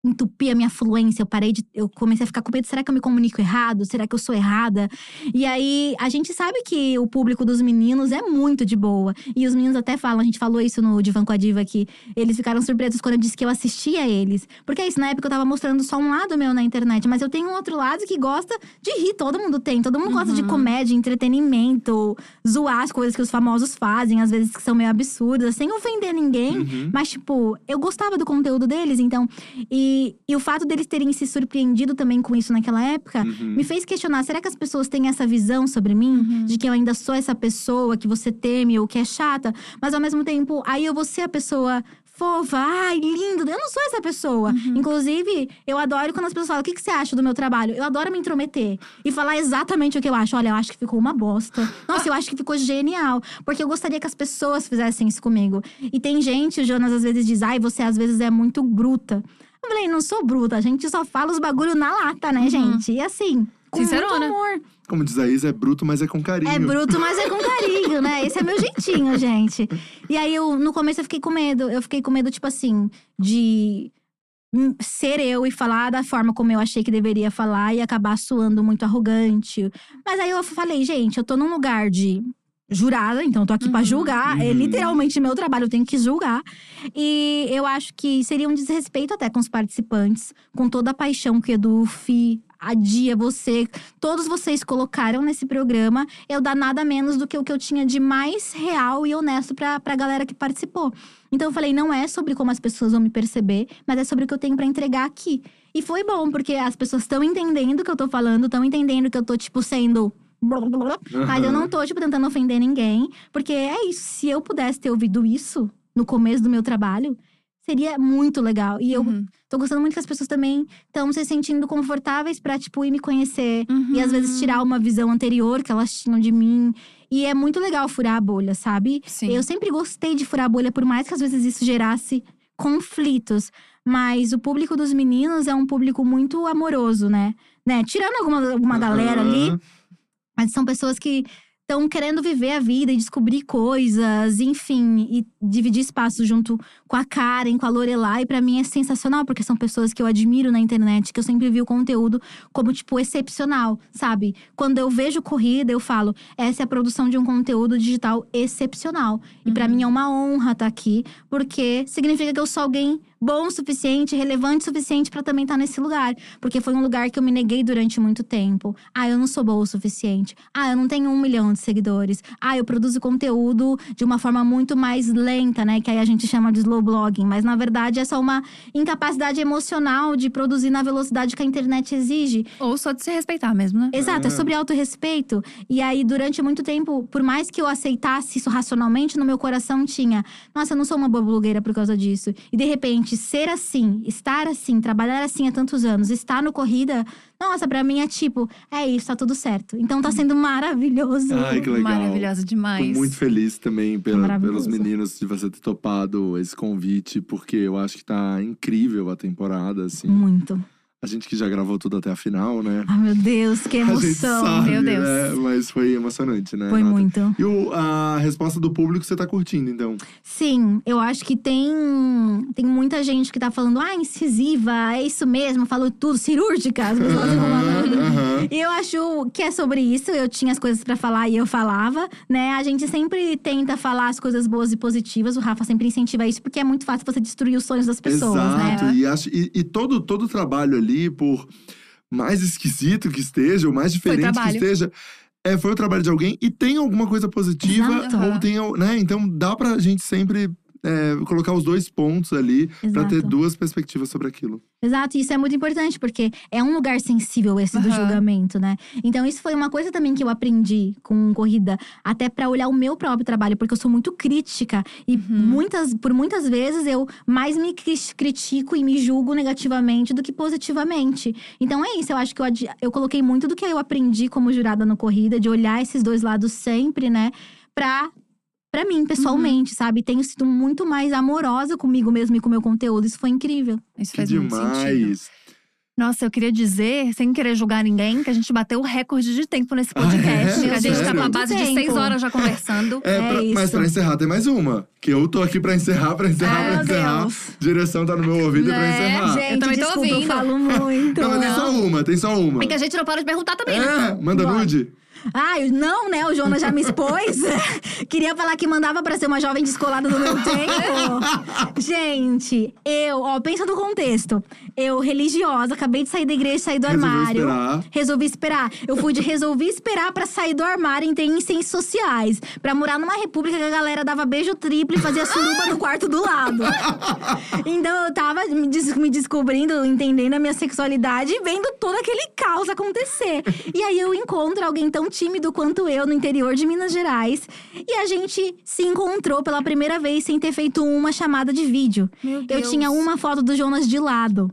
entupi a minha fluência, eu parei de. Eu comecei a ficar com medo. Será que eu me comunico errado? Será que eu sou errada? E aí, a gente sabe que o público dos meninos é muito de boa. E os meninos até falam, a gente falou isso no Divan com a Diva, que eles ficaram surpresos quando eu disse que eu assistia eles. Porque é isso, na época eu tava mostrando só um lado meu na internet, mas eu tenho um outro lado que gosta de rir, todo mundo tem. Todo mundo gosta de Uhum. comédia, entretenimento, zoar as coisas que os famosos fazem, às vezes que são meio absurdas, sem ofender ninguém. Uhum. Mas, tipo, eu gostava do conteúdo deles, então. E, e o fato deles terem se surpreendido também com isso naquela época Uhum. me fez questionar: será que as pessoas têm essa visão sobre mim? Uhum. De que eu ainda sou essa pessoa que você teme ou que é chata, mas ao mesmo tempo, aí eu vou ser a pessoa fofa, ai, lindo. Eu não sou essa pessoa. Uhum. Inclusive, eu adoro quando as pessoas falam: o que, que você acha do meu trabalho? Eu adoro me intrometer e falar exatamente o que eu acho. Olha, eu acho que ficou uma bosta. Nossa, eu acho que ficou genial. Porque eu gostaria que as pessoas fizessem isso comigo. E tem gente, o Jonas às vezes diz: ai, você às vezes é muito bruta. Eu falei, não sou bruta, a gente só fala os bagulho na lata, né, Uhum. gente? E assim, com muito Sincerona. amor. Como diz a Isa, é bruto, mas é com carinho. É bruto, mas é com carinho, né? Esse é meu jeitinho, gente. E aí, eu, no começo, eu fiquei com medo. Eu fiquei com medo, tipo assim, de ser eu e falar da forma como eu achei que deveria falar e acabar soando muito arrogante. Mas aí eu falei, gente, eu tô num lugar de jurada, então eu tô aqui pra Uhum. julgar. É Uhum. literalmente meu trabalho, eu tenho que julgar. E eu acho que seria um desrespeito até com os participantes, com toda a paixão que Edu, Fi, a Dia, você, todos vocês colocaram nesse programa, eu dar nada menos do que o que eu tinha de mais real e honesto pra, pra galera que participou. Então eu falei, não é sobre como as pessoas vão me perceber, mas é sobre o que eu tenho pra entregar aqui. E foi bom, porque as pessoas estão entendendo o que eu tô falando, estão entendendo que eu tô, tipo, sendo. Mas eu não tô, tipo, tentando ofender ninguém. Porque é isso. Se eu pudesse ter ouvido isso no começo do meu trabalho, seria muito legal. E eu Uhum. tô gostando muito que as pessoas também estão se sentindo confortáveis pra, tipo, ir me conhecer. E às vezes Uhum. tirar uma visão anterior que elas tinham de mim. E é muito legal furar a bolha, sabe? Sim. Eu sempre gostei de furar a bolha, por mais que às vezes isso gerasse conflitos. Mas o público dos meninos é um público muito amoroso, né? né? Tirando alguma, alguma galera ali. Mas são pessoas que estão querendo viver a vida e descobrir coisas, enfim, e dividir espaço junto com a Karen, com a Lorelai, pra mim é sensacional, porque são pessoas que eu admiro na internet, que eu sempre vi o conteúdo como, tipo, excepcional, sabe? Quando eu vejo corrida, eu falo, essa é a produção de um conteúdo digital excepcional. E pra mim é uma honra estar aqui, porque significa que eu sou alguém bom o suficiente, relevante o suficiente pra também estar nesse lugar. Porque foi um lugar que eu me neguei durante muito tempo. Ah, eu não sou boa o suficiente. Ah, eu não tenho um milhão de seguidores. Ah, eu produzo conteúdo de uma forma muito mais lenta, né? Que aí a gente chama de slow blogging. Mas na verdade é só uma incapacidade emocional de produzir na velocidade que a internet exige. Ou só de se respeitar mesmo, né? Exato, é É. sobre autorrespeito. E aí, durante muito tempo, por mais que eu aceitasse isso racionalmente, no meu coração tinha: nossa, eu não sou uma boa blogueira por causa disso. E de repente, ser assim, estar assim, trabalhar assim há tantos anos, estar no corrida, nossa, pra mim é tipo: é isso, tá tudo certo. Então tá sendo maravilhoso. Ai, que legal. Maravilhosa Tô demais. muito feliz também pela- Maravilhoso. pelos meninos de você ter topado esse convite, porque eu acho que tá incrível a temporada, assim. Muito. A gente que já gravou tudo até a final, né? Ai, meu Deus, que [laughs] emoção. sabe, Meu Deus. né? Mas foi emocionante, né? Foi Renata? muito. E o- a resposta do público você tá curtindo, então? Sim, eu acho que tem, tem muita gente que tá falando, ah, incisiva, é isso mesmo, falou tudo, cirúrgica, as pessoas ficam falando. Aham. E eu acho que é sobre isso. Eu tinha as coisas pra falar e eu falava, né? A gente sempre tenta falar as coisas boas e positivas. O Rafa sempre incentiva isso, porque é muito fácil você destruir os sonhos das pessoas, Exato. né? E, acho, e, e todo, todo o trabalho ali, por mais esquisito que esteja, ou mais diferente que esteja, é, foi o trabalho de alguém e tem alguma coisa positiva, Exato. ou tem, né? Então dá pra gente sempre é, colocar os dois pontos ali pra ter duas perspectivas sobre aquilo. Exato, e isso é muito importante, porque é um lugar sensível esse do Aham. julgamento, né? Então, isso foi uma coisa também que eu aprendi com corrida, até pra olhar o meu próprio trabalho, porque eu sou muito crítica. E Uhum. muitas, por muitas vezes eu mais me cri- critico e me julgo negativamente do que positivamente. Então é isso, eu acho que eu, eu coloquei muito do que eu aprendi como jurada no corrida, de olhar esses dois lados sempre, né? Pra. Pra mim, pessoalmente, sabe? Tenho sido muito mais amorosa comigo mesma e com o meu conteúdo. Isso foi incrível. Isso Que faz muito sentido. demais! Nossa, eu queria dizer, sem querer julgar ninguém, que a gente bateu o recorde de tempo nesse Ah, [laughs] é? podcast. Meu a gente tá com a base de seis horas já conversando. É, É pra- mas pra encerrar, tem mais uma. Que eu tô aqui pra encerrar, pra encerrar, Ai, pra encerrar. Deus. Direção tá no meu ouvido é pra Né? encerrar. Gente, Eu também tô desculpa, eu ouvindo. falo muito. Não, mas tem só uma, tem só uma. É que a gente não para de perguntar também, né? É, manda Vai. nude. Ai, não, né? O Jonas já me expôs. [laughs] Queria falar que mandava pra ser uma jovem descolada do meu tempo. Gente, eu, ó, pensa no contexto. Eu, religiosa, acabei de sair da igreja, sair do armário. esperar. Resolvi esperar. Eu fui de resolvi esperar pra sair do armário em ter incêndios sociais. Pra morar numa república que a galera dava beijo triplo e fazia suruba no quarto do lado. Então eu tava me, des- me descobrindo, entendendo a minha sexualidade e vendo todo aquele caos acontecer. E aí eu encontro alguém tão tímido quanto eu no interior de Minas Gerais. E a gente se encontrou pela primeira vez sem ter feito uma chamada de vídeo. Eu tinha uma foto do Jonas de lado.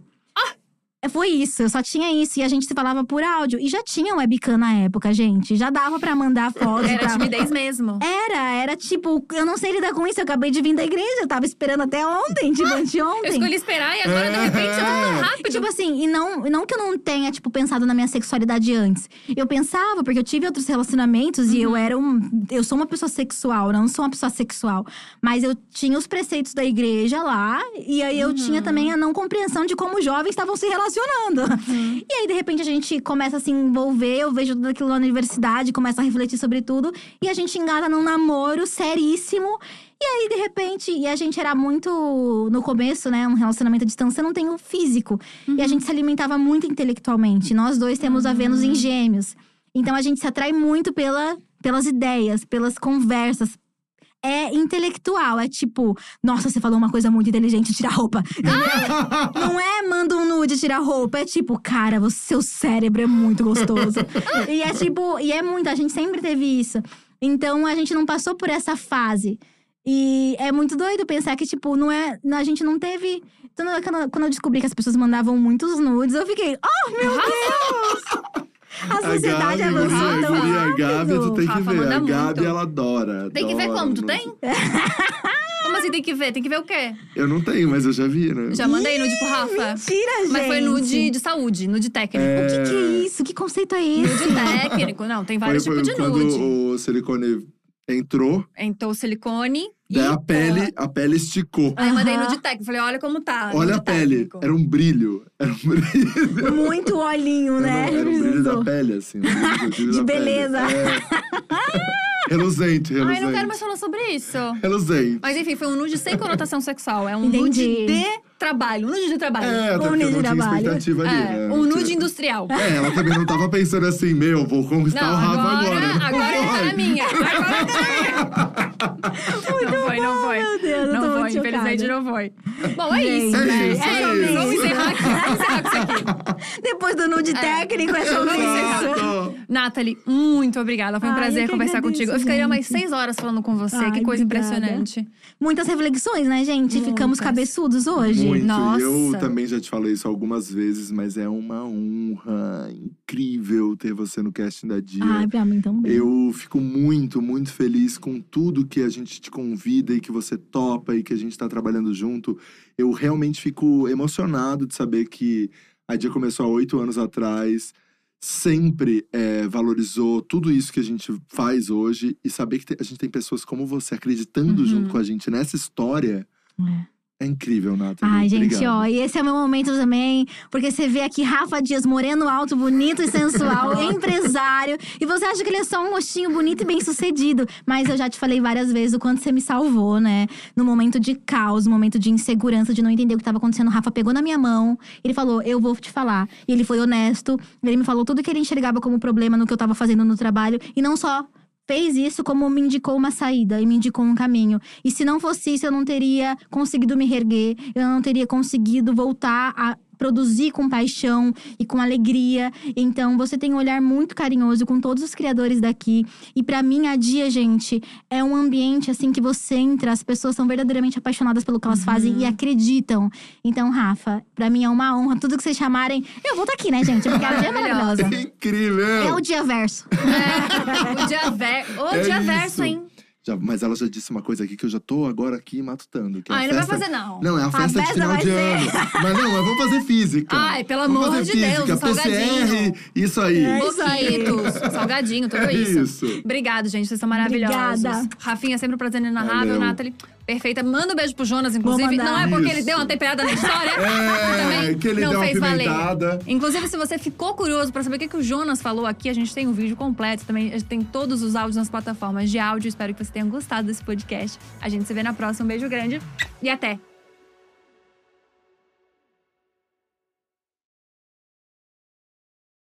Foi isso, eu só tinha isso. E a gente se falava por áudio. E já tinha webcam na época, gente. Já dava pra mandar foto. Era pra... timidez mesmo. Era, era tipo, eu não sei lidar com isso. Eu acabei de vir da igreja, eu tava esperando até ontem, [laughs] tipo, Eu anteontem. escolhi esperar e agora, de repente, é tudo E, rápido. tipo assim, e não, não que eu não tenha, tipo, pensado na minha sexualidade antes. Eu pensava, porque eu tive outros relacionamentos e eu era um. Eu sou uma pessoa sexual, não sou uma pessoa sexual. Mas eu tinha os preceitos da igreja lá, e aí eu tinha também a não compreensão de como os jovens estavam se relacionando. E aí, de repente, a gente começa a se envolver, eu vejo tudo aquilo na universidade, começa a refletir sobre tudo, e a gente engata num namoro seríssimo. E aí, de repente, e a gente era muito. No começo, né? Um relacionamento à distância não tem o físico. E a gente se alimentava muito intelectualmente. Nós dois temos a Vênus em gêmeos. Então a gente se atrai muito pela, pelas ideias, pelas conversas. É intelectual, é tipo, nossa, você falou uma coisa muito inteligente, tira a roupa. [laughs] Não é manda um nude, tira a roupa. É tipo, cara, você, seu cérebro é muito gostoso. [laughs] e é tipo, e é muito, a gente sempre teve isso. Então a gente não passou por essa fase. E é muito doido pensar que, tipo, não é. A gente não teve. Quando quando eu descobri que as pessoas mandavam muitos nudes, eu fiquei, oh, meu [laughs] Deus! A sociedade a Gabi, avançou tão guria, a Gabi, tu rápido. tem que Rafa ver. manda A Gabi, muito. ela adora. Tem que ver como? Tu tem? [laughs] Como assim tem que ver? Tem que ver o quê? Eu não tenho, mas eu já vi, né? Já mandei nude pro Rafa. Mentira, gente! Mas foi nude de saúde, nude técnico. O que, que é isso? Que conceito é esse? Nude técnico. Não, tem vários foi tipos de quando nude. o silicone entrou, Entrou silicone e. daí a pele, a pele esticou. Aí eu mandei Aham. nude técnico. Falei, olha como tá. Olha a pele, técnico. era um brilho. Era um brilho. Muito olhinho, né? Era, um brilho da pele, assim. um brilho- brilho De da pele. beleza. É. Reluzente, reluzente. Ai, não quero mais falar sobre isso. Reluzente. Mas enfim, foi um nude sem conotação sexual. É um Entendi. nude de trabalho. Um nude de trabalho. É, até porque eu nude não de tinha trabalho. expectativa ali, É, né? um nude industrial. É, ela também não tava pensando assim, meu, vou conquistar Não, o Rafa agora, agora. Não agora ele tá na minha. Agora tá na minha. não foi, não foi. Meu Deus, eu não foi, infelizmente não foi. Bom, é isso, é né? isso, é sobre isso. Vamos encerrar aqui. Vamos encerrar com isso aqui. Depois do nude técnico, é sobre isso. Nathalie, muito obrigada. Foi um Ai, prazer conversar agradeço, contigo. Eu ficaria mais gente. seis horas falando com você. Ai, que coisa obrigada. impressionante. Muitas reflexões, né, gente? Ficamos Muitas. cabeçudos hoje. Muito. Nossa. E eu também já te falei isso algumas vezes, mas é uma honra incrível ter você no casting da Dia. Ai, pra mim também. Eu fico muito, muito feliz com tudo que a gente te convida e que você topa e que a gente tá trabalhando junto. Eu realmente fico emocionado de saber que a Dia começou há oito anos atrás, sempre é, valorizou tudo isso que a gente faz hoje e saber que a gente tem pessoas como você acreditando Uhum. junto com a gente nessa história. É. É incrível, Nathalie. Ai, gente, Obrigado. ó, e esse é o meu momento também, porque você vê aqui Rafa Dias, moreno alto, bonito e sensual, [laughs] empresário, e você acha que ele é só um rostinho bonito e bem sucedido. Mas eu já te falei várias vezes o quanto você me salvou, né? No momento de caos, no momento de insegurança, de não entender o que estava acontecendo. O Rafa pegou na minha mão, ele falou: Eu vou te falar. E ele foi honesto, ele me falou tudo que ele enxergava como problema no que eu tava fazendo no trabalho, e não só fez isso como me indicou uma saída e me indicou um caminho. E se não fosse isso, eu não teria conseguido me reerguer, eu não teria conseguido voltar a produzir com paixão e com alegria. Então, você tem um olhar muito carinhoso com todos os criadores daqui. E pra mim, a Dia, gente, é um ambiente assim que você entra, as pessoas são verdadeiramente apaixonadas pelo que elas fazem e acreditam. Então, Rafa, pra mim é uma honra. Tudo que vocês chamarem, eu vou estar aqui, né, gente? Porque a Dia é maravilhosa. É incrível! É o dia verso. É, o dia ver... O É dia verso, hein? Já- mas ela já disse uma coisa aqui que eu já tô agora aqui matutando. Que é a Ai, não vai festa- fazer, não. Não, é a festa, de festa final de ser. ano. [laughs] Mas não, mas vamos fazer física. Ai, pelo vamos amor de Deus, física, um salgadinho. PCR, isso aí. É. Boquitos, salgadinho, tudo É isso. isso. Obrigado, gente. Vocês são maravilhosos. Obrigada. Rafinha, sempre um prazer inenarrável. Nathalie, perfeita. Manda um beijo pro Jonas, inclusive. Não é porque ele Isso. deu uma temperada na história. É, também que ele não deu uma fez valer. pimentada. Inclusive, se você ficou curioso pra saber o que, que o Jonas falou aqui, a gente tem um vídeo completo também. A gente tem todos os áudios nas plataformas de áudio. Espero que você tenha gostado desse podcast. A gente se vê na próxima. Um beijo grande e até!